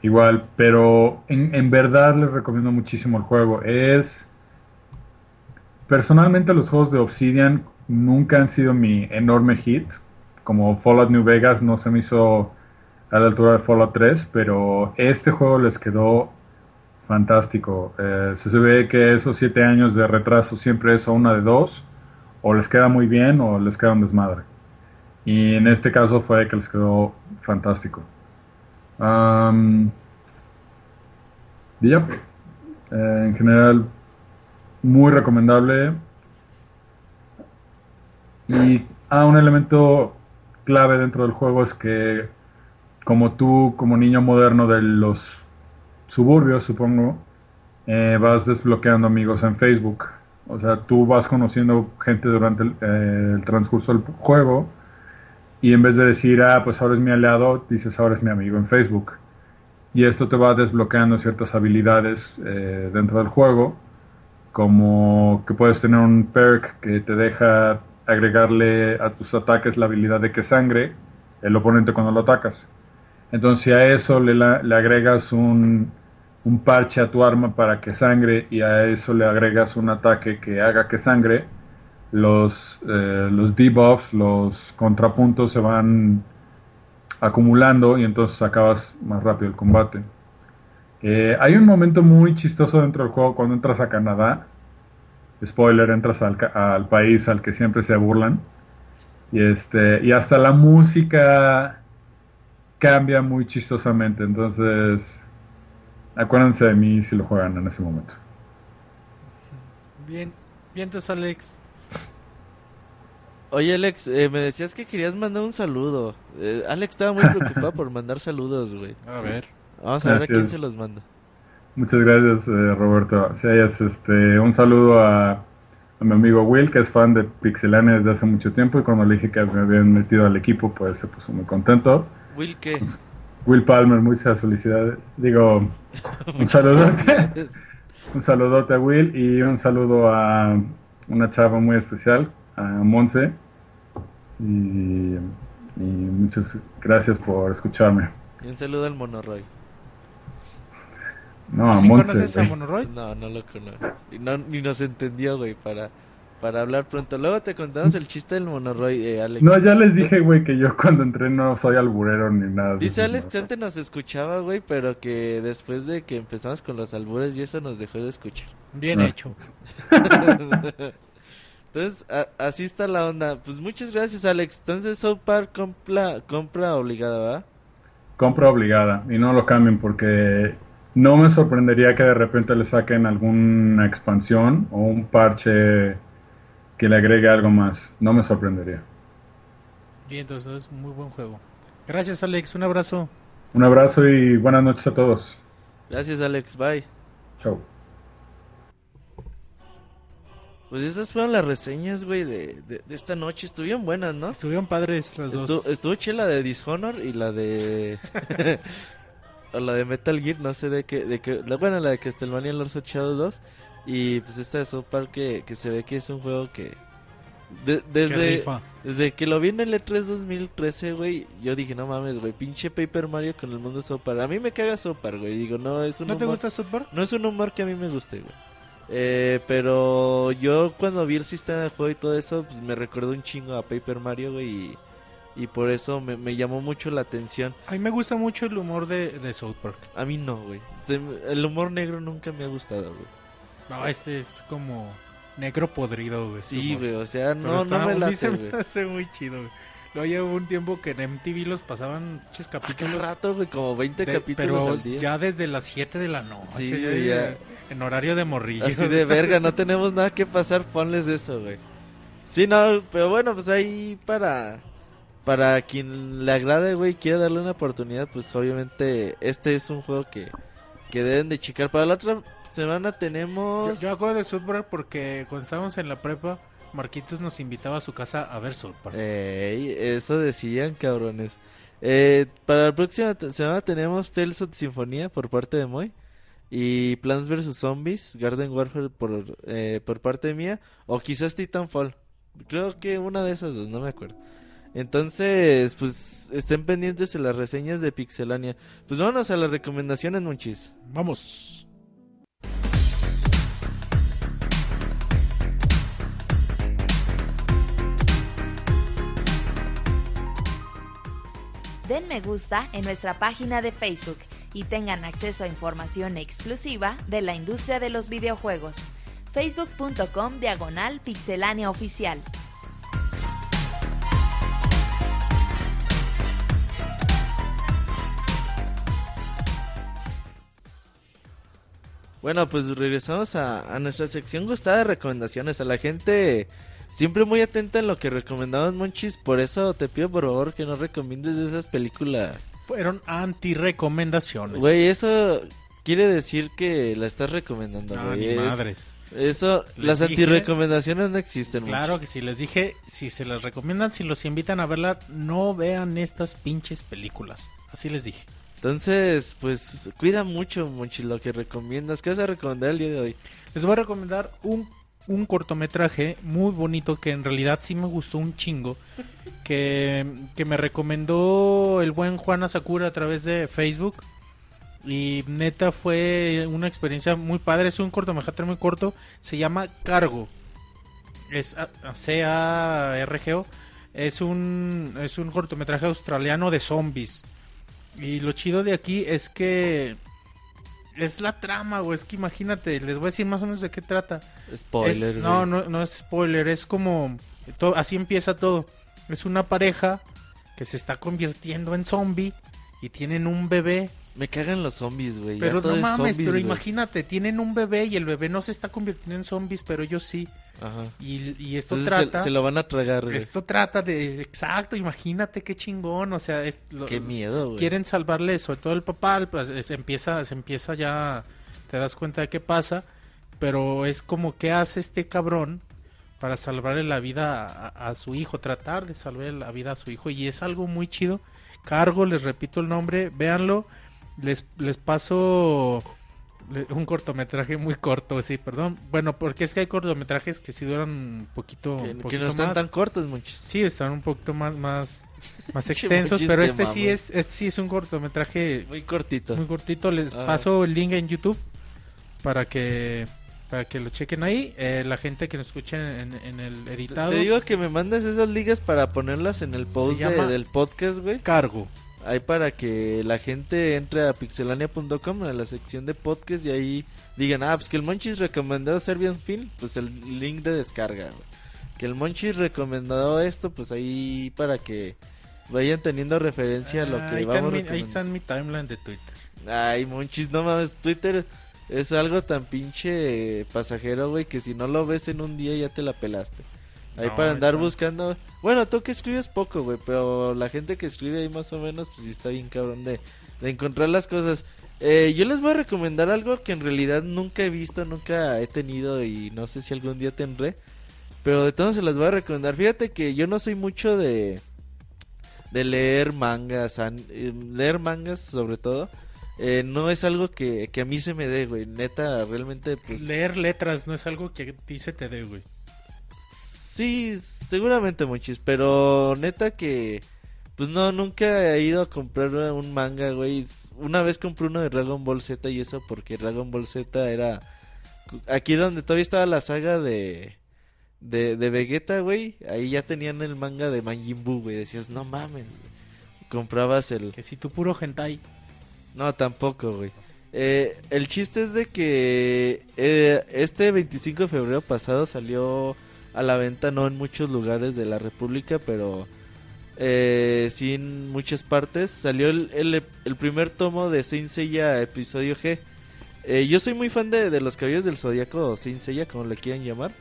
igual. Pero en, en verdad les recomiendo muchísimo el juego. Es Personalmente los juegos de Obsidian nunca han sido mi enorme hit. Como Fallout New Vegas no se me hizo a la altura de Fallout 3, pero este juego les quedó fantástico. Eh, se ve que esos siete años de retraso siempre es a una de dos, o les queda muy bien o les queda un desmadre. Y en este caso fue que les quedó fantástico. Eh, en general muy recomendable. Y ah, un elemento clave dentro del juego es que como tú, como niño moderno de los suburbios, supongo, eh, vas desbloqueando amigos en Facebook. O sea, tú vas conociendo gente durante el, eh, el transcurso del juego y en vez de decir, ah, pues ahora es mi aliado, dices, ahora es mi amigo en Facebook. Y esto te va desbloqueando ciertas habilidades eh, dentro del juego como que puedes tener un perk que te deja agregarle a tus ataques la habilidad de que sangre el oponente cuando lo atacas. Entonces si a eso le, la- le agregas un, un parche a tu arma para que sangre y a eso le agregas un ataque que haga que sangre, los, eh, los debuffs, los contrapuntos se van acumulando y entonces acabas más rápido el combate. Eh, hay un momento muy chistoso dentro del juego cuando entras a Canadá. Spoiler, entras al, al país al que siempre se burlan. Y este y hasta la música cambia muy chistosamente. Entonces, acuérdense de mí si lo juegan en ese momento. Bien, bien, entonces Alex. Oye, Alex, eh, me decías que querías mandar un saludo. Eh, Alex estaba muy preocupado por mandar saludos, güey. A ver. Vamos a ver a quién se los manda. Muchas gracias, eh, Roberto. Si hayas, este, un saludo a, a mi amigo Will, que es fan de Pixelania desde hace mucho tiempo. Y cuando le dije que me habían metido al equipo, pues se puso muy contento. Will, ¿qué? Will Palmer, muchas felicidades. Digo, un saludote. Un saludote a Will y un saludo a una chava muy especial, a Monse. Y, y muchas gracias por escucharme. Y un saludo al Monoroy. No, a ¿Sí Monse. conoces a. Monoroy? No, no lo conozco. Y no, ni nos entendió, güey, para, para hablar pronto. Luego te contamos el chiste del Monoroy, eh, Alex. No, ya les dije, güey, que yo cuando entré no soy alburero ni nada. Dice Alex que antes nos escuchaba, güey, pero que después de que empezamos con los albures y eso nos dejó de escuchar. Bien No. hecho. Entonces, a- así está la onda. Pues muchas gracias, Alex. Entonces, South Park compra, compra obligada, ¿verdad? Compra obligada y no lo cambien porque no me sorprendería que de repente le saquen alguna expansión o un parche que le agregue algo más. No me sorprendería. Bien, entonces es muy buen juego. Gracias, Alex. Un abrazo. Un abrazo y buenas noches a todos. Gracias, Alex. Bye. Chao. Pues esas fueron las reseñas, güey, de, de, de esta noche. Estuvieron buenas, ¿no? Estuvieron padres las Estuvo, dos. estuvo chila la de Dishonor y la de... o la de Metal Gear, no sé de qué... De qué la, bueno, la de Castlevania Lords of Shadow 2. Y pues esta de South Park que, que se ve que es un juego que... de- desde, desde que lo vi en el E E3 2013, güey, yo dije, no mames, güey, pinche Paper Mario con el mundo de South Park. A mí me caga South Park, güey. Digo, no, es un ¿No te humor- gusta South Park? no es un humor que a mí me guste, güey. Eh, pero yo cuando vi el sistema de juego y todo eso, pues me recordó un chingo a Paper Mario, güey. Y, y por eso me, me llamó mucho la atención. A mí me gusta mucho el humor de, de South Park. A mí no, güey. Se el humor negro nunca me ha gustado, güey. No, este es como negro podrido, güey. Sí, güey, o sea, no, está- no me a mí late, se güey. me hace muy chido, güey. Luego llevo un tiempo que en MTV los pasaban muchos A cada capítulos. rato, güey, como 20 de- capítulos pero al día. ya desde las 7 de la noche. Sí, ya- ya. En horario de morrillo. Así de verga, no tenemos nada que pasar, ponles eso, güey. Sí, no, pero bueno, pues ahí para para quien le agrade, güey, quiere darle una oportunidad, pues obviamente este es un juego que, que deben de checar. Para la otra semana Yo, tenemos... yo acuerdo de South porque cuando estábamos en la prepa, Marquitos nos invitaba a su casa a ver South. Ey, eso decían, cabrones. Eh, para la próxima semana tenemos Tales of Sinfonía por parte de Moy. Y Plants vs. Zombies, Garden Warfare por, eh, por parte mía. O quizás Titanfall. Creo que una de esas dos, no me acuerdo. Entonces, pues estén pendientes de las reseñas de Pixelania. Pues vámonos a las recomendaciones, monchis. Vamos. Den me gusta en nuestra página de Facebook y tengan acceso a información exclusiva de la industria de los videojuegos. facebook.com diagonal pixelánea oficial. Bueno, pues regresamos a, a nuestra sección gustada de recomendaciones. A la gente siempre muy atenta en lo que recomendamos, Monchis. Por eso te pido por favor que no recomiendes de esas películas. Fueron anti-recomendaciones. Güey, eso quiere decir que la estás recomendando, No, güey. ni Es- madres. Eso, Les las dije- antirecomendaciones no existen, Claro que si les dije, si se las recomiendan, si los invitan a verla, no vean estas pinches películas. Así les dije. Entonces, pues cuida mucho, Monchis, lo que recomiendas. ¿Qué vas a recomendar el día de hoy? Les voy a recomendar un un cortometraje muy bonito que en realidad sí me gustó un chingo. Que, que me recomendó el buen Juan Asakura a través de Facebook. Y neta fue una experiencia muy padre. Es un cortometraje muy corto. Se llama Cargo. Es C-A-R-G-O. Es un, es un cortometraje australiano de zombies. Y lo chido de aquí es que es la trama, güey. Es que imagínate, les voy a decir más o menos de qué trata. Spoiler, Es- no, no, no es spoiler, es como to- así empieza todo. Es una pareja que se está convirtiendo en zombie y tienen un bebé. Me cagan los zombies, güey. Pero todo no es mames, zombies, pero imagínate, tienen un bebé y el bebé no se está convirtiendo en zombies, pero ellos sí. Ajá. Y, y esto Entonces se- trata se, lo van a tragar, güey. esto trata de exacto, imagínate qué chingón, o sea, es- lo- Qué miedo, güey. quieren salvarle sobre todo el papá, pues, se empieza se empieza ya te das cuenta de qué pasa, pero es como qué hace este cabrón para salvarle la vida a, a su hijo, tratar de salvarle la vida a su hijo y es algo muy chido. Cargo, les repito el nombre, véanlo. Les les paso un cortometraje muy corto, sí, perdón. Bueno, porque es que hay cortometrajes que sí duran un poquito, Que, que no están más. tan cortos, muchos. Sí, están un poquito más más más extensos, pero este sí es este sí es un cortometraje Muy cortito. muy cortito. Les Ajá. paso el link en YouTube para que para que lo chequen ahí. Eh, la gente que nos escuche en, en el editado. Te digo que me mandes esas ligas para ponerlas en el post de- del podcast, güey. cargo. Ahí para que la gente entre a pixelania.com a la sección de podcast y ahí digan, ah, pues que el Monchis recomendó Serbian Film, pues el link de descarga, güey. Que el Monchis recomendó esto, pues ahí para que vayan teniendo referencia a lo Ah, que ahí, está vamos mi, ahí está en mi timeline de Twitter. Ay, Monchis, no mames, Twitter es algo tan pinche pasajero, güey, que si no lo ves en un día ya te la pelaste. Ahí No, para andar buscando... Bueno, tú que escribes poco, güey, pero la gente que escribe ahí más o menos, pues sí está bien cabrón de, de encontrar las cosas. Eh, yo les voy a recomendar algo que en realidad nunca he visto, nunca he tenido y no sé si algún día tendré. Pero de todos se las voy a recomendar. Fíjate que yo no soy mucho de de leer mangas, an- eh, leer mangas sobre todo. Eh, no es algo que, que a mí se me dé, güey. Neta, realmente, pues... Leer letras no es algo que a ti se te dé, güey. Sí, seguramente muchis, pero neta que... Pues no, nunca he ido a comprar un manga, güey. Una vez compré uno de Dragon Ball Z y eso porque Dragon Ball Z era... Aquí donde todavía estaba la saga de... De, de Vegeta, güey. Ahí ya tenían el manga de Majin Buu, güey. Decías, no mames. güey". Comprabas el... Que si tu puro hentai. No, tampoco, güey. Eh, el chiste es de que eh, este 25 de febrero pasado salió a la venta, no en muchos lugares de la República, pero eh, sí en muchas partes. Salió el, el, primer tomo de Saint Seiya episodio G. Eh, yo soy muy fan de, de los caballos del zodiaco o Saint como le quieran llamar.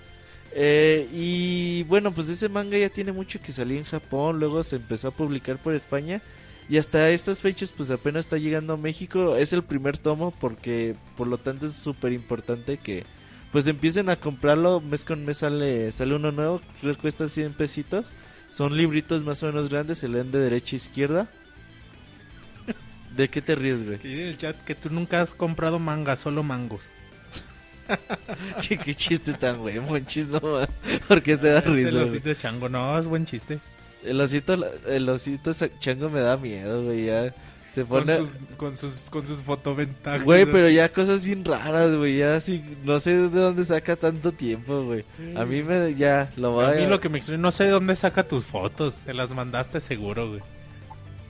Y bueno, pues ese manga ya tiene mucho que salió en Japón, luego se empezó a publicar por España. Y hasta estas fechas pues apenas está llegando a México. Es el primer tomo porque por lo tanto es súper importante que pues empiecen a comprarlo. Mes con mes sale, sale uno nuevo. Que cuesta 100 pesitos. Son libritos más o menos grandes. Se leen de derecha a izquierda. ¿De qué te ríes, güey? Que dice en el chat que tú nunca has comprado manga, solo mangos. ¿Qué, qué chiste tan güey, monchis, no ma. ¿Por qué te da Es el risa? de chango, no, es buen chiste. El osito, el osito chango me da miedo, güey. Ya se Con pone. sus, con sus, con sus fotoventajas. Güey, pero ya cosas bien raras, güey. Ya sí, no sé de dónde saca tanto tiempo, güey. A mí me, ya, lo voy A a... mí lo que me extraña, no sé de dónde saca tus fotos. Se las mandaste seguro, güey.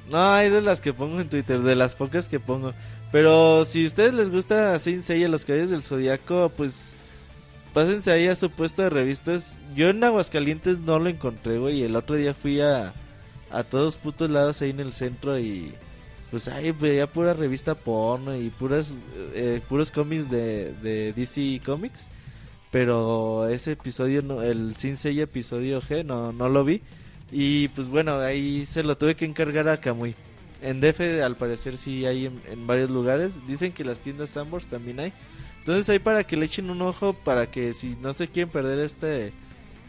No, hay de las que pongo en Twitter, de las pocas que pongo. Pero si a ustedes les gusta Saint Seiya, los caballos del Zodiaco, pues pásense ahí a su puesto de revistas. Yo en Aguascalientes no lo encontré, güey. El otro día fui a, a todos putos lados ahí en el centro y pues ahí veía pura revista porno y puras eh, puros cómics de, de DC Comics. Pero ese episodio, el Saint Seiya episodio G, no, no lo vi. Y pues bueno, ahí se lo tuve que encargar a Kamui. En DF al parecer sí hay en, en varios lugares. Dicen que las tiendas Sambors también hay. Entonces ahí para que le echen un ojo, para que si no se quieren perder este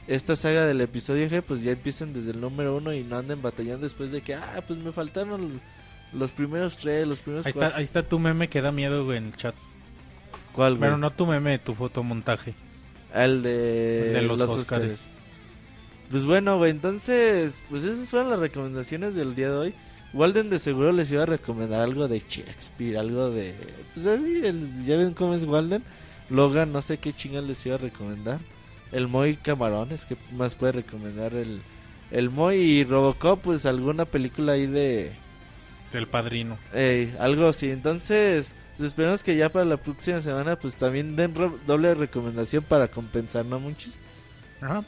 esta saga del episodio G, pues ya empiecen desde el número uno y no anden batallando después de que, ah, pues me faltaron los primeros tres, los primeros Ahí está, cuatro. ahí está tu meme que da miedo, güey, en el chat. ¿Cuál, güey? Bueno, no tu meme, tu fotomontaje. El de, El de los Óscares. Óscares. Pues bueno, güey, entonces, pues esas fueron las recomendaciones del día de hoy. Walden de seguro les iba a recomendar algo de Shakespeare, algo de... Pues así, el- ya ven cómo es Walden. Logan, no sé qué chingas les iba a recomendar. El Moy Camarones, que más puede recomendar el, el Moy y Robocop, pues alguna película ahí de... Del padrino. Ey, algo así. Entonces, pues, esperemos que ya para la próxima semana, pues también den doble recomendación para compensar, ¿no, muchos? Ajá.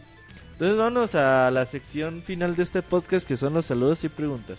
Entonces, vámonos a la sección final de este podcast que son los saludos y preguntas.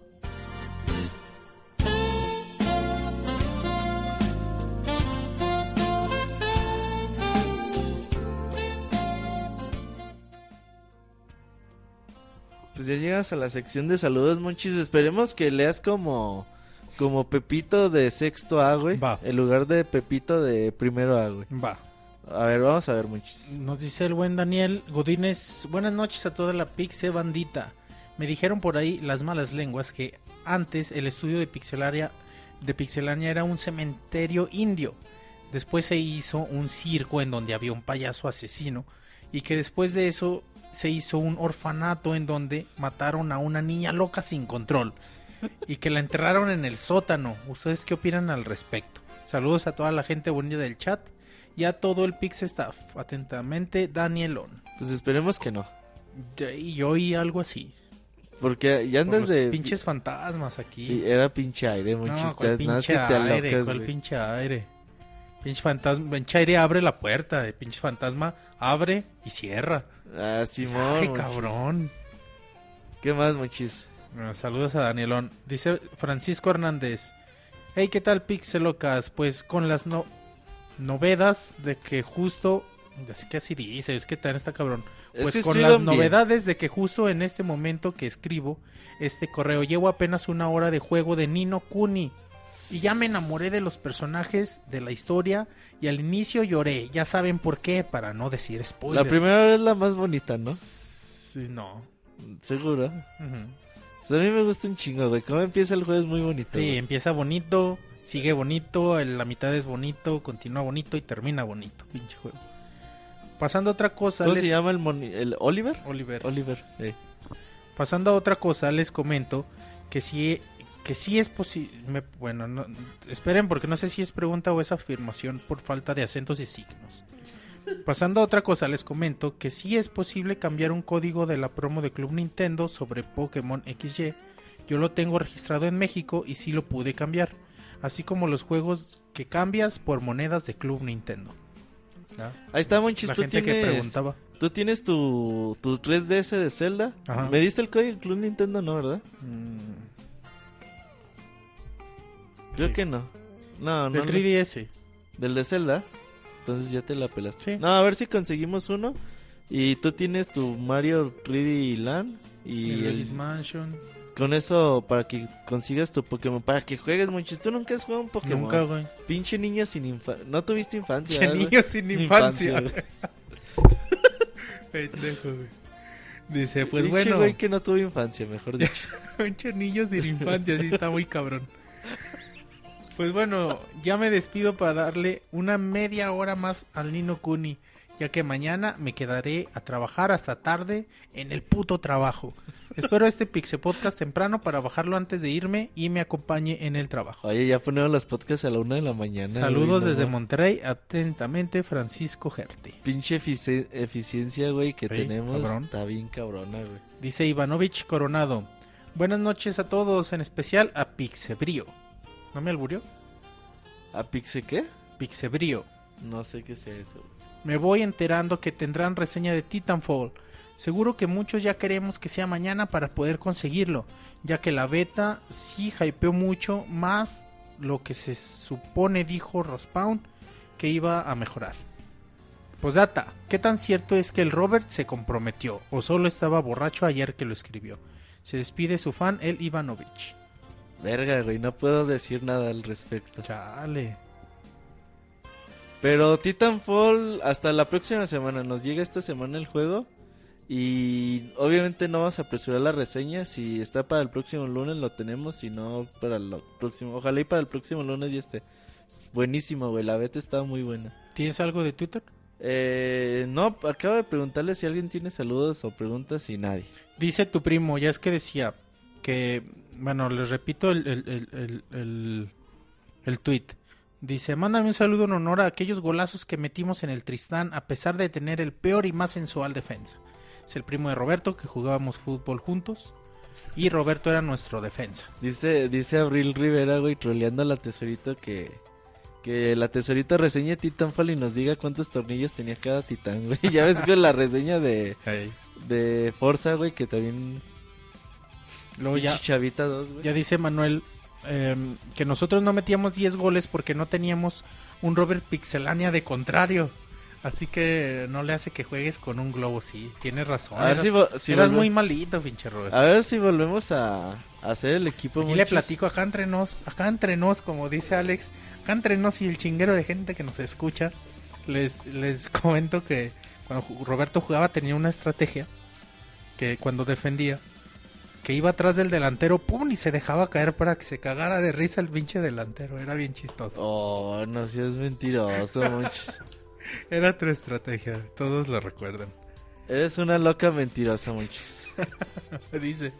Pues ya llegas a la sección de saludos, Monchis. Esperemos que leas como como Pepito de sexto A, güey. Va. En lugar de Pepito de primero A, güey. Va. A ver, vamos a ver, Monchis. Nos dice el buen Daniel Godínez, buenas noches a toda la Pixe bandita. Me dijeron por ahí las malas lenguas que antes el estudio de Pixelaria de Pixelania era un cementerio indio. Después se hizo un circo en donde había un payaso asesino y que después de eso se hizo un orfanato en donde mataron a una niña loca sin control y que la enterraron en el sótano. ¿Ustedes qué opinan al respecto? Saludos a toda la gente bonita del chat y a todo el Pix Staff. Atentamente, Danielón. Pues esperemos que no. Y yo oí algo así. Porque ya andas de... pinches fantasmas Sí, aquí. Era pinche aire, Monchis. No, ¿cuál Te- nada más pinche aire? ¿Cuál pinche aire? Pinche fantasma, pinche aire abre la puerta, de pinche fantasma abre y cierra. Ah, Simón, Ay, cabrón. ¿Qué más, Monchis? Bueno, saludos a Danielón. Dice Francisco Hernández. Hey, ¿qué tal Pixelocas? Pues con las no novedades de que justo... Es que así dice, es que también está cabrón. Es Pues que con las bien. novedades de que justo en este momento que escribo este correo llevo apenas una hora de juego de Nino Kuni. Y ya me enamoré de los personajes, de la historia, y al inicio lloré. Ya saben por qué, para no decir spoiler. La primera es la más bonita, ¿no? Sí, no. Seguro. Pues a mí me gusta un chingo, güey. Cómo empieza el juego es muy bonito. Sí, güey. empieza bonito, sigue bonito, la mitad es bonito, continúa bonito y termina bonito. Pinche juego. Pasando a otra cosa, ¿Cómo les- se llama el, moni- el Oliver? Oliver. Oliver. eh. Pasando a otra cosa, les comento que sí, que sí es posible. Bueno, no- esperen, porque no sé si es pregunta o es afirmación por falta de acentos y signos. Pasando a otra cosa, les comento que sí es posible cambiar un código de la promo de Club Nintendo sobre Pokémon XY. Yo lo tengo registrado en México y sí lo pude cambiar. Así como los juegos que cambias por monedas de Club Nintendo. ¿Ah? Ahí está, Monchis. La gente que tienes, preguntaba. tú tienes tu, tu 3DS de Zelda. Ajá. ¿Me diste el código Club Nintendo? No, ¿verdad? Mm, Creo Sí. que no. No, no. del no. 3DS. Del de Zelda. Entonces ya te la pelaste. Sí. No, a ver si conseguimos uno. Y tú tienes tu Mario 3D Land. Y el el- Mansion. con eso para que consigas tu Pokémon. Para que juegues, Monchis. Tú nunca has jugado un Pokémon. Nunca, güey. Pinche niño sin infancia. No tuviste infancia. Che, ¿verdad, güey? niño sin infancia. Pendejo, güey. Dice, pues Pinche bueno, güey que no tuvo infancia, mejor dicho. pinche niño sin infancia, sí está muy cabrón. Pues bueno, ya me despido para darle una media hora más al Nino Kuni, ya que mañana me quedaré a trabajar hasta tarde en el puto trabajo. Espero este Pixe Podcast temprano para bajarlo antes de irme y me acompañe en el trabajo. Oye, ya ponemos los podcasts a la una de la mañana. Saludos güey, desde. Monterrey, atentamente Francisco Gerte. Pinche efici- eficiencia, güey, que Sí, tenemos. cabrón. Está bien cabrona, güey. Dice Ivanovich Coronado. Buenas noches a todos, en especial a Pixebrío. ¿No me alburió? ¿A Pixe qué? Pixebrío. No sé qué sea eso. Me voy enterando que tendrán reseña de Titanfall. Seguro que muchos ya queremos que sea mañana para poder conseguirlo, ya que la beta sí hypeó mucho más lo que se supone dijo Respawn que iba a mejorar. Posdata, ¿qué tan cierto es que el Robert se comprometió o solo estaba borracho ayer que lo escribió? Se despide su fan, el Ivanovich. Verga, güey, no puedo decir nada al respecto. Chale. Pero Titanfall, hasta la próxima semana. Nos llega esta semana el juego. Y obviamente no vamos a apresurar la reseña. Si está para el próximo lunes, lo tenemos. Si no, para el próximo. Ojalá y para el próximo lunes ya esté. Es buenísimo, güey. La beta está muy buena. ¿Tienes algo de Twitter? Eh, no, acabo de preguntarle si alguien tiene saludos o preguntas y nadie. Dice tu primo, ya es que decía que, bueno, les repito el, el, el, el, tweet. Dice, mándame un saludo en honor a aquellos golazos que metimos en el Tristán a pesar de tener el peor y más sensual defensa. Es el primo de Roberto que jugábamos fútbol juntos y Roberto era nuestro defensa. Dice, dice Abril Rivera, güey, troleando a la tesorito que, que la tesorita reseñe Titanfall y nos diga cuántos tornillos tenía cada titán, güey. Ya ves con la reseña de, de Forza, güey, que también... Luego ya, Chavita 2, güey. ya dice Manuel eh, que nosotros no metíamos 10 goles porque no teníamos un Robert Pixelania de contrario. Así que no le hace que juegues con un globo, sí, tienes razón. A ver eras si, vo- si eras volve- muy malito, pinche Robert. A ver si volvemos a, a hacer el equipo. Aquí le platico acá entre nos, acá entre nos, como dice Alex, acá entre nos y el chinguero de gente que nos escucha, les, les comento que cuando Roberto jugaba tenía una estrategia que cuando defendía, que iba atrás del delantero, pum, y se dejaba caer para que se cagara de risa el pinche delantero, era bien chistoso. Oh, no seas mentiroso, muchos. Era tu estrategia, todos lo recuerdan. Eres una loca mentirosa, muchos. Dice.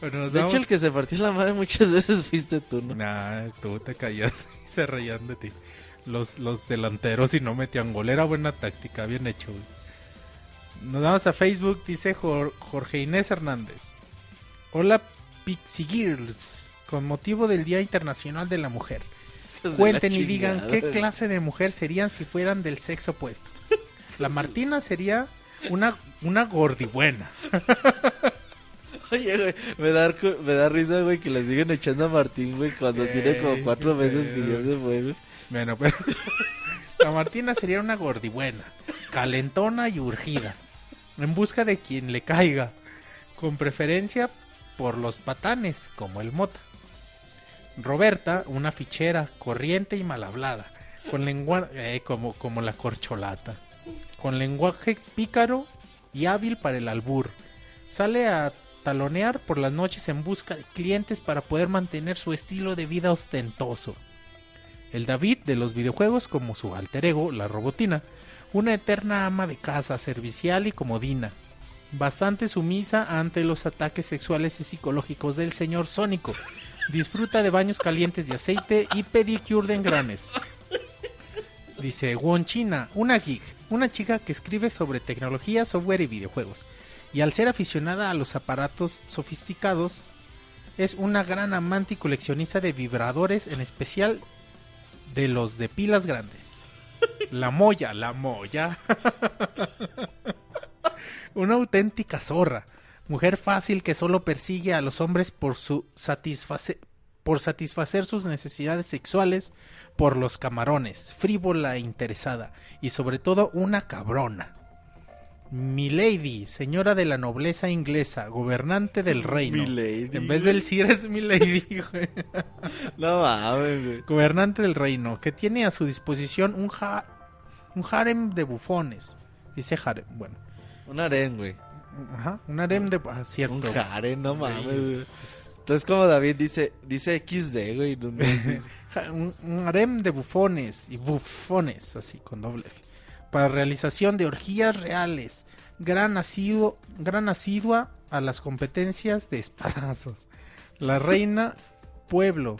Bueno, nos De vamos- hecho, el que se partió la madre muchas veces fuiste tú, ¿no? Nah, tú te callas y se reían de ti. Los, los delanteros y no metían gol. Era buena táctica, bien hecho. güey. Nos vamos a Facebook, dice Jor- Jorge Inés Hernández. Hola Pixie Girls. Con motivo del Día Internacional de la Mujer. La Cuenten y digan qué clase de mujer serían si fueran del sexo opuesto. La Martina sería una, una gordibuena. Oye, güey, me da, arco- me da risa, güey, que le siguen echando a Martín, güey, cuando Ey, tiene como cuatro meses que ya se fue, güey. Bueno, pero la Martina sería una gordibuena, calentona y urgida, en busca de quien le caiga, con preferencia por los patanes, como el mota. Roberta, una fichera, corriente y mal hablada, con lenguaje como, como la corcholata, con lenguaje pícaro y hábil para el albur. Sale a talonear por las noches en busca de clientes para poder mantener su estilo de vida ostentoso. El David de los videojuegos como su alter ego, la robotina, una eterna ama de casa, servicial y comodina, bastante sumisa ante los ataques sexuales y psicológicos del señor Sónico. Disfruta de baños calientes de aceite y pedicure de engranes. Dice Wonchina, una geek, una chica que escribe sobre tecnología, software y videojuegos. Y al ser aficionada a los aparatos sofisticados, es una gran amante y coleccionista de vibradores, en especial de los de pilas grandes. La moya, la moya. Una auténtica zorra. Mujer fácil que solo persigue a los hombres por su satisface- por satisfacer sus necesidades sexuales por los camarones, frívola e interesada, y sobre todo una cabrona. Milady, señora de la nobleza inglesa, gobernante del reino. Milady, En vez del Sir es Milady, güey. No mames, güey. Gobernante del reino, que tiene a su disposición un, ja- un harem de bufones. Dice harem, bueno. Un harén, güey. Ajá, un harem de... ah, cierto. Un harén, no mames, Güey. Entonces, como David dice, dice XD, güey. no- no dice- Ja- un, un harem de bufones y bufones, así con doble F, para realización de orgías reales, gran asiduo, gran asidua a las competencias de espadazos. La reina pueblo,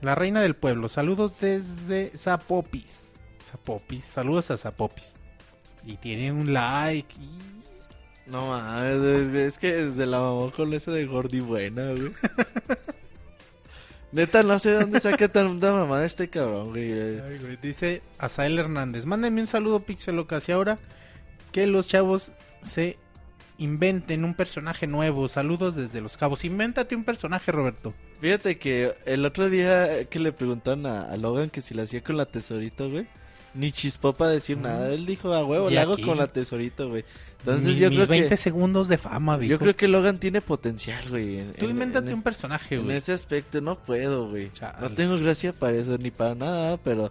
la reina del pueblo. Saludos desde Zapopis. Zapopis, saludos a Zapopis. Y tiene un like. y- No mames, es, que desde la mamó con ese de gordi buena, güey. Neta, no sé de dónde saca tanta mamada este cabrón, güey. Ay, güey, Dice Asael Hernández. Mándenme un saludo, Pixelo, casi ahora que los chavos se inventen un personaje nuevo. Saludos desde Los Cabos. Invéntate un personaje, Roberto. Fíjate que el otro día que le preguntaron a, a Logan que si lo hacía con la tesorito, güey. Ni chispó para decir Mm. nada. Él dijo, a huevo, lo hago con la tesorito, güey. Entonces Mi- yo mis creo 20 que... segundos de fama, dijo. Yo creo que Logan tiene potencial, güey. en- Tú en- invéntate en- un personaje, En güey. ese aspecto no puedo, güey. No tengo gracia para eso ni para nada, pero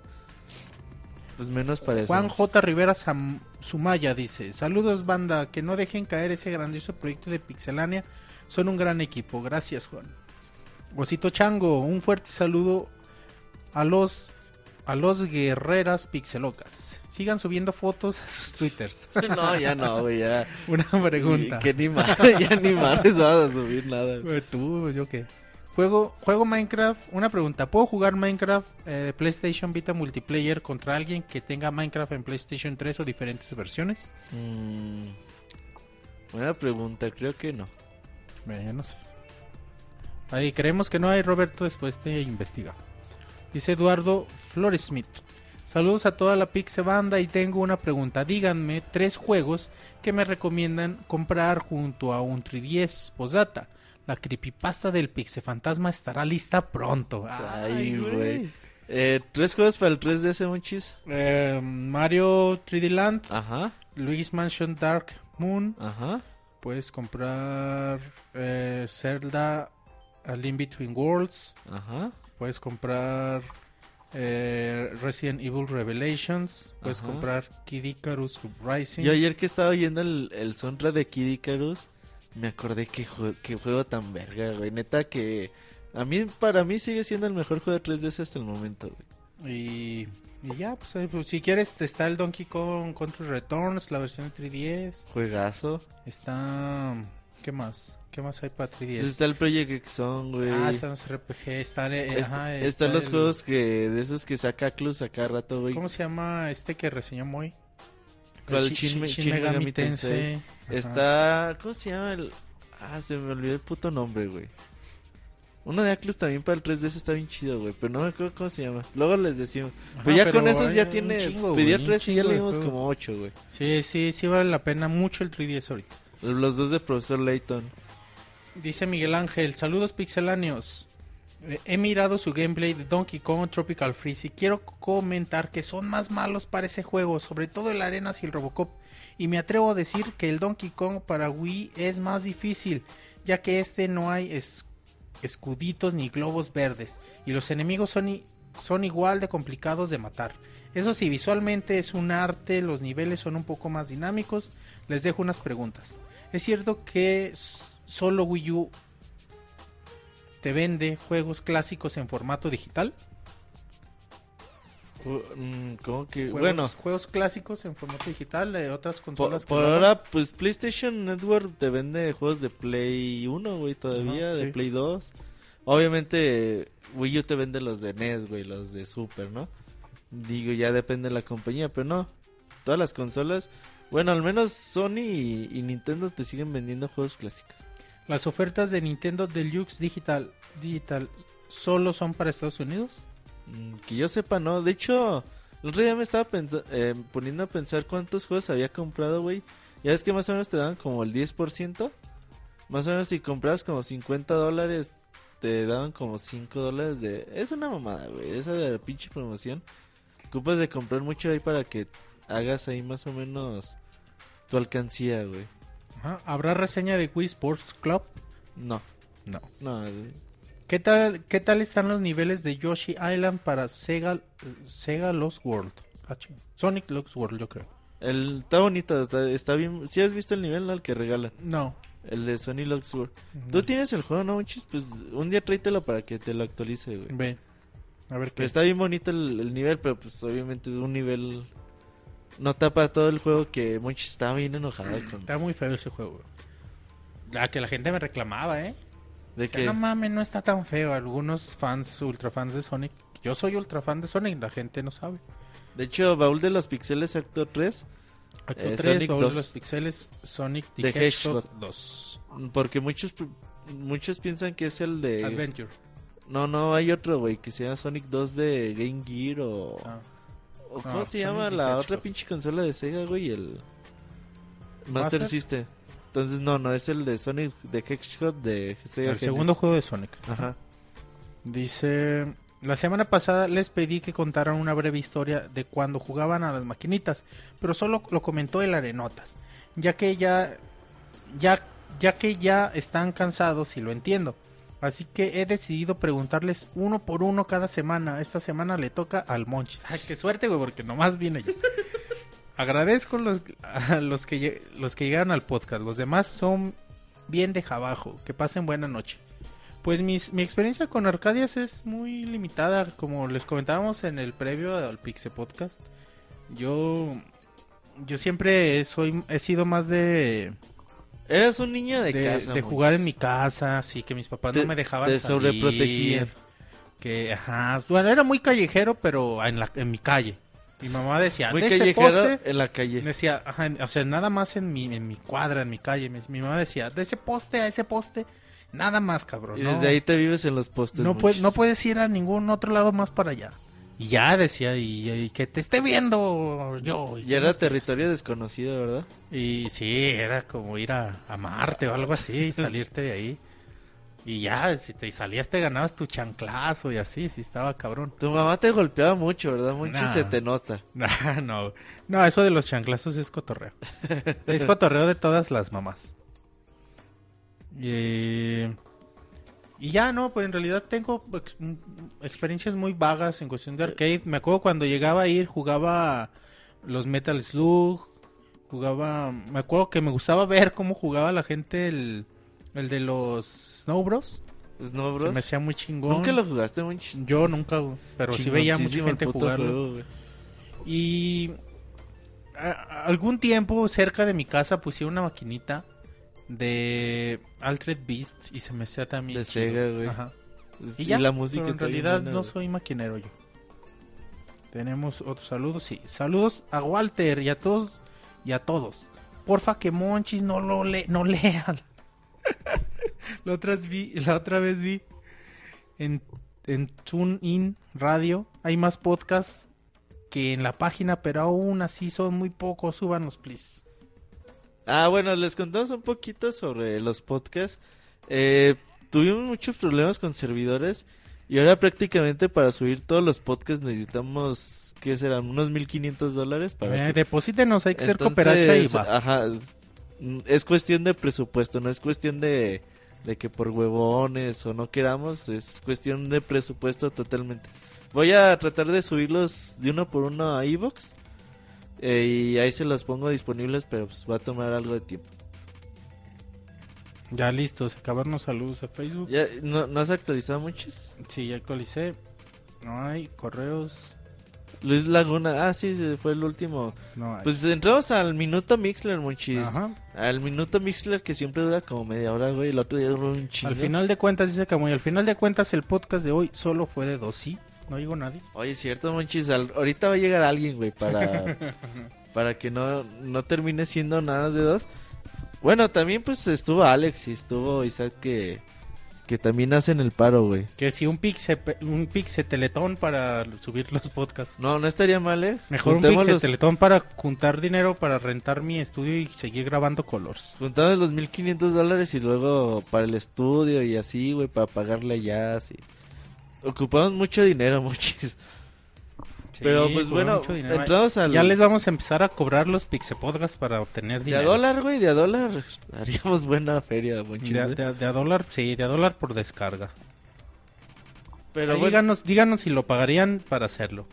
pues menos para eso. Juan J. Rivera Sam- Sumaya dice, saludos banda, que no dejen caer ese grandioso proyecto de Pixelania, son un gran equipo, gracias Juan. Osito Chango, un fuerte saludo a los a los guerreras pixelocas. Sigan subiendo fotos a sus twitters. No, ya no, güey, ya. Una pregunta. Que ni madre, ya ni madres vas a subir nada. güey. Eh, Tú, yo qué. Juego, juego Minecraft. Una pregunta. ¿Puedo jugar Minecraft eh, de PlayStation Vita multiplayer contra alguien que tenga Minecraft en PlayStation 3 o diferentes versiones? Mm, buena pregunta, creo que no. Bueno, no sé. Ahí creemos que no hay, Roberto, después te investiga. Dice Eduardo Floresmith. Saludos a toda la Pixe Banda y tengo una pregunta. Díganme tres juegos que me recomiendan comprar junto a un 3DS. Posdata. La creepypasta del Pixe Fantasma estará lista pronto. Ay, güey. Eh, ¿Tres juegos para el 3DS, Monchis? Eh, Mario 3D Land, Ajá, Luigi's Mansion Dark Moon. ajá. Puedes comprar eh, Zelda A Link Between Worlds. Ajá. Puedes comprar eh, Resident Evil Revelations. Puedes Ajá. comprar Kid Icarus Uprising. Yo ayer que estaba oyendo el, el soundtrack de Kid Icarus, me acordé que, jue- que juego tan verga, güey. Neta que a mí, para mí sigue siendo el mejor juego de 3DS hasta el momento, güey. Y, y ya, pues, eh, pues, si quieres, está el Donkey Kong Country Returns, la versión de 3DS. Juegazo. Está. ¿Qué más? ¿Qué más hay para 3DS? Entonces está el Project Exxon, güey. ah, están los RPG. Están, eh, Est- ajá, están está los el- juegos que de esos que saca Clus a cada rato, güey. ¿Cómo se llama este que reseñó Moy? ¿Cuál? El Shin- Shin, Shin Shin Megami Megami Tensei. Tensei. Ajá. Está, ¿cómo se llama el? Ah, se me olvidó el puto nombre, güey. Uno de Aclus también para el 3DS está bien chido, güey, pero no me acuerdo cómo se llama. Luego les decimos. Ajá, pero ya pero con esos ya tiene. chingo, pedía güey, un 3 y ya le dimos como 8, güey. Sí, sí, sí vale la pena mucho el 3DS ahorita. Los dos de Profesor Layton. Dice Miguel Ángel, saludos pixeláneos. He mirado su gameplay de Donkey Kong Tropical Freeze y quiero comentar que son más malos para ese juego, sobre todo el Arenas y el Robocop. Y me atrevo a decir que el Donkey Kong para Wii es más difícil, ya que este no hay es- escuditos ni globos verdes, y los enemigos son, son igual de complicados de matar. Eso sí, visualmente es un arte, los niveles son un poco más dinámicos. Les dejo unas preguntas. ¿Es cierto que solo Wii U te vende juegos clásicos en formato digital? Mm, ¿Cómo que? Juegos, bueno, juegos clásicos en formato digital de otras por, consolas. por ahora, pues PlayStation Network te vende juegos de Play 1, güey, todavía, de sí. Play 2. Obviamente, Wii U te vende los de NES, güey, los de Super, ¿no? Digo, ya depende de la compañía, pero no. Todas las consolas, bueno, al menos Sony y, y Nintendo te siguen vendiendo juegos clásicos. Las ofertas de Nintendo Deluxe Digital, Digital solo son para Estados Unidos. Mm, Que yo sepa, no. De hecho, el otro día me estaba eh, poniendo a pensar cuántos juegos había comprado, güey. Ya ves que más o menos te dan como el 10%. Más o menos si comprabas como 50 dólares, te daban como 5 dólares de... Es una mamada, güey. Esa de la pinche promoción. Ocupas de comprar mucho ahí para que hagas ahí más o menos tu alcancía, güey. Ajá. ¿Habrá reseña de Wii Sports Club? No, No. no. eh, ¿Qué tal, ¿Qué tal están los niveles de Yoshi Island para Sega, Sega Lost World? Ah. Sonic Lost World, yo creo. El, está bonito, está, está bien. Si has visto el nivel el que regalan. No. El de Sony Luxor. Mm. Tú tienes el juego, ¿no? Pues un día tráetelo para que te lo actualice, güey. Ve. A ver qué. Pero está bien bonito el, el nivel, pero pues obviamente un nivel no tapa todo el juego que Monchis estaba bien enojado con. Está muy feo ese juego. La que la gente me reclamaba, ¿eh? De O sea, que no mames, no está tan feo. Algunos fans, ultra fans de Sonic. Yo soy ultra fan de Sonic, la gente no sabe. de hecho Baúl de los Pixeles Actor 3 Acto Eh, 3, Sonic Baúl de 2. los pixeles, Sonic the, The Hedgehog Hedgehog. 2. porque muchos muchos piensan que es el de Adventure. No, no, hay otro, güey, que se llama Sonic 2 de Game Gear o Ah. O No, ¿cómo se llama la otra pinche consola de Sega, güey? El Master. System. Entonces, no, no, es el de Sonic de Hedgehog de Sega El segundo juego de Sonic. Ajá. Dice, la semana pasada les pedí que contaran una breve historia de cuando jugaban a las maquinitas, pero solo lo comentó el Arenotas, ya que ya, ya, ya que ya están cansados y lo entiendo. Así que he decidido preguntarles uno por uno cada semana. Esta semana le toca al Monchis. Ay, qué suerte, güey, porque nomás viene yo. Agradezco los, a los que, los que llegaron al podcast. Los demás son bien de abajo. Que pasen buena noche. Pues mis- mi experiencia con Arcadias es muy limitada. Como les comentábamos en el previo al Pixe Podcast. Yo, yo siempre soy, he sido más de, Eres un niño de, de, casa. de jugar en mi casa, así que mis papás Te- no me dejaban te salir, sobreprotegían. Que, ajá, bueno, era muy callejero, pero en, la, en mi calle. Mi mamá decía, Muy de ese callejero poste, en la calle. decía, ajá, en- o sea, nada más en mi, en mi cuadra, en mi calle. Mi, mi mamá decía, de ese poste a ese poste, nada más, cabrón. Y no, desde ahí te vives en los postes. no, puedes, no puedes ir a ningún otro lado más para allá. Y ya decía, y, y que te esté viendo yo. Y era territorio desconocido, ¿verdad? Y sí, era como ir a, a Marte o algo así y salirte de ahí. Y ya, si te salías te ganabas tu chanclazo y así, sí estaba cabrón. Tu mamá te golpeaba mucho, ¿verdad? Mucho Nah. se te nota. Nah, no, no, eso de los chanclazos es cotorreo. es cotorreo de todas las mamás. Y, y ya, no, pues en realidad tengo ex- experiencias muy vagas en cuestión de arcade. Me acuerdo cuando llegaba a ir, jugaba los Metal Slug, jugaba... Me acuerdo que me gustaba ver cómo jugaba la gente el, el de los Snow Bros. Snow Se Bros. me hacía muy chingón. Nunca lo jugaste. Yo nunca, pero sí veía mucha gente jugarlo. juego. Y a- a- algún tiempo cerca de mi casa pusieron una maquinita de Altered Beast y se me hacía también De chido. Sega, güey. Ajá. Y, Y, ya, la música pero en realidad buena, no güey. soy maquinero yo. Tenemos otros saludos, sí. Saludos a Walter y a todos y a todos. Porfa que Monchis no lo le no lean. la otra vez vi, la otra vez vi en en TuneIn Radio hay más podcasts que en la página, pero aún así son muy pocos. Súbanos, please. Ah, bueno, les contamos un poquito sobre los podcasts. Eh, tuvimos muchos problemas con servidores y ahora prácticamente para subir todos los podcasts necesitamos, ¿qué serán? Unos 1500 dólares para Eh, deposítenos, hay que ser cooperacha y va. Ajá, es, es cuestión de presupuesto, no es cuestión de, de que por huevones o no queramos, es cuestión de presupuesto totalmente. Voy a tratar de subirlos de uno por uno a Evox y ahí se los pongo disponibles, pero pues va a tomar algo de tiempo. Ya listo, se acabaron los saludos a Facebook. ¿Ya, no, ¿No has actualizado muchos? Sí, ya actualicé. No hay correos. Luis Laguna, ah sí, fue el último. No hay. Pues entramos al minuto Mixler, muchis. Ajá. Al minuto Mixler que siempre dura como media hora, güey. El otro día duró un chingo. Al final de cuentas, dice Camuy, al final de cuentas el podcast de hoy solo fue de dos, sí. No digo nadie. Oye, cierto, Monchis. al- ahorita va a llegar alguien, güey, para, para que no, no termine siendo nada de dos. Bueno, también pues estuvo Alex y estuvo Isaac que, que también hacen el paro, güey. Que si un pixe, un pixe teletón para subir los podcasts. No, no estaría mal, ¿eh? Mejor un Juntemos pixe los- teletón para juntar dinero para rentar mi estudio y seguir grabando colors. Juntamos los 1500 dólares y luego para el estudio y así, güey, para pagarle allá, así. Ocupamos mucho dinero, Monchis. Pero pues bueno, dinero. entramos al... Ya les vamos a empezar a cobrar los pixe podcasts para obtener De a dinero. dólar, güey, de a dólar. Haríamos buena feria, Monchis. De, ¿eh? de- de a dólar, sí, de a dólar por descarga. Pero bueno, díganos, díganos si lo pagarían para hacerlo.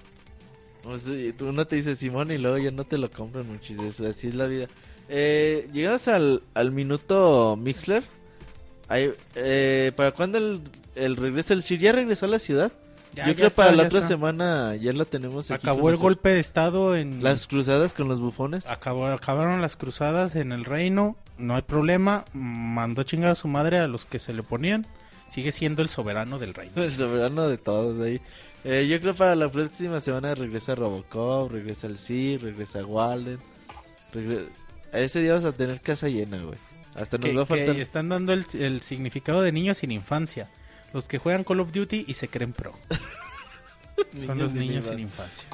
Pues, tú no te dices Simón y luego ya no te lo compran muchísimo. Así es la vida. Eh, llegamos al, al minuto Mixler. Ahí, eh, ¿Para cuándo el, el regreso? ¿El Sir ya regresó a la ciudad? Ya, Yo ya creo está, para la otra está. semana ya lo tenemos aquí. Acabó el golpe de estado en... Las cruzadas con los bufones. Acabó, acabaron las cruzadas en el reino, no hay problema, mandó a chingar a su madre a los que se le ponían, sigue siendo el soberano del reino. El soberano de todos ahí. Eh, yo creo para la próxima semana regresa Robocop, regresa el Sir, regresa Walden. regre- A ese día vamos a tener casa llena, güey. Hasta nos Que, va a faltar... que están dando el, el significado de niños sin infancia, los que juegan Call of Duty y se creen pro. Son los niños sin infancia.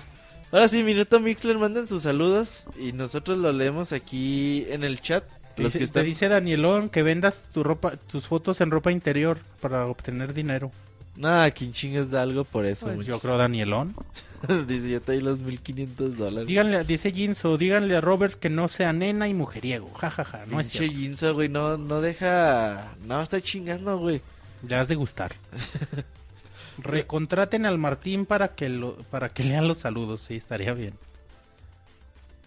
Ahora sí, Minuto Mixler, manden sus saludos y nosotros lo leemos aquí en el chat. Te Los dice, que están... te dice Danielón que vendas tu ropa, tus fotos en ropa interior para obtener dinero. Nah, quien chingas da algo por eso. Pues yo creo Danielón. dice, yo te doy los 1500 dólares. Díganle, dice Jinso, díganle a Robert que no sea nena y mujeriego. Ja, ja, ja. No es Pinche cierto. Jinzo, güey, no, no deja... No, está chingando, güey. Ya has de gustar. Recontraten al Martín para que lo, para que lean los saludos, sí, estaría bien.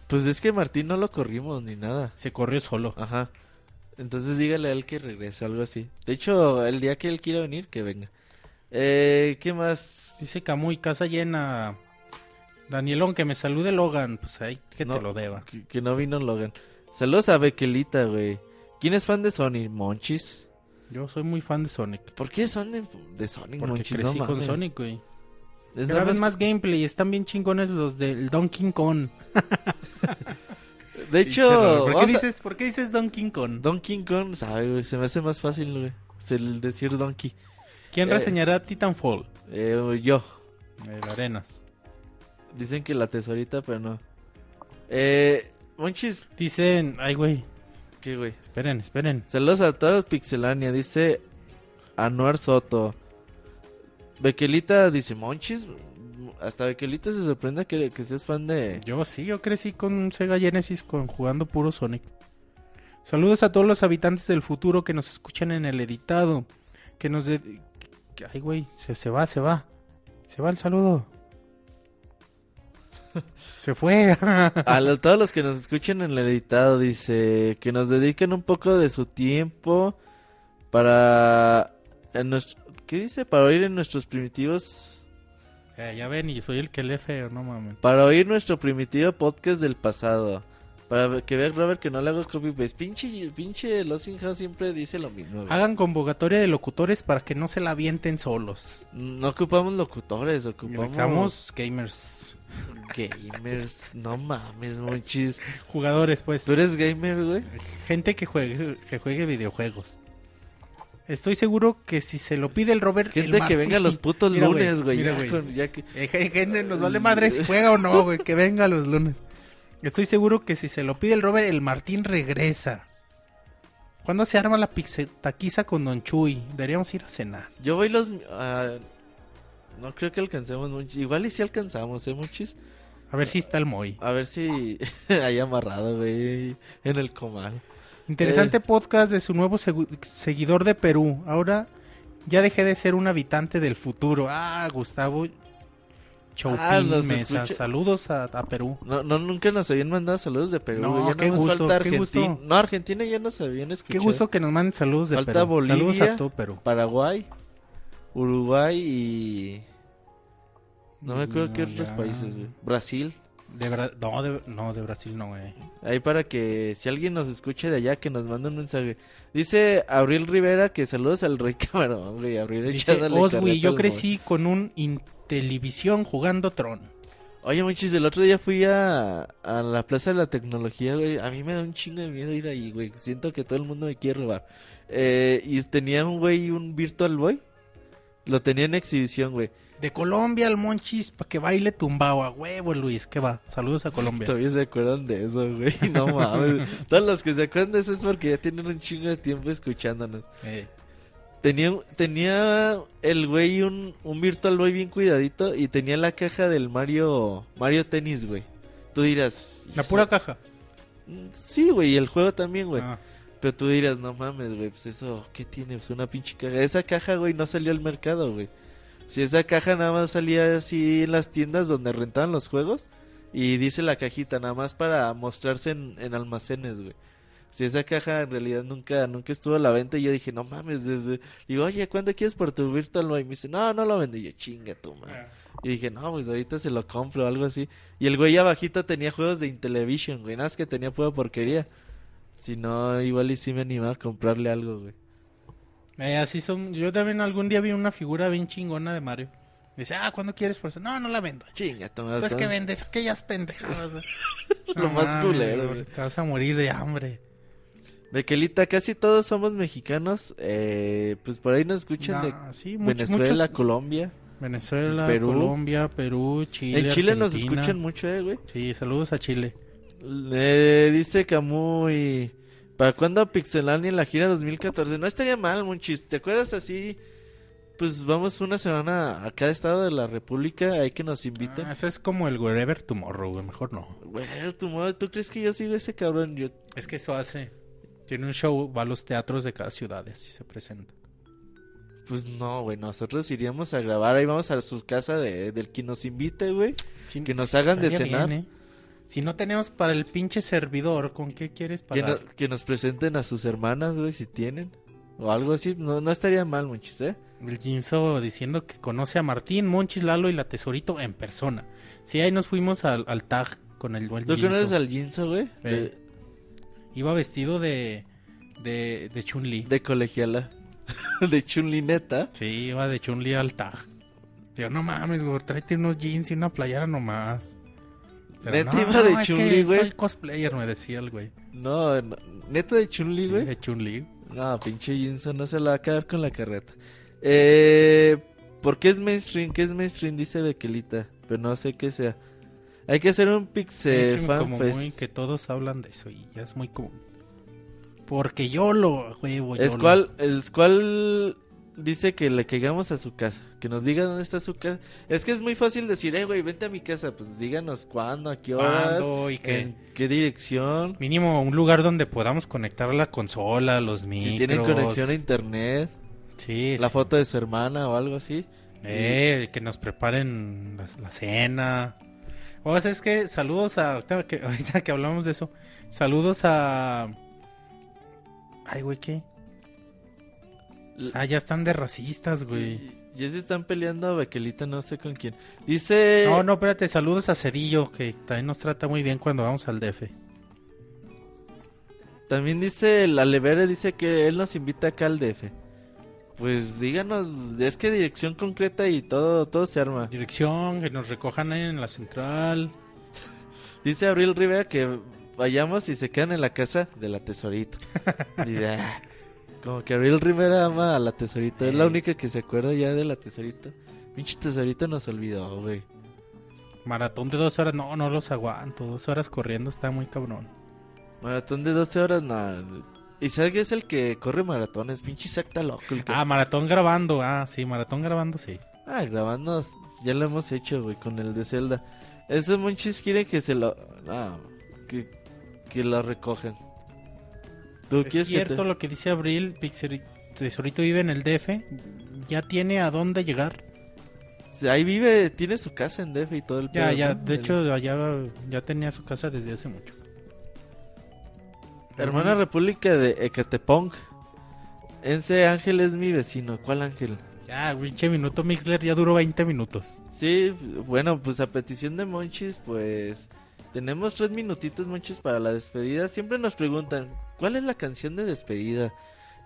Pues es que Martín no lo corrimos ni nada. Se corrió solo. Ajá. Entonces dígale a él que regrese, algo así. De hecho, el día que él quiera venir, que venga. Eh, ¿Qué más? Dice Camuy, casa llena. Danielón, que me salude Logan. Pues ahí que No. te lo deba. Que, que no vino Logan. Saludos a Bequelita, güey. ¿Quién es fan de Sonic? Monchis. Yo soy muy fan de Sonic. ¿Por qué son de, de Sonic, Porque Monchis? crecí No con mames. Sonic, güey. Es nada Graben más- más gameplay, están bien chingones los del Donkey Kong. De hecho, ¿por qué, a- dices, ¿por qué dices Donkey Kong? Donkey Kong, sabe, güey, se me hace más fácil, güey. Es el decir Donkey. ¿Quién eh. reseñará Titanfall? Eh, yo. El Arenas. Dicen que la tesorita, pero no. Eh, Monchis, Dicen, ay güey, esperen, esperen. Saludos a todos Pixelania, dice Anuar Soto. Bequelita dice, Monchis, hasta Bequelita se sorprende que, que seas fan de... Yo sí, yo crecí con un Sega Genesis con, jugando puro Sonic. Saludos a todos los habitantes del futuro que nos escuchan en el editado. Que nos... de- Ay, güey, se, se va, se va. Se va el saludo. se fue. A lo- todos los que nos escuchan en el editado, dice que nos dediquen un poco de su tiempo para... En nuestro, ¿Qué dice? Para oír en nuestros primitivos... Eh, ya ven, y soy el que lee feo, no mames. Para oír nuestro primitivo podcast del pasado. Para que vea Robert que no le hago copy paste. Pinche, pinche Losing House siempre dice lo mismo. güey. Hagan convocatoria de locutores para que no se la avienten solos. No ocupamos locutores, ocupamos gamers. gamers. No mames, monchis. Jugadores, pues. ¿Tú eres gamer, güey? Gente que juegue, que juegue videojuegos. Estoy seguro que si se lo pide el Robert. Gente el que venga los putos Mira, lunes, güey. mira, Ya güey. con- ya que- Eh, ge- gente, nos vale madre si juega o no, güey. Que venga los lunes. Estoy seguro que si se lo pide el Robert, el Martín regresa. ¿Cuándo se arma la pixetaquiza con Don Chuy? Deberíamos ir a cenar. Yo voy los... ah, no creo que alcancemos mucho. Igual y si alcanzamos, ¿eh, monchis? A ver si está el Moy. A ver si hay amarrado, güey, en el comal. Interesante Eh. podcast de su nuevo segu- seguidor de Perú. Ahora ya dejé de ser un habitante del futuro. Ah, Gustavo Chaupín Ah, Mesa. escucha- Saludos a, a Perú. No, no, nunca nos habían mandado saludos de Perú. No, ya qué nomás gusto, falta qué gusto. Argentina. No, Argentina ya nos habían Qué escuchado. gusto que nos manden saludos de Falta Perú. Bolivia. Saludos a todo Perú. Paraguay, Uruguay y... No me acuerdo qué No, otros ya. países, güey. Brasil. De Bra- no, de, no, de Brasil no, güey. Ahí para que si alguien nos escuche de allá, que nos mande un mensaje. Dice Abril Rivera que saludos al Rey Camarón, güey. Abril Dice Oswi, yo crecí con un Intelivisión jugando Tron. Oye, muchis, el otro día fui a, a la Plaza de la Tecnología, güey. A mí me da un chingo de miedo ir ahí, güey. Siento que todo el mundo me quiere robar. Eh, y tenía un güey, un Virtual Boy. Lo tenía en exhibición, güey. De Colombia al Monchis para que baile tumbao a huevo, Luis. ¿Qué va? Saludos a Colombia. Todavía se acuerdan de eso, güey. No mames. Todos los que se acuerdan de eso es porque ya tienen un chingo de tiempo escuchándonos. Eh, Tenía, tenía el güey un, un Virtual Boy bien cuidadito y tenía la caja del Mario Mario Tennis, güey. Tú dirás... la pura caja. Mm, Sí, güey, y el juego también, güey. Ah, Pero tú dirás, no mames, güey, pues eso, ¿qué tiene? Pues una pinche caja. Esa caja, güey, no salió al mercado, güey. Si esa caja nada más salía así en las tiendas donde rentaban los juegos y dice la cajita, nada más para mostrarse en, en almacenes, güey. Si esa caja en realidad nunca nunca estuvo a la venta y yo dije, no mames, desde... digo, oye, ¿cuándo quieres por tu Virtual Boy? Y me dice, no, no lo vendo. Y yo, chinga tu madre. Y dije, no, pues ahorita se lo compro o algo así. Y el güey abajito tenía juegos de Intellivision, güey. Nada más que tenía pura porquería. Si no, igual y sí me animaba a comprarle algo, güey. Eh, así son. Yo también algún día vi una figura bien chingona de Mario. Dice, ah, ¿cuándo quieres por eso? No, no la vendo. Chinga, madre. Pues que vendes aquellas pendejadas. Lo más culero. Te vas a morir de hambre. Bequelita, casi todos somos mexicanos. Eh, pues por ahí nos escuchan de No, sí, Venezuela, muchos- Colombia. Venezuela, Perú. Colombia, Perú, Chile. en Chile nos Argentina. escuchan mucho, eh, güey. Sí, saludos a Chile. Le dice Camuy. ¿Para cuándo Pixelania en la gira 2014? No estaría mal, Monchis. ¿Te acuerdas así? Pues vamos una semana a cada estado de la República. Hay que nos inviten. Ah, eso es como el Wherever Tomorrow, güey. Mejor no. Tu madre, ¿tú crees que yo sigo ese cabrón? Yo... Es que eso hace. Tiene un show, va a los teatros de cada ciudad y así se presenta. Pues no, güey, nosotros iríamos a grabar, ahí vamos a su casa de, del que nos invite, güey. Si- Que nos hagan de cenar. bien, ¿eh? Si no tenemos para el pinche servidor, ¿con qué quieres Que, pagar? no- que nos presenten a sus hermanas, güey, si tienen. O algo así, no, no estaría mal, monchis, ¿eh? El Ginzo diciendo que conoce a Martín, Monchis, Lalo y la Tesorito en persona. Sí, ahí nos fuimos al, al tag con el buen ¿Tú Ginzo. conoces al Jinzo, güey? Sí. Iba vestido de, de, de Chun-Li. de colegiala. de Chunlineta. Sí, iba de Chun-Li al tag. Yo, no mames, güey, tráete unos jeans y una playera nomás. ¿Neta iba de que Chun-Li, güey? Soy cosplayer, me decía el güey. No, no, neto de Chunli, Sí, güey. de Chun-Li. No, pinche Jinzo no se la va a quedar con la carreta. Eh, ¿Por qué es mainstream? ¿Qué es mainstream? Dice Bequelita. Pero no sé qué sea. Hay que hacer un Pixel Es Fan como Fest. muy que todos hablan de eso y ya es muy común. Porque yo lo huevo, Es cual, el cual dice que le caigamos a su casa. Que nos diga dónde está su casa. Es que es muy fácil decir, eh, güey, vente a mi casa. Pues díganos cuándo, a qué horas, y que en qué dirección. mínimo un lugar donde podamos conectar la consola, los micros. Si tienen conexión a internet. Sí, La sí. foto de su hermana o algo así. Eh, que nos preparen la, la cena. O sea, es que saludos a. Ahorita que, ahorita que hablamos de eso. Saludos a. Ay, güey, ¿qué? Ah, ya están de racistas, güey. Ya se están peleando a Bequelita, no sé con quién. Dice. No, no, espérate, saludos a Cedillo, que también nos trata muy bien cuando vamos al DF. También dice el Alevere, dice que él nos invita acá al DF. Pues díganos, es que dirección concreta y todo, todo se arma. Dirección, que nos recojan en la central. Dice Abril Rivera que vayamos y se quedan en la casa de la tesorito. Dice, "Ah", como que Abril Rivera ama a la tesorito, es la Eh. única que se acuerda ya de la tesorito. Pinche tesorito nos olvidó, güey. Maratón de dos horas, no, no los aguanto. Dos horas corriendo está muy cabrón. Maratón de 12 horas, no. Isaac es el que corre maratones, pinche Isaac está loco. el que- Ah, maratón grabando, ah, sí, maratón grabando, sí. Ah, grabando, ya lo hemos hecho, güey, con el de Zelda. Estos monchis quieren que se lo... Ah, que, que lo recogen. ¿Tú Es cierto que te... lo que dice Abril, Tesorito vive en el DF, ya tiene a dónde llegar. Ahí vive, tiene su casa en DF y todo el Ya, pedo, ya, ¿no? de El- hecho, allá ya tenía su casa desde hace mucho. Hermana República de Ecatepong. Ese ángel es mi vecino. ¿Cuál ángel? Ya, pinche minuto Mixler ya duró 20 minutos. Sí, bueno, pues a petición de Monchis, pues tenemos tres minutitos, Monchis, para la despedida. Siempre nos preguntan, ¿cuál es la canción de despedida?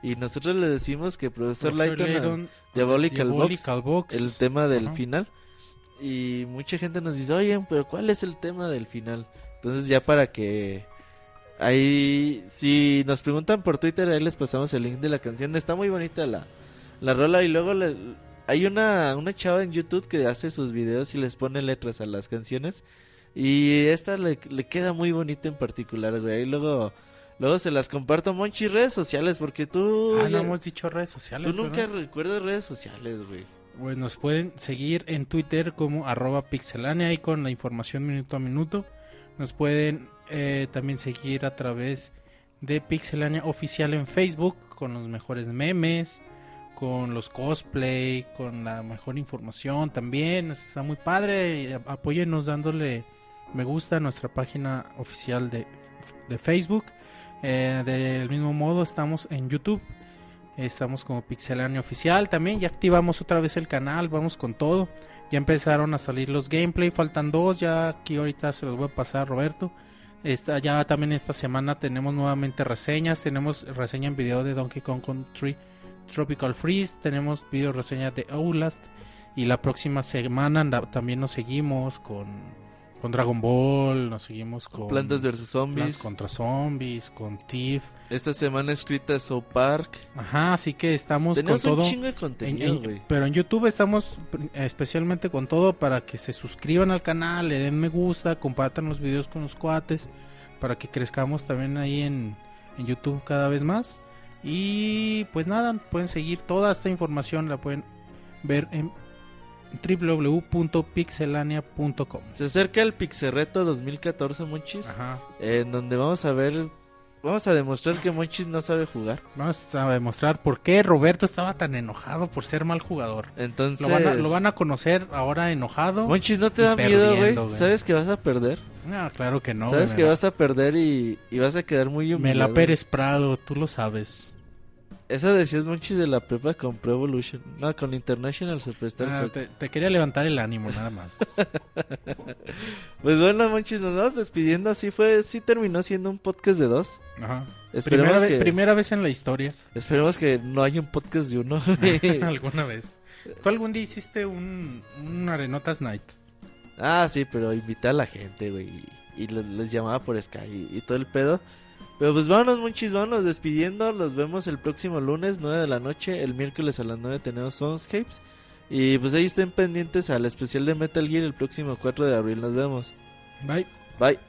Y nosotros le decimos que Profesor Layton, Diabolical Box, Diabolical Box. el tema del final. Y mucha gente nos dice, oye, pero ¿cuál es el tema del final? Entonces ya para que... Ahí, si nos preguntan por Twitter, ahí les pasamos el link de la canción. Está muy bonita la, la rola y luego le- hay una, una chava en YouTube que hace sus videos y les pone letras a las canciones. Y esta le, le queda muy bonita en particular, güey. Y luego, luego se las comparto a Monchi redes sociales porque tú... Ah, no ya- hemos dicho redes sociales. tú nunca recuerdas redes sociales, güey. Pues nos pueden seguir en Twitter como arroba pixelania ahí con la información minuto a minuto. Nos pueden eh, también seguir a través de Pixelania Oficial en Facebook con los mejores memes, con los cosplay, con la mejor información también. Está muy padre. Apóyennos dándole me gusta a nuestra página oficial de, de Facebook. Eh, del mismo modo estamos en YouTube. Estamos como Pixelania Oficial también. Ya activamos otra vez el canal. Vamos con todo. Ya empezaron a salir los gameplay. Faltan dos. Ya aquí ahorita se los voy a pasar Roberto. Esta, ya también esta semana tenemos nuevamente reseñas. Tenemos reseña en video de Donkey Kong Country Tropical Freeze. Tenemos video reseña de Outlast. Y la próxima semana también nos seguimos con, con Dragon Ball. Nos seguimos con Plantas vs Plants Zombies. contra Zombies. Con Thief. Esta semana escrita South Park. Ajá, así que estamos Tenemos con un todo. chingo de En- contenido, en- güey. pero en YouTube estamos especialmente con todo para que se suscriban al canal, le den me gusta, compartan los videos con los cuates, para que crezcamos también ahí en, en YouTube cada vez más. Y pues nada, pueden seguir toda esta información, la pueden ver en www.pixelania.com. Se acerca el Pixerreto 2014, Monchis. Ajá. En donde vamos a ver vamos a demostrar que Monchis no sabe jugar. Vamos a demostrar por qué Roberto estaba tan enojado por ser mal jugador. Entonces, Lo van a, lo van a conocer ahora enojado. Monchis, ¿no te da miedo, güey? ¿Sabes que vas a perder? No, claro que no. ¿Sabes güey, que vas a perder y, y vas a quedar muy la- Me la Pérez Prado, tú lo sabes. Eso decías Monchis de la prepa con Pro Evolution. No, con International Superstar Ah, te, te quería levantar el ánimo, nada más. Pues bueno, Monchis, nos vamos despidiendo. Así fue, sí terminó siendo un podcast de dos. Ajá. Esperemos Primera, ve- primera vez en la historia. esperemos que no haya un podcast de uno. Alguna vez. ¿Tú algún día hiciste un, un Arenotas Night? ah, sí, pero invité a la gente, güey. Y, y le- les llamaba por Sky y, y todo el pedo. Pero pues vámonos, Monchis, vámonos despidiendo. Los vemos el próximo lunes, 9 de la noche. El miércoles a las 9 tenemos Soundscapes. Y pues ahí estén pendientes al especial de Metal Gear el próximo 4 de abril. Nos vemos. Bye. Bye.